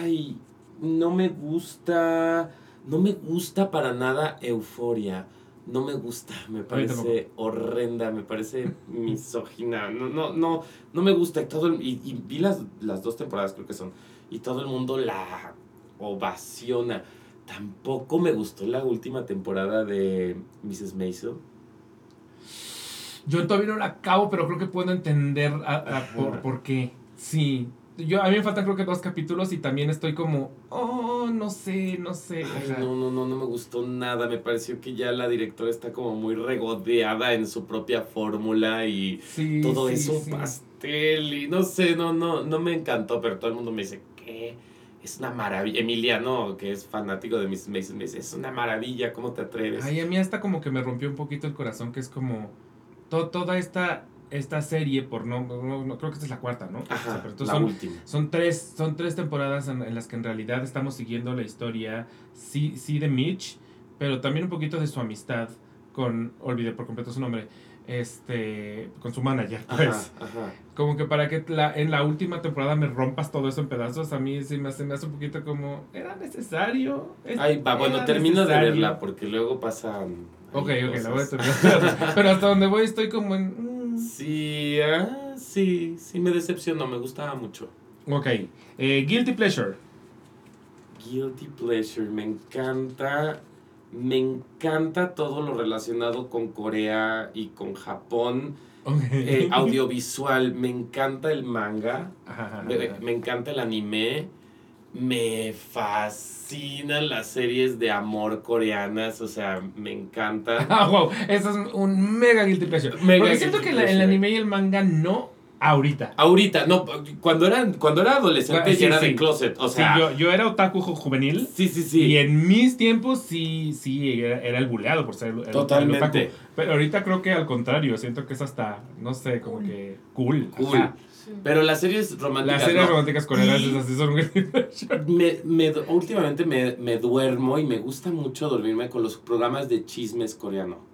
B: ay, no me gusta. No me gusta para nada Euforia. No me gusta, me parece horrenda, me parece misógina. No, no, no, no me gusta. Todo y, y vi las, las dos temporadas, creo que son. Y todo el mundo la ovaciona Tampoco me gustó la última temporada de Mrs. Maisel.
A: Yo todavía no la acabo, pero creo que puedo entender por, por, qué. Sí. Yo, a mí me faltan creo que dos capítulos y también estoy como, oh, no sé, no sé.
B: no, no, no, no me gustó nada. Me pareció que ya la directora está como muy regodeada en su propia fórmula y todo es un pastel y no sé, no, no, no me encantó, pero todo el mundo me dice. Es una maravilla. Emiliano, que es fanático de Mason, me dice, es una maravilla, ¿cómo te atreves?
A: Ay, a mí hasta como que me rompió un poquito el corazón, que es como toda esta, esta serie, por no, no, creo que esta es la cuarta, ¿no?
B: Ajá, la
A: son,
B: última.
A: Son tres, son tres temporadas en, las que en realidad estamos siguiendo la historia, sí, sí de Mitch, pero también un poquito de su amistad con, olvidé por completo su nombre, este con su manager pues. como que para que la, en la última temporada me rompas todo eso en pedazos a mí sí me hace, me hace un poquito como era necesario
B: Ay, va, bueno termino de verla porque luego pasan
A: ok ok la voy a terminar pero hasta donde voy estoy como en
B: mm. sí ah, sí sí me decepcionó me gustaba mucho.
A: Ok eh, guilty pleasure.
B: Guilty pleasure me encanta me encanta todo lo relacionado con Corea y con Japón. Eh, audiovisual, me encanta el manga, me, encanta el anime, me fascinan las series de amor coreanas, o sea, me encanta.
A: Ah, wow, eso es un mega guilty pleasure. Porque siento que el anime y el manga no Ahorita.
B: Ahorita, no, cuando era, cuando era adolescente ya era de closet, o sea.
A: yo, yo, era otaku juvenil.
B: Sí, sí, sí.
A: Y en mis tiempos sí, sí, era, el buleado por ser el,
B: Totalmente.
A: Pero ahorita creo que al contrario, siento que es hasta, no sé, como que cool.
B: Cool. Pero las series románticas.
A: Las series románticas coreanas esas sí son
B: me, me, Últimamente me, me duermo y me gusta mucho dormirme con los programas de chismes coreano.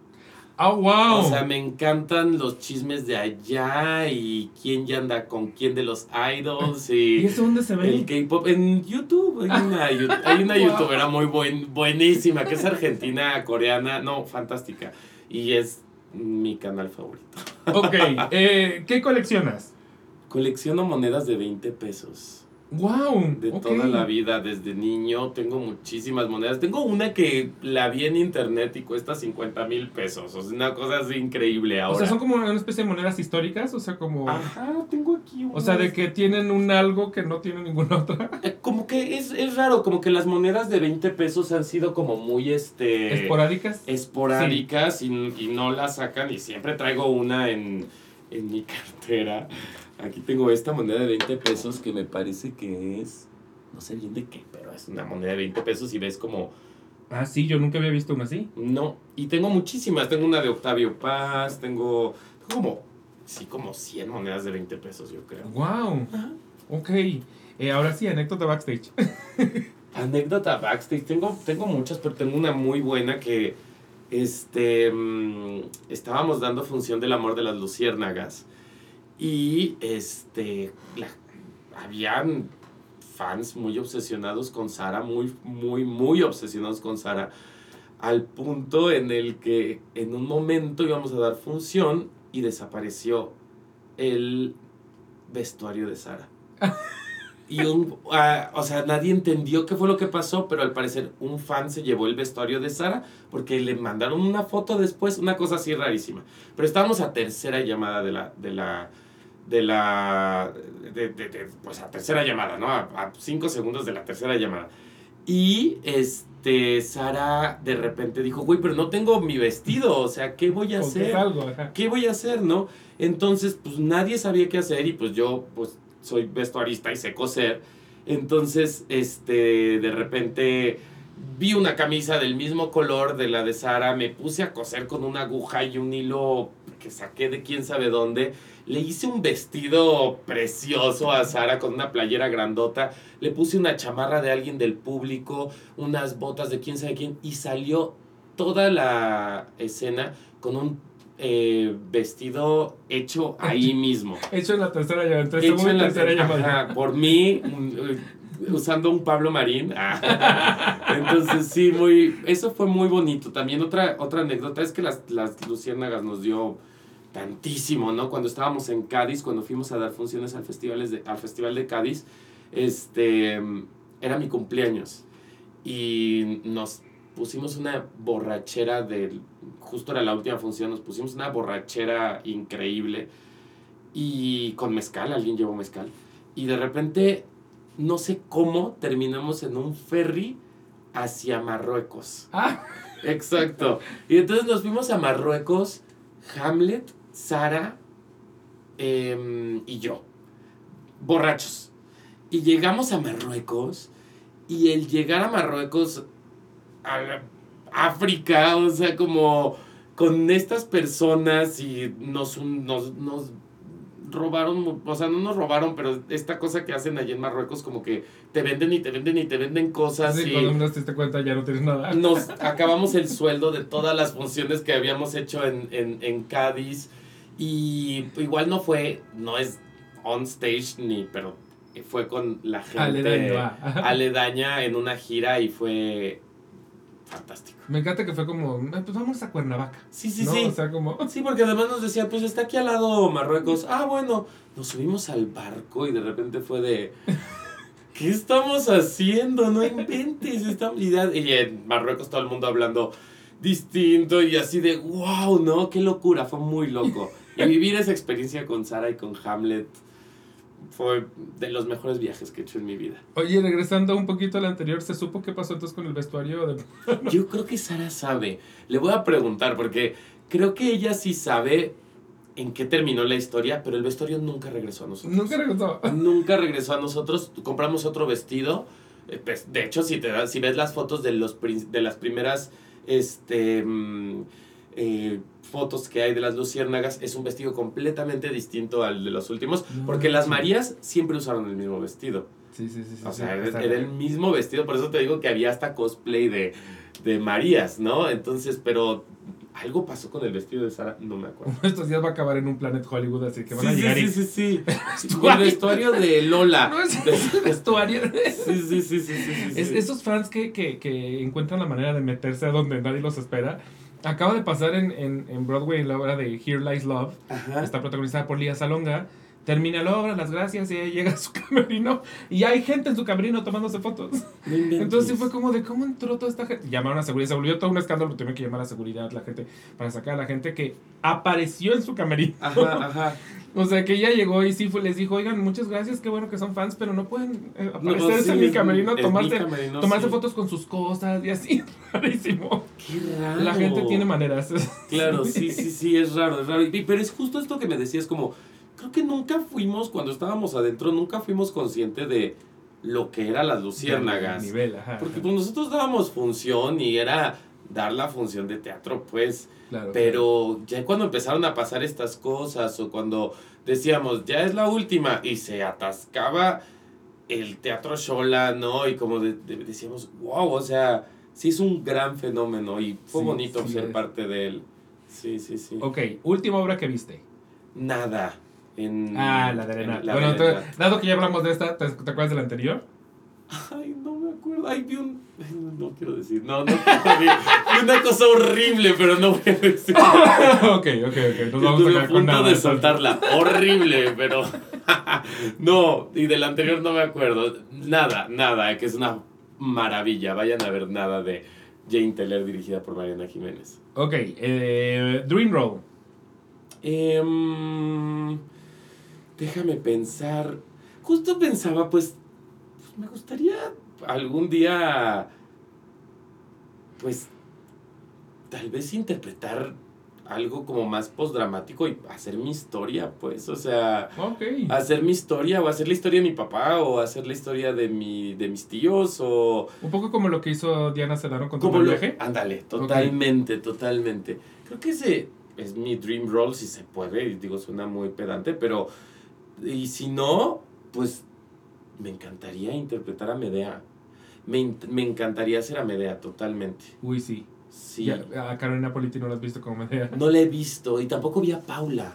A: Oh, wow.
B: O sea, me encantan los chismes de allá y quién ya anda con quién de los idols. ¿Y,
A: ¿Y eso dónde se ve?
B: El K-pop en YouTube. Hay una, hay una youtubera muy buen, buenísima que es argentina, coreana. No, fantástica. Y es mi canal favorito.
A: Ok. Eh, ¿Qué coleccionas?
B: Colecciono monedas de 20 pesos.
A: Wow.
B: De toda la vida, desde niño, tengo muchísimas monedas. Tengo una que la vi en internet y cuesta 50 mil pesos. O sea, una cosa así increíble ahora.
A: O sea, son como una especie de monedas históricas, o sea, como...
B: Ajá, tengo aquí
A: O sea, de que tienen un algo que no tiene ninguna otra.
B: Eh, como que es, es raro, como que las monedas de 20 pesos han sido como muy, este...
A: Esporádicas.
B: Esporádicas y, y, no las sacan y siempre traigo una en, en mi cartera. Aquí tengo esta moneda de 20 pesos que me parece que es, no sé bien de qué, pero es una moneda de 20 pesos y ves como...
A: Ah, sí, yo nunca había visto una así.
B: No, y tengo muchísimas. Tengo una de Octavio Paz, tengo, como, sí, como 100 monedas de 20 pesos, yo creo.
A: ¡Wow! Ok. Eh, ahora sí, anécdota backstage.
B: anécdota backstage. Tengo, tengo muchas, pero tengo una muy buena que, este, mm, estábamos dando función del amor de las luciérnagas. Y este, habían fans muy obsesionados con Sara, muy, muy, muy obsesionados con Sara, al punto en el que en un momento íbamos a dar función y desapareció el vestuario de Sara. Y un, ah, o sea, nadie entendió qué fue lo que pasó, pero al parecer un fan se llevó el vestuario de Sara porque le mandaron una foto después, una cosa así rarísima. Pero estábamos a tercera llamada de la, de la, de la, de, de, pues a tercera llamada, ¿no? A, cinco segundos de la tercera llamada. Y este, Sara de repente dijo, güey, pero no tengo mi vestido, o sea, ¿qué voy a hacer? ¿Qué voy a hacer, no? Entonces, pues nadie sabía qué hacer y pues yo, pues soy vestuarista y sé coser. Entonces, este, de repente vi una camisa del mismo color de la de Sara, me puse a coser con una aguja y un hilo que saqué de quién sabe dónde le hice un vestido precioso a Sara con una playera grandota. Le puse una chamarra de alguien del público, unas botas de quién sabe quién. Y salió toda la escena con un eh, vestido hecho ahí mismo.
A: Hecho en la tercera llamada.
B: Hecho en la tercera llamada. Por mí, eh, usando un Pablo Marín. Entonces, sí, muy. Eso fue muy bonito. También otra, otra anécdota es que las, las luciérnagas nos dio tantísimo, ¿no? Cuando estábamos en Cádiz, cuando fuimos a dar funciones al, festival de, al Festival de Cádiz, este, era mi cumpleaños y nos pusimos una borrachera del, justo era la última función, nos pusimos una borrachera increíble y con mezcal, alguien llevó mezcal, y de repente, no sé cómo, terminamos en un ferry hacia Marruecos.
A: Ah.
B: Exacto. Y entonces nos fuimos a Marruecos, Hamlet Sara em, y yo, borrachos. Y llegamos a Marruecos y el llegar a Marruecos, a África, o sea, como con estas personas y nos, nos, nos robaron, o sea, no nos robaron, pero esta cosa que hacen allí en Marruecos, como que te venden y te venden y te venden cosas.
A: Sí, y cuando nos diste cuenta ya no tienes nada.
B: Nos acabamos el sueldo de todas las funciones que habíamos hecho en, en, en Cádiz. Y igual no fue, no es on stage ni, pero fue con la gente aledaña en una gira y fue fantástico.
A: Me encanta que fue como, pues vamos a Cuernavaca.
B: Sí, sí, sí.
A: O sea, como...
B: Sí, porque además nos decía, pues está aquí al lado Marruecos. Ah, bueno, nos subimos al barco y de repente fue de... ¿Qué estamos haciendo? No inventes. Estamos... Y en Marruecos todo el mundo hablando distinto y así de, wow, ¿no? Qué locura, fue muy loco. Y vivir esa experiencia con Sara y con Hamlet fue de los mejores viajes que he hecho en mi vida.
A: Oye, regresando un poquito al anterior, ¿se supo qué pasó entonces con el vestuario?
B: Yo creo que Sara sabe. Le voy a preguntar porque creo que ella sí sabe en qué terminó la historia, pero el vestuario nunca regresó a nosotros.
A: Nunca regresó.
B: Nunca regresó a nosotros. Compramos otro vestido. Eh, pues, de hecho, si, te si ves las fotos de, los, de las primeras este, mm, eh, fotos que hay de las luciérnagas es un vestido completamente distinto al de los últimos, porque las Marías siempre usaron el mismo vestido.
A: Sí, sí, sí.
B: o sea, era, el mismo vestido, por eso te digo que había hasta cosplay de, de Marías, ¿no? Entonces, pero algo pasó con el vestido de Sara, no me acuerdo.
A: Estos días va a acabar en un Planet Hollywood, así que van a
B: Sí,
A: llegar
B: sí,
A: y...
B: sí, sí, sí. el vestuario de Lola.
A: No, es el vestuario.
B: Sí, sí, sí, sí, sí, sí, sí.
A: Es- esos fans que, que, que encuentran la manera de meterse a donde nadie los espera. Acaba de pasar en, en, en Broadway la obra de Here Lies Love.
B: Ajá.
A: Está protagonizada por Lía Salonga. Termina la obra, las gracias, y ella llega a su camerino. Y hay gente en su camerino tomándose fotos. Entonces sí fue como de cómo entró toda esta gente. Llamaron a seguridad, se volvió todo un escándalo, tuvieron que llamar a seguridad la gente para sacar a la gente que apareció en su camerino.
B: Ajá, ajá.
A: O sea que ella llegó y sí fue, les dijo, oigan, muchas gracias, qué bueno que son fans, pero no pueden eh,
B: No,
A: aparecerse
B: sí,
A: en mi camerino,
B: mi
A: tomarse,
B: camerino,
A: tomarse
B: sí.
A: fotos con sus cosas y así. Rarísimo.
B: Qué raro.
A: La gente tiene maneras.
B: Claro, sí, sí, sí, es raro, es raro. Pero es justo esto que me decías, como, creo que nunca fuimos, cuando estábamos adentro, nunca fuimos conscientes de lo que eran las luciérnagas.
A: Nivel, ajá.
B: Porque pues nosotros dábamos función y era dar la función de teatro, pues.
A: Claro,
B: Pero ya cuando empezaron a pasar estas cosas o cuando decíamos, ya es la última y se atascaba el teatro Shola, ¿no? Y como de- de- decíamos, wow, o sea, sí es un gran fenómeno y fue
A: Sí,
B: bonito
A: sí
B: ser
A: es.
B: parte de él. Sí, sí, sí.
A: Ok, última obra que viste.
B: Nada. En,
A: Ah, la de
B: en
A: Arena.
B: la
A: Bueno,
B: Arena.
A: dado que ya hablamos de esta, ¿te, te acuerdas de la anterior?
B: Ay, no me acuerdo. Ay, vi un. no, quiero decir. No, no quiero decir. Vi una cosa horrible, pero no voy a decir.
A: ok, ok, ok. Nos vamos a
B: Estuve a
A: con
B: punto
A: nada.
B: de soltarla. Horrible, pero. no, y del anterior no me acuerdo. Nada, nada, que es una maravilla. Vayan a ver nada de Jane Teller dirigida por Mariana Jiménez.
A: Ok, eh, Dream Roll.
B: Em, déjame pensar. Justo pensaba, pues, pues, me gustaría algún día, pues, tal vez interpretar algo como más postdramático y hacer mi historia, pues, o sea,
A: Ok.
B: hacer mi historia o hacer la historia de mi papá o hacer la historia de mi de mis tíos o
A: Un poco como lo que hizo Diana Sedano con tu
B: como lo,
A: viaje.
B: ándale, totalmente, totalmente. Creo que ese es mi dream role si se puede, y digo suena muy pedante, pero y si no, pues me encantaría interpretar a Medea. Me, me encantaría ser a Medea totalmente.
A: Uy, sí.
B: Sí.
A: Ya, a Carolina Politi no la has visto como Medea.
B: No la he visto y tampoco vi a Paula.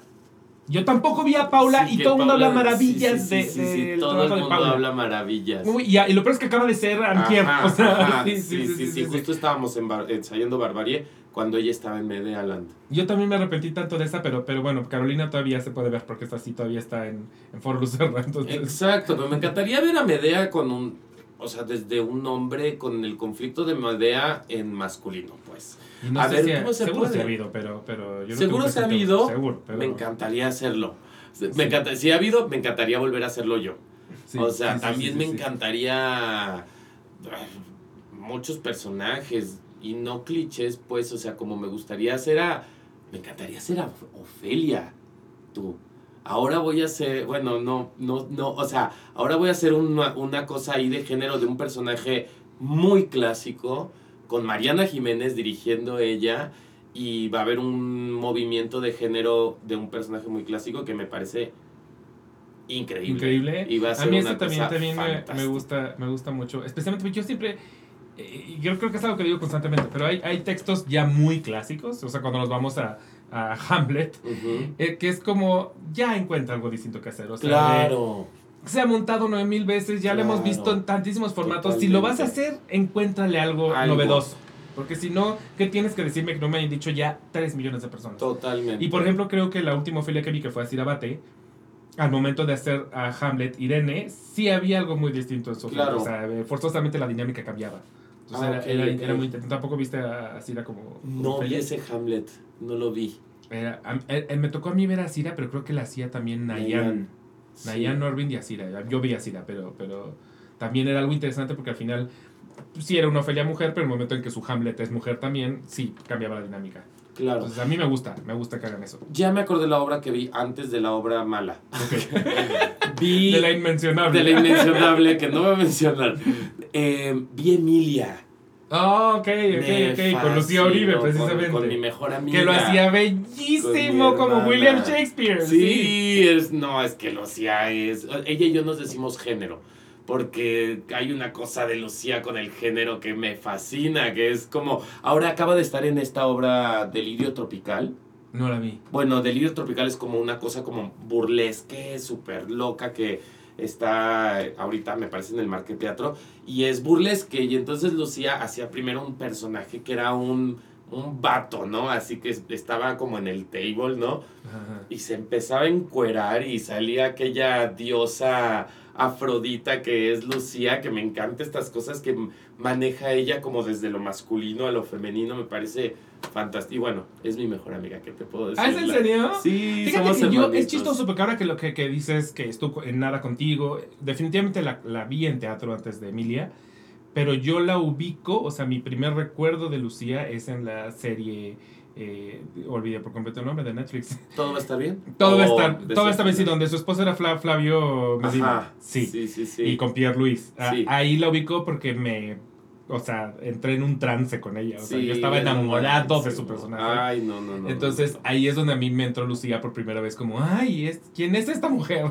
A: Yo tampoco vi a Paula
B: Sí,
A: y todo el mundo habla maravillas
B: sí, sí,
A: de,
B: sí, sí,
A: del
B: todo el mundo
A: Paula.
B: habla maravillas.
A: Uy, y, y lo peor es que acaba de ser Antier.
B: Ajá,
A: o sea,
B: ajá,
A: sí, sí, sí, sí, sí.
B: Justo estábamos en Bar- ensayando Barbarie cuando ella estaba en Medea Land.
A: Yo también me arrepentí tanto de esta, pero, pero bueno, Carolina todavía se puede ver porque esta sí todavía está en, en Foro Lucerna. Entonces,
B: Exacto, pero me encantaría ver a Medea con un, o sea, desde un hombre con el conflicto de Medea en masculino, pues.
A: no
B: a ver
A: si
B: cómo se
A: seguro
B: puede.
A: sí ha habido, pero, pero yo no
B: Seguro se ha habido.
A: Seguro, pero
B: Me encantaría hacerlo. Me
A: Sí.
B: encanta, si ha habido, me encantaría volver a hacerlo yo.
A: sí,
B: o sea,
A: sí,
B: también me encantaría muchos personajes y no clichés, pues, o sea, como me gustaría hacer a... Me encantaría hacer a Ofelia, tú. Ahora voy a hacer, bueno, no, no, no, o sea, ahora voy a hacer una, una cosa ahí de género de un personaje muy clásico, con Mariana Jiménez dirigiendo ella, y va a haber un movimiento de género de un personaje muy clásico que me parece increíble.
A: Increíble.
B: Y va a
A: a,
B: ser
A: mí
B: una
A: eso también, me, gusta, me gusta mucho. Especialmente porque yo siempre, y yo creo que es algo que digo constantemente, pero hay, hay textos ya muy clásicos, o sea, cuando nos vamos a, a Hamlet, eh, que es como, ya encuentra algo distinto que hacer. O sea,
B: Claro.
A: de- se ha montado nueve mil veces, ya lo hemos
B: Claro.
A: visto en tantísimos formatos. Si lo vas a hacer, encuéntrale algo,
B: Algo.
A: novedoso. Porque si no, ¿qué tienes que decirme que no me hayan dicho ya 3 millones de personas?
B: Totalmente.
A: Y por ejemplo, creo que la última Ofelia que vi, que fue a Cirabate, al momento de hacer a Hamlet Irene, sí había algo muy distinto en su
B: Claro.
A: O sea, forzosamente la dinámica cambiaba. Entonces
B: Ah,
A: era,
B: ok,
A: era,
B: ok.
A: era muy interesante. Tampoco viste a, a Cira como. como
B: No vi ese Hamlet, no lo vi.
A: Era- a- eh, eh, me tocó a mí ver a Cira, pero creo que la hacía también Nayan.
B: Sí.
A: Nayan Norvin y a Cira. Yo vi a Cira, pero, pero también era algo interesante porque al final pues, sí era una Ofelia mujer, pero en el momento en que su Hamlet es mujer también, sí cambiaba la dinámica.
B: Claro.
A: Entonces a mí me gusta, me gusta que hagan eso.
B: Ya me acordé de la obra que vi antes de la obra mala.
A: Ok.
B: Vi
A: De la inmencionable.
B: de la inmencionable, que no voy a mencionar. Eh, vi Emilia.
A: Ah, ok,
B: Me
A: ok, ok. Con Lucía
B: con-
A: precisamente.
B: Con, mi mejor amiga.
A: que lo hacía bellísimo como. William Shakespeare.
B: Sí, es, no, es que Lucía es. Ella y yo nos decimos género. Porque hay una cosa de Lucía con el género que me fascina, que es como, ahora acaba de estar en esta obra Delirio Tropical.
A: No la vi.
B: Bueno, Delirio Tropical es como una cosa como burlesque, súper loca, que está ahorita me parece en el Market Teatro, y es burlesque, y entonces Lucía hacía primero un personaje que era un un vato, ¿no? Así que estaba como en el table, ¿no? Y se empezaba a encuerar y salía aquella diosa Afrodita que es Lucía, que me encanta estas cosas que maneja ella como desde lo masculino a lo femenino, me parece fantástico. Y bueno, es mi mejor amiga, ¿qué te puedo decir?
A: ¿Ah, es en serio?
B: Sí,
A: Fíjate somos que yo, es chistoso porque ahora que lo que, que dices que estuvo en nada contigo, definitivamente la, la vi en teatro antes de Emilia, pero yo la ubico, o sea, mi primer recuerdo de Lucía es en la serie eh, olvidé por completo el nombre de Netflix.
B: ¿Todo va a estar bien?
A: Todo va a estar, todo va a estar bien, sí, donde su esposa era Flavio Medina. Sí.
B: Sí, sí, sí.
A: Y con Pierre Luis. Ah, ahí la ubicó porque me o sea, entré en un trance con ella. O sea, yo estaba enamorado de su personaje.
B: Ay, no, no, no.
A: Entonces ahí es donde a mí me entró Lucía por primera vez, como, ay, ¿quién es esta mujer?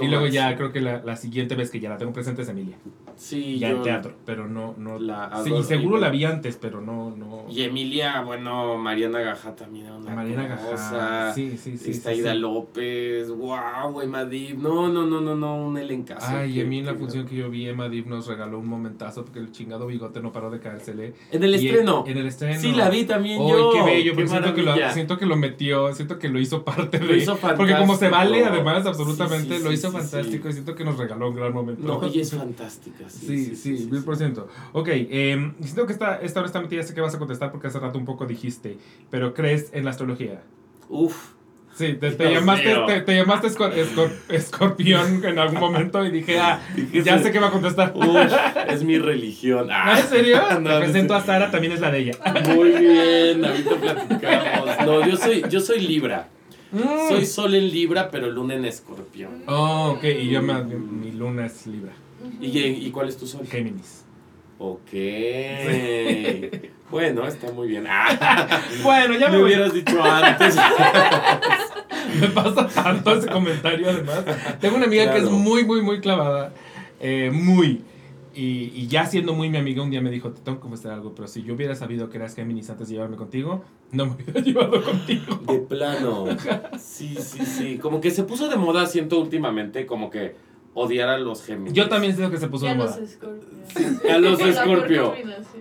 A: y luego ya creo que la, la, siguiente vez que ya la tengo presente es Emilia.
B: Sí,
A: ya en teatro, pero no, no. La sí, seguro la vi antes, pero no, no.
B: Y Emilia, bueno, Mariana Gaja también era una Mariana Gaja.
A: Sí, sí, sí.
B: Está López, wow, Emma Div. No, no, no, no, no, un elencazo.
A: Ay, y a mí en la función que yo vi, Emma Div nos regaló un momentazo porque el chingado bigote no paró de caérsele.
B: En el estreno.
A: En, el estreno.
B: Sí, la vi también yo.
A: qué bello, pero siento que, lo, siento que lo metió, siento que lo hizo parte de. Lo hizo Porque como se vale, además, absolutamente, lo hizo fantástico y siento que nos regaló un gran momento.
B: No, ella es fantástica.
A: Sí, sí, mil por ciento. Ok, eh, siento que esta, esta honestamente ya sé que vas a contestar porque hace rato un poco dijiste, pero ¿crees en la astrología?
B: Uf.
A: Sí, te, llamaste, te, llamaste escorpión en algún momento y dije, ah, ya sé que va a contestar.
B: es mi religión.
A: Ah. ¿En serio? No, te presento a Sara, también es la de ella.
B: Muy bien, ahorita platicamos. No, yo soy, yo soy Libra. Mm. Soy sol en Libra, pero luna en escorpión.
A: Oh, ok, y yo me, mi luna es Libra.
B: ¿Y, ¿Y cuál es tu sol?
A: Géminis.
B: Ok. bueno, está muy bien.
A: bueno, ya
B: me, me hubieras dicho antes.
A: me pasa tanto ese comentario además. Tengo una amiga que es muy, muy, muy clavada. Eh, muy. Y, y, ya siendo muy mi amiga, un día me dijo, te tengo que confesar algo, pero si yo hubiera sabido que eras Géminis antes de llevarme contigo, no me hubiera llevado contigo.
B: De plano. Sí, sí, sí. Como que se puso de moda, siento últimamente, como que odiar a los Géminis.
A: Yo también siento que se puso de moda.
B: A los Scorpio.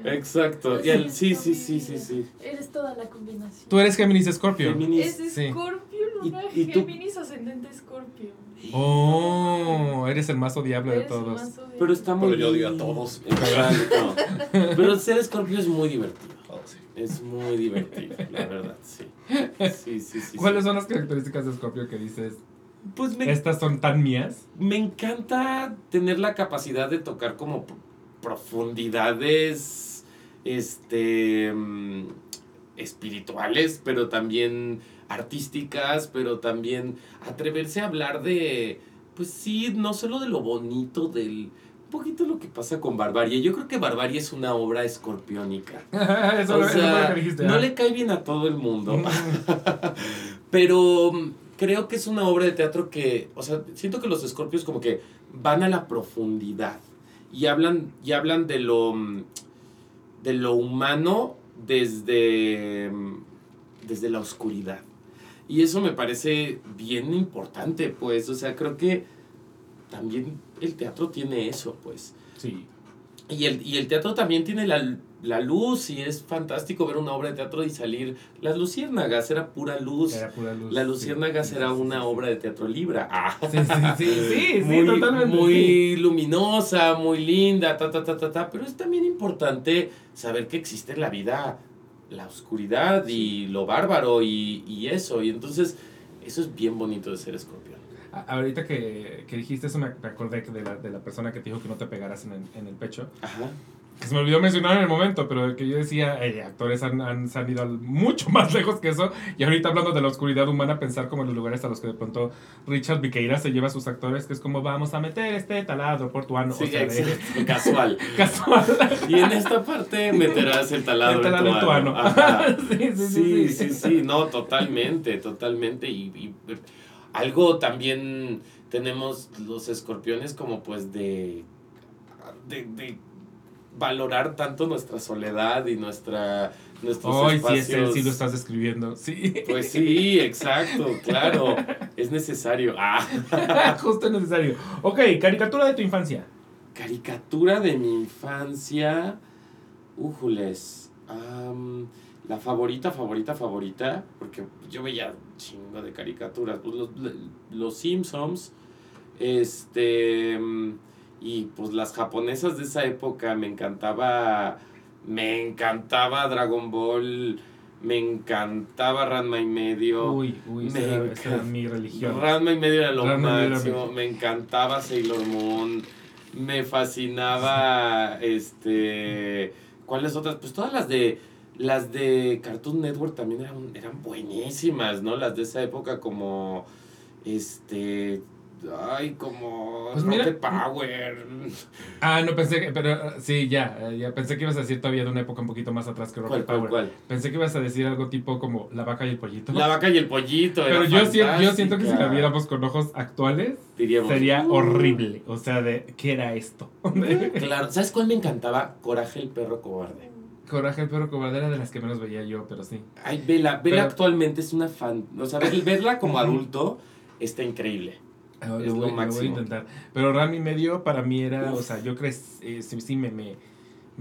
B: Exacto. Y el, sí, sí, sí, sí, sí.
C: Eres toda la combinación.
A: Tú eres Géminis Scorpio.
C: Géminis. Es Scorpio, Luna, ¿Y, y Géminis ascendente Scorpio.
A: Oh, eres el más odiable de todos.
B: Pero está muy
D: Pero yo odio a todos.
B: Pero ser Scorpio es muy divertido. Oh, es muy divertido, la verdad, sí. Sí, sí, sí.
A: ¿Cuáles son las características de Scorpio que dices? Pues Estas son tan mías.
B: Me encanta tener la capacidad de tocar como profundidades este mm, espirituales, pero también artísticas, pero también atreverse a hablar de pues sí, no solo de lo bonito del un poquito lo que pasa con Barbarie. Yo creo que Barbarie es una obra escorpiónica.
A: eso, o sea, dijiste,
B: no le cae bien a todo el mundo. Mm. pero creo que es una obra de teatro que, o sea, siento que los escorpios como que van a la profundidad y hablan, y hablan de lo, de lo humano desde, desde la oscuridad. Y eso me parece bien importante, pues, o sea, creo que también el teatro tiene eso, pues.
A: Sí.
B: Y el, y el teatro también tiene la, la luz y es fantástico ver una obra de teatro y salir. Las Luciérnagas era pura luz.
A: Era pura luz.
B: Las Luciérnagas era una obra de teatro libra. Ah.
A: Sí, sí, sí,
B: muy,
A: totalmente.
B: Muy luminosa, muy linda, ta, ta, ta, ta, ta. Pero es también importante saber que existe en la vida la oscuridad y lo bárbaro y, y, eso. Y entonces, eso es bien bonito de ser escorpión.
A: Ahorita que, que dijiste eso, me acordé de la, de la persona que te dijo que no te pegaras en el, en el pecho.
B: Ajá
A: se me olvidó mencionar en el momento, pero que yo decía, actores han, han salido mucho más lejos que eso. Y ahorita hablando de la oscuridad humana, pensar como en los lugares a los que de pronto Richard Viqueira se lleva a sus actores, que es como vamos a meter este taladro portuano.
B: Sí, o sea, casual.
A: casual.
B: Y en esta parte meterás el taladro, el taladro tuano. sí, sí, sí, sí, sí, no, totalmente, totalmente. Y, y algo también tenemos los escorpiones como pues de de, valorar tanto nuestra soledad y nuestra nuestros
A: Hoy sí, sí lo estás describiendo, sí.
B: Pues sí, exacto, claro, es necesario. Ah.
A: Justo necesario. Ok, caricatura de tu infancia.
B: Caricatura de mi infancia, újules, la favorita, favorita, favorita, porque yo veía chingo de caricaturas, pues los, los Simpsons, este, y pues las japonesas de esa época me encantaba, me encantaba Dragon Ball, me encantaba Ranma y medio.
A: Uy, uy, me esa, era, mi religión.
B: Ranma y medio era lo máximo, me encantaba Sailor Moon, me fascinaba, este, ¿cuáles otras? Pues todas las de las de Cartoon Network también eran, eran buenísimas, ¿no? Las de esa época como, este, ay, como pues Rocket Power.
A: Ah, no pensé que, pero sí, ya, ya pensé que ibas a decir todavía de una época un poquito más atrás que Rocket Power. ¿cuál, Pensé que ibas a decir algo tipo como La vaca y el pollito.
B: La vaca y el pollito.
A: Pero yo, siento, yo siento que si la viéramos con ojos actuales, sería uh". horrible. O sea, de ¿qué era esto?
B: claro, ¿sabes cuál me encantaba? Coraje el perro cobarde.
A: Coraje el perro cobarde era de las que menos veía yo, pero sí.
B: Ay, vela, vela actualmente es una fan. O sea, verla como adulto está increíble.
A: Ah, lo, voy, a intentar. Pero Rami Medio para mí era, o sea, yo creo, eh, sí, sí me, me,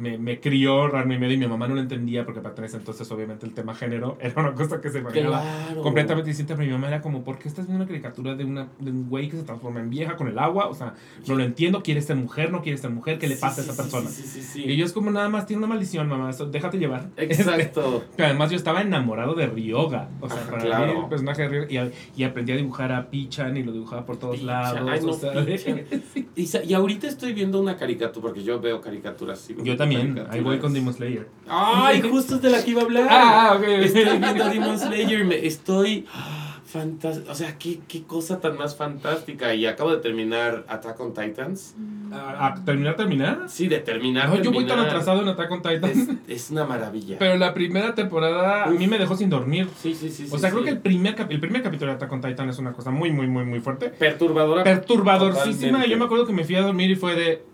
A: me, me crió Ranma y medio y mi mamá no lo entendía porque para ese entonces obviamente el tema género era una cosa que se imaginaba completamente distinta, pero mi mamá era como, ¿por qué estás viendo una caricatura de, una, de un güey que se transforma en vieja con el agua? O sea, no lo entiendo, quiere ser mujer, no quiere ser mujer, ¿qué le pasa a esa persona? y yo es como, nada más tiene una maldición, mamá, déjate llevar.
B: Exacto.
A: pero además yo estaba enamorado de Ryoga, o sea, para mí el personaje de Ryoga, y, aprendí a dibujar a Pichan y lo dibujaba por todos lados.
B: y, y, ahorita estoy viendo una caricatura, porque yo veo caricaturas.
A: Yo también, ahí voy con Demon Slayer.
B: Ay, justo es de la que iba a hablar. Ah, ok. Estoy viendo Demon Slayer, me estoy... Fantástico, o sea, ¿qué, qué cosa tan más fantástica. Y acabo de terminar Attack on Titans.
A: ¿A, terminar, terminar?
B: Sí, de terminar.
A: No, yo voy tan atrasado en Attack on Titans.
B: Es, una maravilla.
A: Pero la primera temporada a mí me dejó sin dormir.
B: Sí, sí, sí.
A: O sea, creo que el primer, el primer capítulo de Attack on Titan es una cosa muy, muy, muy, muy fuerte.
B: Perturbadora.
A: Perturbadorcísima. Yo me acuerdo que me fui a dormir y fue de.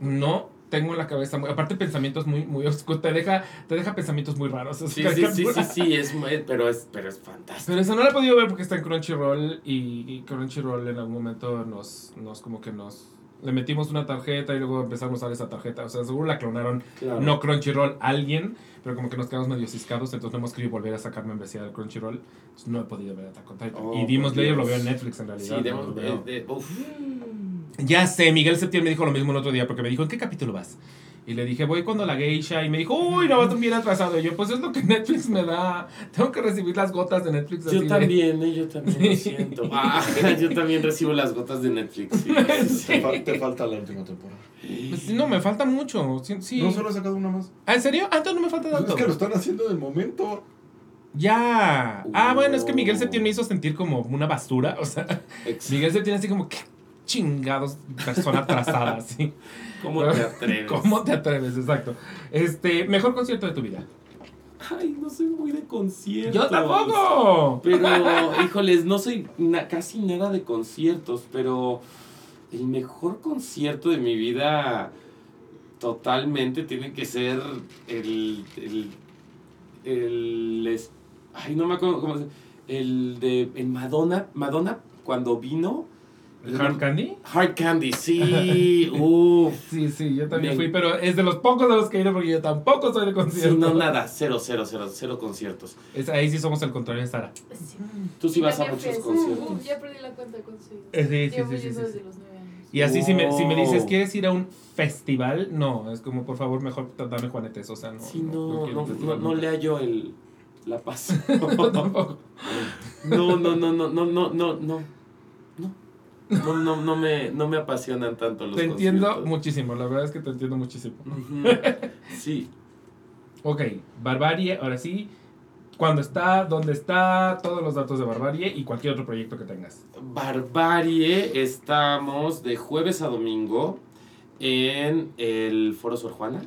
A: No, tengo en la cabeza muy, aparte pensamientos muy muy oscuros te deja te deja pensamientos muy raros
B: sí sí, sí, sí sí es pero es pero es fantástico.
A: Pero eso no lo he podido ver porque está en Crunchyroll y, Crunchyroll en algún momento nos nos como que nos le metimos una tarjeta y luego empezamos a usar esa tarjeta o sea seguro la clonaron no Crunchyroll alguien pero como que nos quedamos medio ciscados entonces no hemos querido volver a sacar membresía del Crunchyroll entonces no he podido ver Attack on Titan. Oh, y Demon Slayer lo veo en Netflix en realidad
B: sí Demon, de,
A: ya sé, Miguel Septién me dijo lo mismo el otro día porque me dijo, ¿en qué capítulo vas? Y le dije, voy cuando la geisha. Y me dijo, uy, no, vas bien atrasado. Y yo, pues es lo que Netflix me da. Tengo que recibir las gotas de Netflix.
B: Yo también, ¿eh? yo también lo siento. Ah, yo también recibo las gotas de Netflix.
D: Te, falta la última temporada.
A: Pues, no, me falta mucho. Sí,
D: No solo he sacado una más.
A: ¿Ah, en serio? Ah, no me falta
D: tanto. es que lo están haciendo del momento.
A: Ya. Ah, bueno, es que Miguel Septién me hizo sentir como una basura. O sea, Miguel Septién así como, que chingados persona atrasada, ¿sí?
B: ¿Cómo te atreves?
A: ¿Cómo te atreves? Exacto. Este, mejor concierto de tu vida.
B: Ay, no soy muy de conciertos.
A: ¡Yo tampoco!
B: Pero, híjoles, no soy casi nada de conciertos, pero el mejor concierto de mi vida totalmente tiene que ser el, el, el, ay, no me acuerdo cómo se el de en Madonna, Madonna cuando vino
A: ¿Hard Candy?
B: Hard Candy, sí. Uf.
A: Sí, sí, yo también fui, pero es de los pocos de los que he ido porque yo tampoco soy de conciertos.
B: Sí, no, nada, cero, cero, cero, cero conciertos.
A: Es, ahí sí somos el contrario de Sara.
B: Tú sí vas a muchos conciertos.
C: ya perdí la cuenta con sí.
A: Sí, sí, sí, sí, desde los nueve años. Y así, si, me, si me dices, ¿quieres ir a un festival? No, es como, por favor, mejor dame juanetes, o sea, no.
B: Sí, no, no, no, no, le hallo el, la paz. tampoco. No, no, no, no, no, no, no, no. No, no, no, me, no me apasionan tanto los
A: Te entiendo muchísimo, la verdad es que te entiendo muchísimo.
B: Sí.
A: ok, Barbarie, ahora sí. ¿Cuándo está? ¿Dónde está? Todos los datos de Barbarie y cualquier otro proyecto que tengas.
B: Barbarie, estamos de jueves a domingo en el Foro Sor Juana.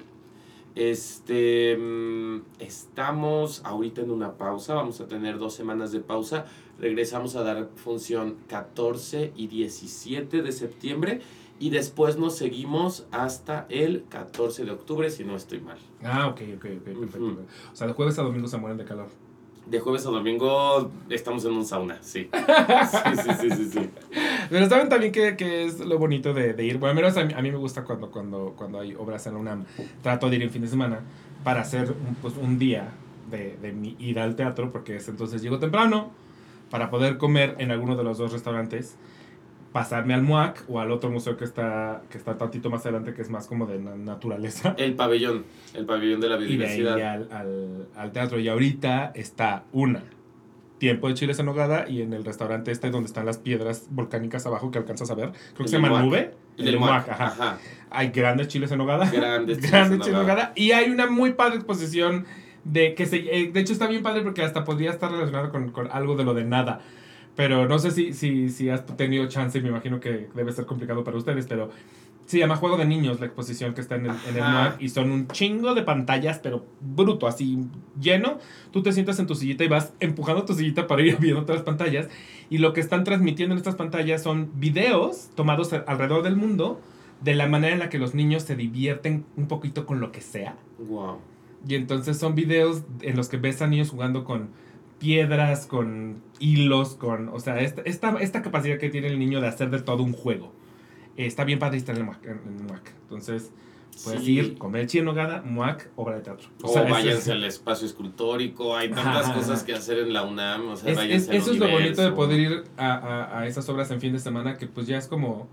B: Este, mm, estamos ahorita en una pausa, vamos a tener dos semanas de pausa regresamos a dar función 14 y 17 de septiembre y después nos seguimos hasta el 14 de octubre, si no estoy mal.
A: Ah, ok, ok, ok, perfecto. O sea, de jueves a domingo se mueren de calor.
B: De jueves a domingo estamos en un sauna, sí. Sí, sí, sí, sí, sí.
A: Pero saben también que, que es lo bonito de, de ir. Bueno, menos a mí, a mí, me gusta cuando, cuando, cuando hay obras en la UNAM. Trato de ir en fin de semana para hacer un, pues, un día de, de mi ida al teatro, porque es, entonces llego temprano para poder comer en alguno de los dos restaurantes pasarme al MUAC o al otro museo que está, que está tantito más adelante, que es más como de naturaleza.
B: El pabellón, el pabellón de la biodiversidad.
A: Y de ahí al, al, al, teatro. Y ahorita está una, tiempo de chiles en nogada, y en el restaurante este donde están las piedras volcánicas abajo que alcanzas a ver, creo que se llama Nube.
B: El, el MUAC, ajá.
A: ajá. Hay grandes chiles en nogada.
B: Grandes chiles,
A: grandes
B: en,
A: chiles en nogada. Y hay una muy padre exposición de que se... Eh, de hecho está bien padre porque hasta podría estar relacionado con, con algo de lo de nada pero no sé si, si, si has tenido chance, me imagino que debe ser complicado para ustedes, pero se llama Juego de Niños la exposición que está en el, en el MUAC y son un chingo de pantallas, pero bruto, así lleno. Tú te sientas en tu sillita y vas empujando tu sillita para ir viendo todas las pantallas y lo que están transmitiendo en estas pantallas son videos tomados alrededor del mundo de la manera en la que los niños se divierten un poquito con lo que sea.
B: Wow.
A: Y entonces son videos en los que ves a niños jugando con piedras, con hilos, con, o sea, esta, esta, esta capacidad que tiene el niño de hacer de todo un juego. Eh, está bien padre estar en el MUAC. En, el MUAC. Entonces, puedes sí. ir, comer chile en nogada, MUAC, obra de teatro.
B: O, o sea, váyanse es, al espacio escultórico, hay tantas ajá, cosas que hacer en la UNAM, o sea,
A: es,
B: váyanse
A: Eso
B: al
A: es lo bonito de poder ir a, a, a, esas obras en fin de semana, que pues ya es como,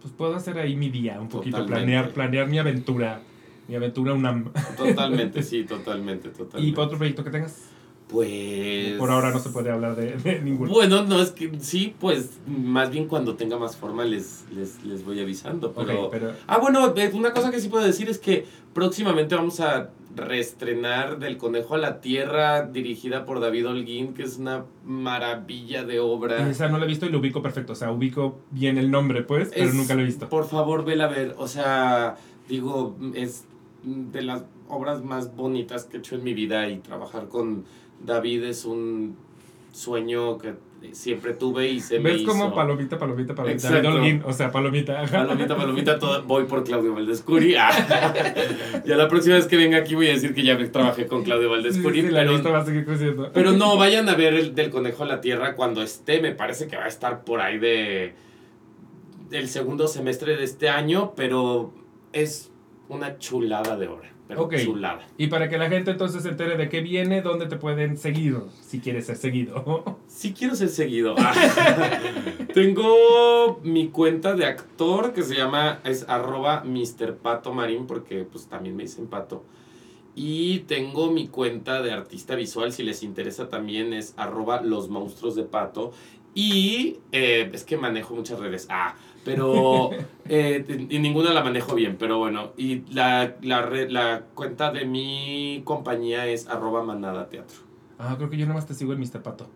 A: pues puedo hacer ahí mi día un poquito,
B: Totalmente.
A: planear, planear mi aventura, mi aventura UNAM.
B: Totalmente, sí, totalmente, totalmente.
A: ¿Y para otro proyecto que tengas?
B: Pues.
A: Por ahora no se puede hablar de, de ninguno.
B: Bueno, no, es que sí, pues más bien cuando tenga más forma les, les, les voy avisando. Pero...
A: Okay, pero...
B: Ah, bueno, una cosa que sí puedo decir es que próximamente vamos a reestrenar Del Conejo a la Tierra, dirigida por David Holguín, que es una maravilla de obra.
A: Esa no la he visto y lo ubico perfecto. O sea, ubico bien el nombre, pues, pero
B: Es-
A: nunca lo he visto.
B: Por favor, vela a ver. O sea, digo, es de las obras más bonitas que he hecho en mi vida y trabajar con David es un sueño que siempre tuve y se me
A: ¿Ves
B: hizo.
A: como palomita, palomita, palomita? David Holguín, o sea, palomita.
B: Palomita, palomita, todo, voy por Claudio Valdescuri. Ah. ya la próxima vez que venga aquí voy a decir que ya trabajé con Claudio
A: Sí,
B: Valdescuri.
A: sí, la
B: pero,
A: lista va a seguir creciendo.
B: pero no, vayan a ver el del Conejo a la Tierra cuando esté. Me parece que va a estar por ahí de del segundo semestre de este año, pero es una chulada de obra. Pero chulada.
A: Y para que la gente entonces se entere de qué viene, dónde te pueden seguir, si quieres ser seguido.
B: Sí quiero ser seguido. Ah. Tengo mi cuenta de actor que se llama, es arroba Mr. Pato Marín, porque pues también me dicen Pato. Y tengo mi cuenta de artista visual, si les interesa también, es arroba Los Monstruos de Pato. Y eh, es que manejo muchas redes. Ah, pero eh, y ninguna la manejo bien, pero bueno. Y la, la, red- la cuenta de mi compañía es arroba Manada Teatro.
A: Ah, creo que yo nomás te sigo en Mr. Pato.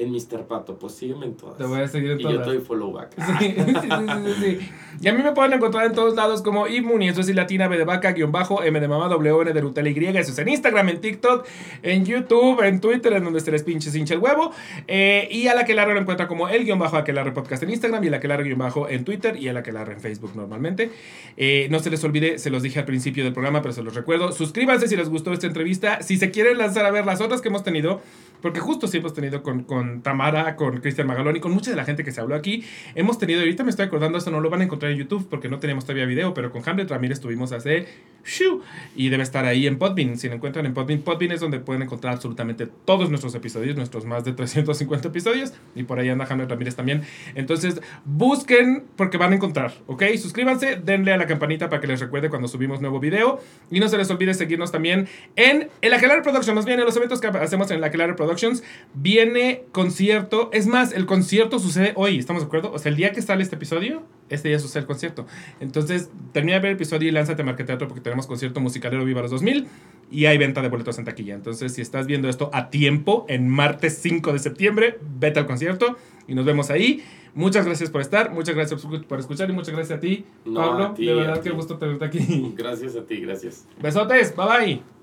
B: En Mr. Pato, pues sígueme en todas.
A: Te voy a seguir en
B: Y yo
A: todas.
B: te doy follow back.
A: Sí, sí, sí, sí, sí. Y a mí me pueden encontrar en todos lados como Imuni, eso es latina, B de vaca, guion bajo, M de mamá, W, N de Nutella Y, eso es en Instagram, en TikTok, en YouTube, en Twitter, en donde se les pinche hincha el huevo. Eh, y a la que lo encuentra como el guion bajo Aquelarre Podcast en Instagram y el Aquelarre guion bajo en Twitter y el Aquelarre en Facebook normalmente. Eh, no se les olvide, se los dije al principio del programa, pero se los recuerdo. Suscríbanse si les gustó esta entrevista. Si se quieren lanzar a ver las otras que hemos tenido, porque justo sí hemos tenido con, con Tamara, con Cristian Magalón y con mucha de la gente que se habló aquí. Hemos tenido, ahorita me estoy acordando, esto no lo van a encontrar en YouTube porque no teníamos todavía video, pero con Hamlet Ramírez estuvimos hace. ¡Shu! Y debe estar ahí en Podbean. Si lo encuentran en Podbean, Podbean es donde pueden encontrar absolutamente todos nuestros episodios, nuestros más de 350 episodios. Y por ahí anda Hamlet Ramírez también. Entonces, busquen porque van a encontrar, ¿ok? Suscríbanse, denle a la campanita para que les recuerde cuando subimos nuevo video. Y no se les olvide seguirnos también en el Aquelarre Productions, más bien en los eventos que hacemos en el Aquelarre Productions. Viene concierto, es más, el concierto sucede hoy, ¿estamos de acuerdo? O sea, el día que sale este episodio, este día sucede el concierto. Entonces, termina de ver el episodio y lánzate a Marqueteatro porque tenemos concierto musicalero Viva los 2000 y hay venta de boletos en taquilla. Entonces, si estás viendo esto a tiempo, en martes 5 de septiembre, vete al concierto y nos vemos ahí. Muchas gracias por estar, muchas gracias por escuchar y muchas gracias a ti,
B: No,
A: Pablo.
B: a ti,
A: de verdad, qué gusto tenerte aquí.
B: Gracias a ti, gracias.
A: Besotes, bye bye.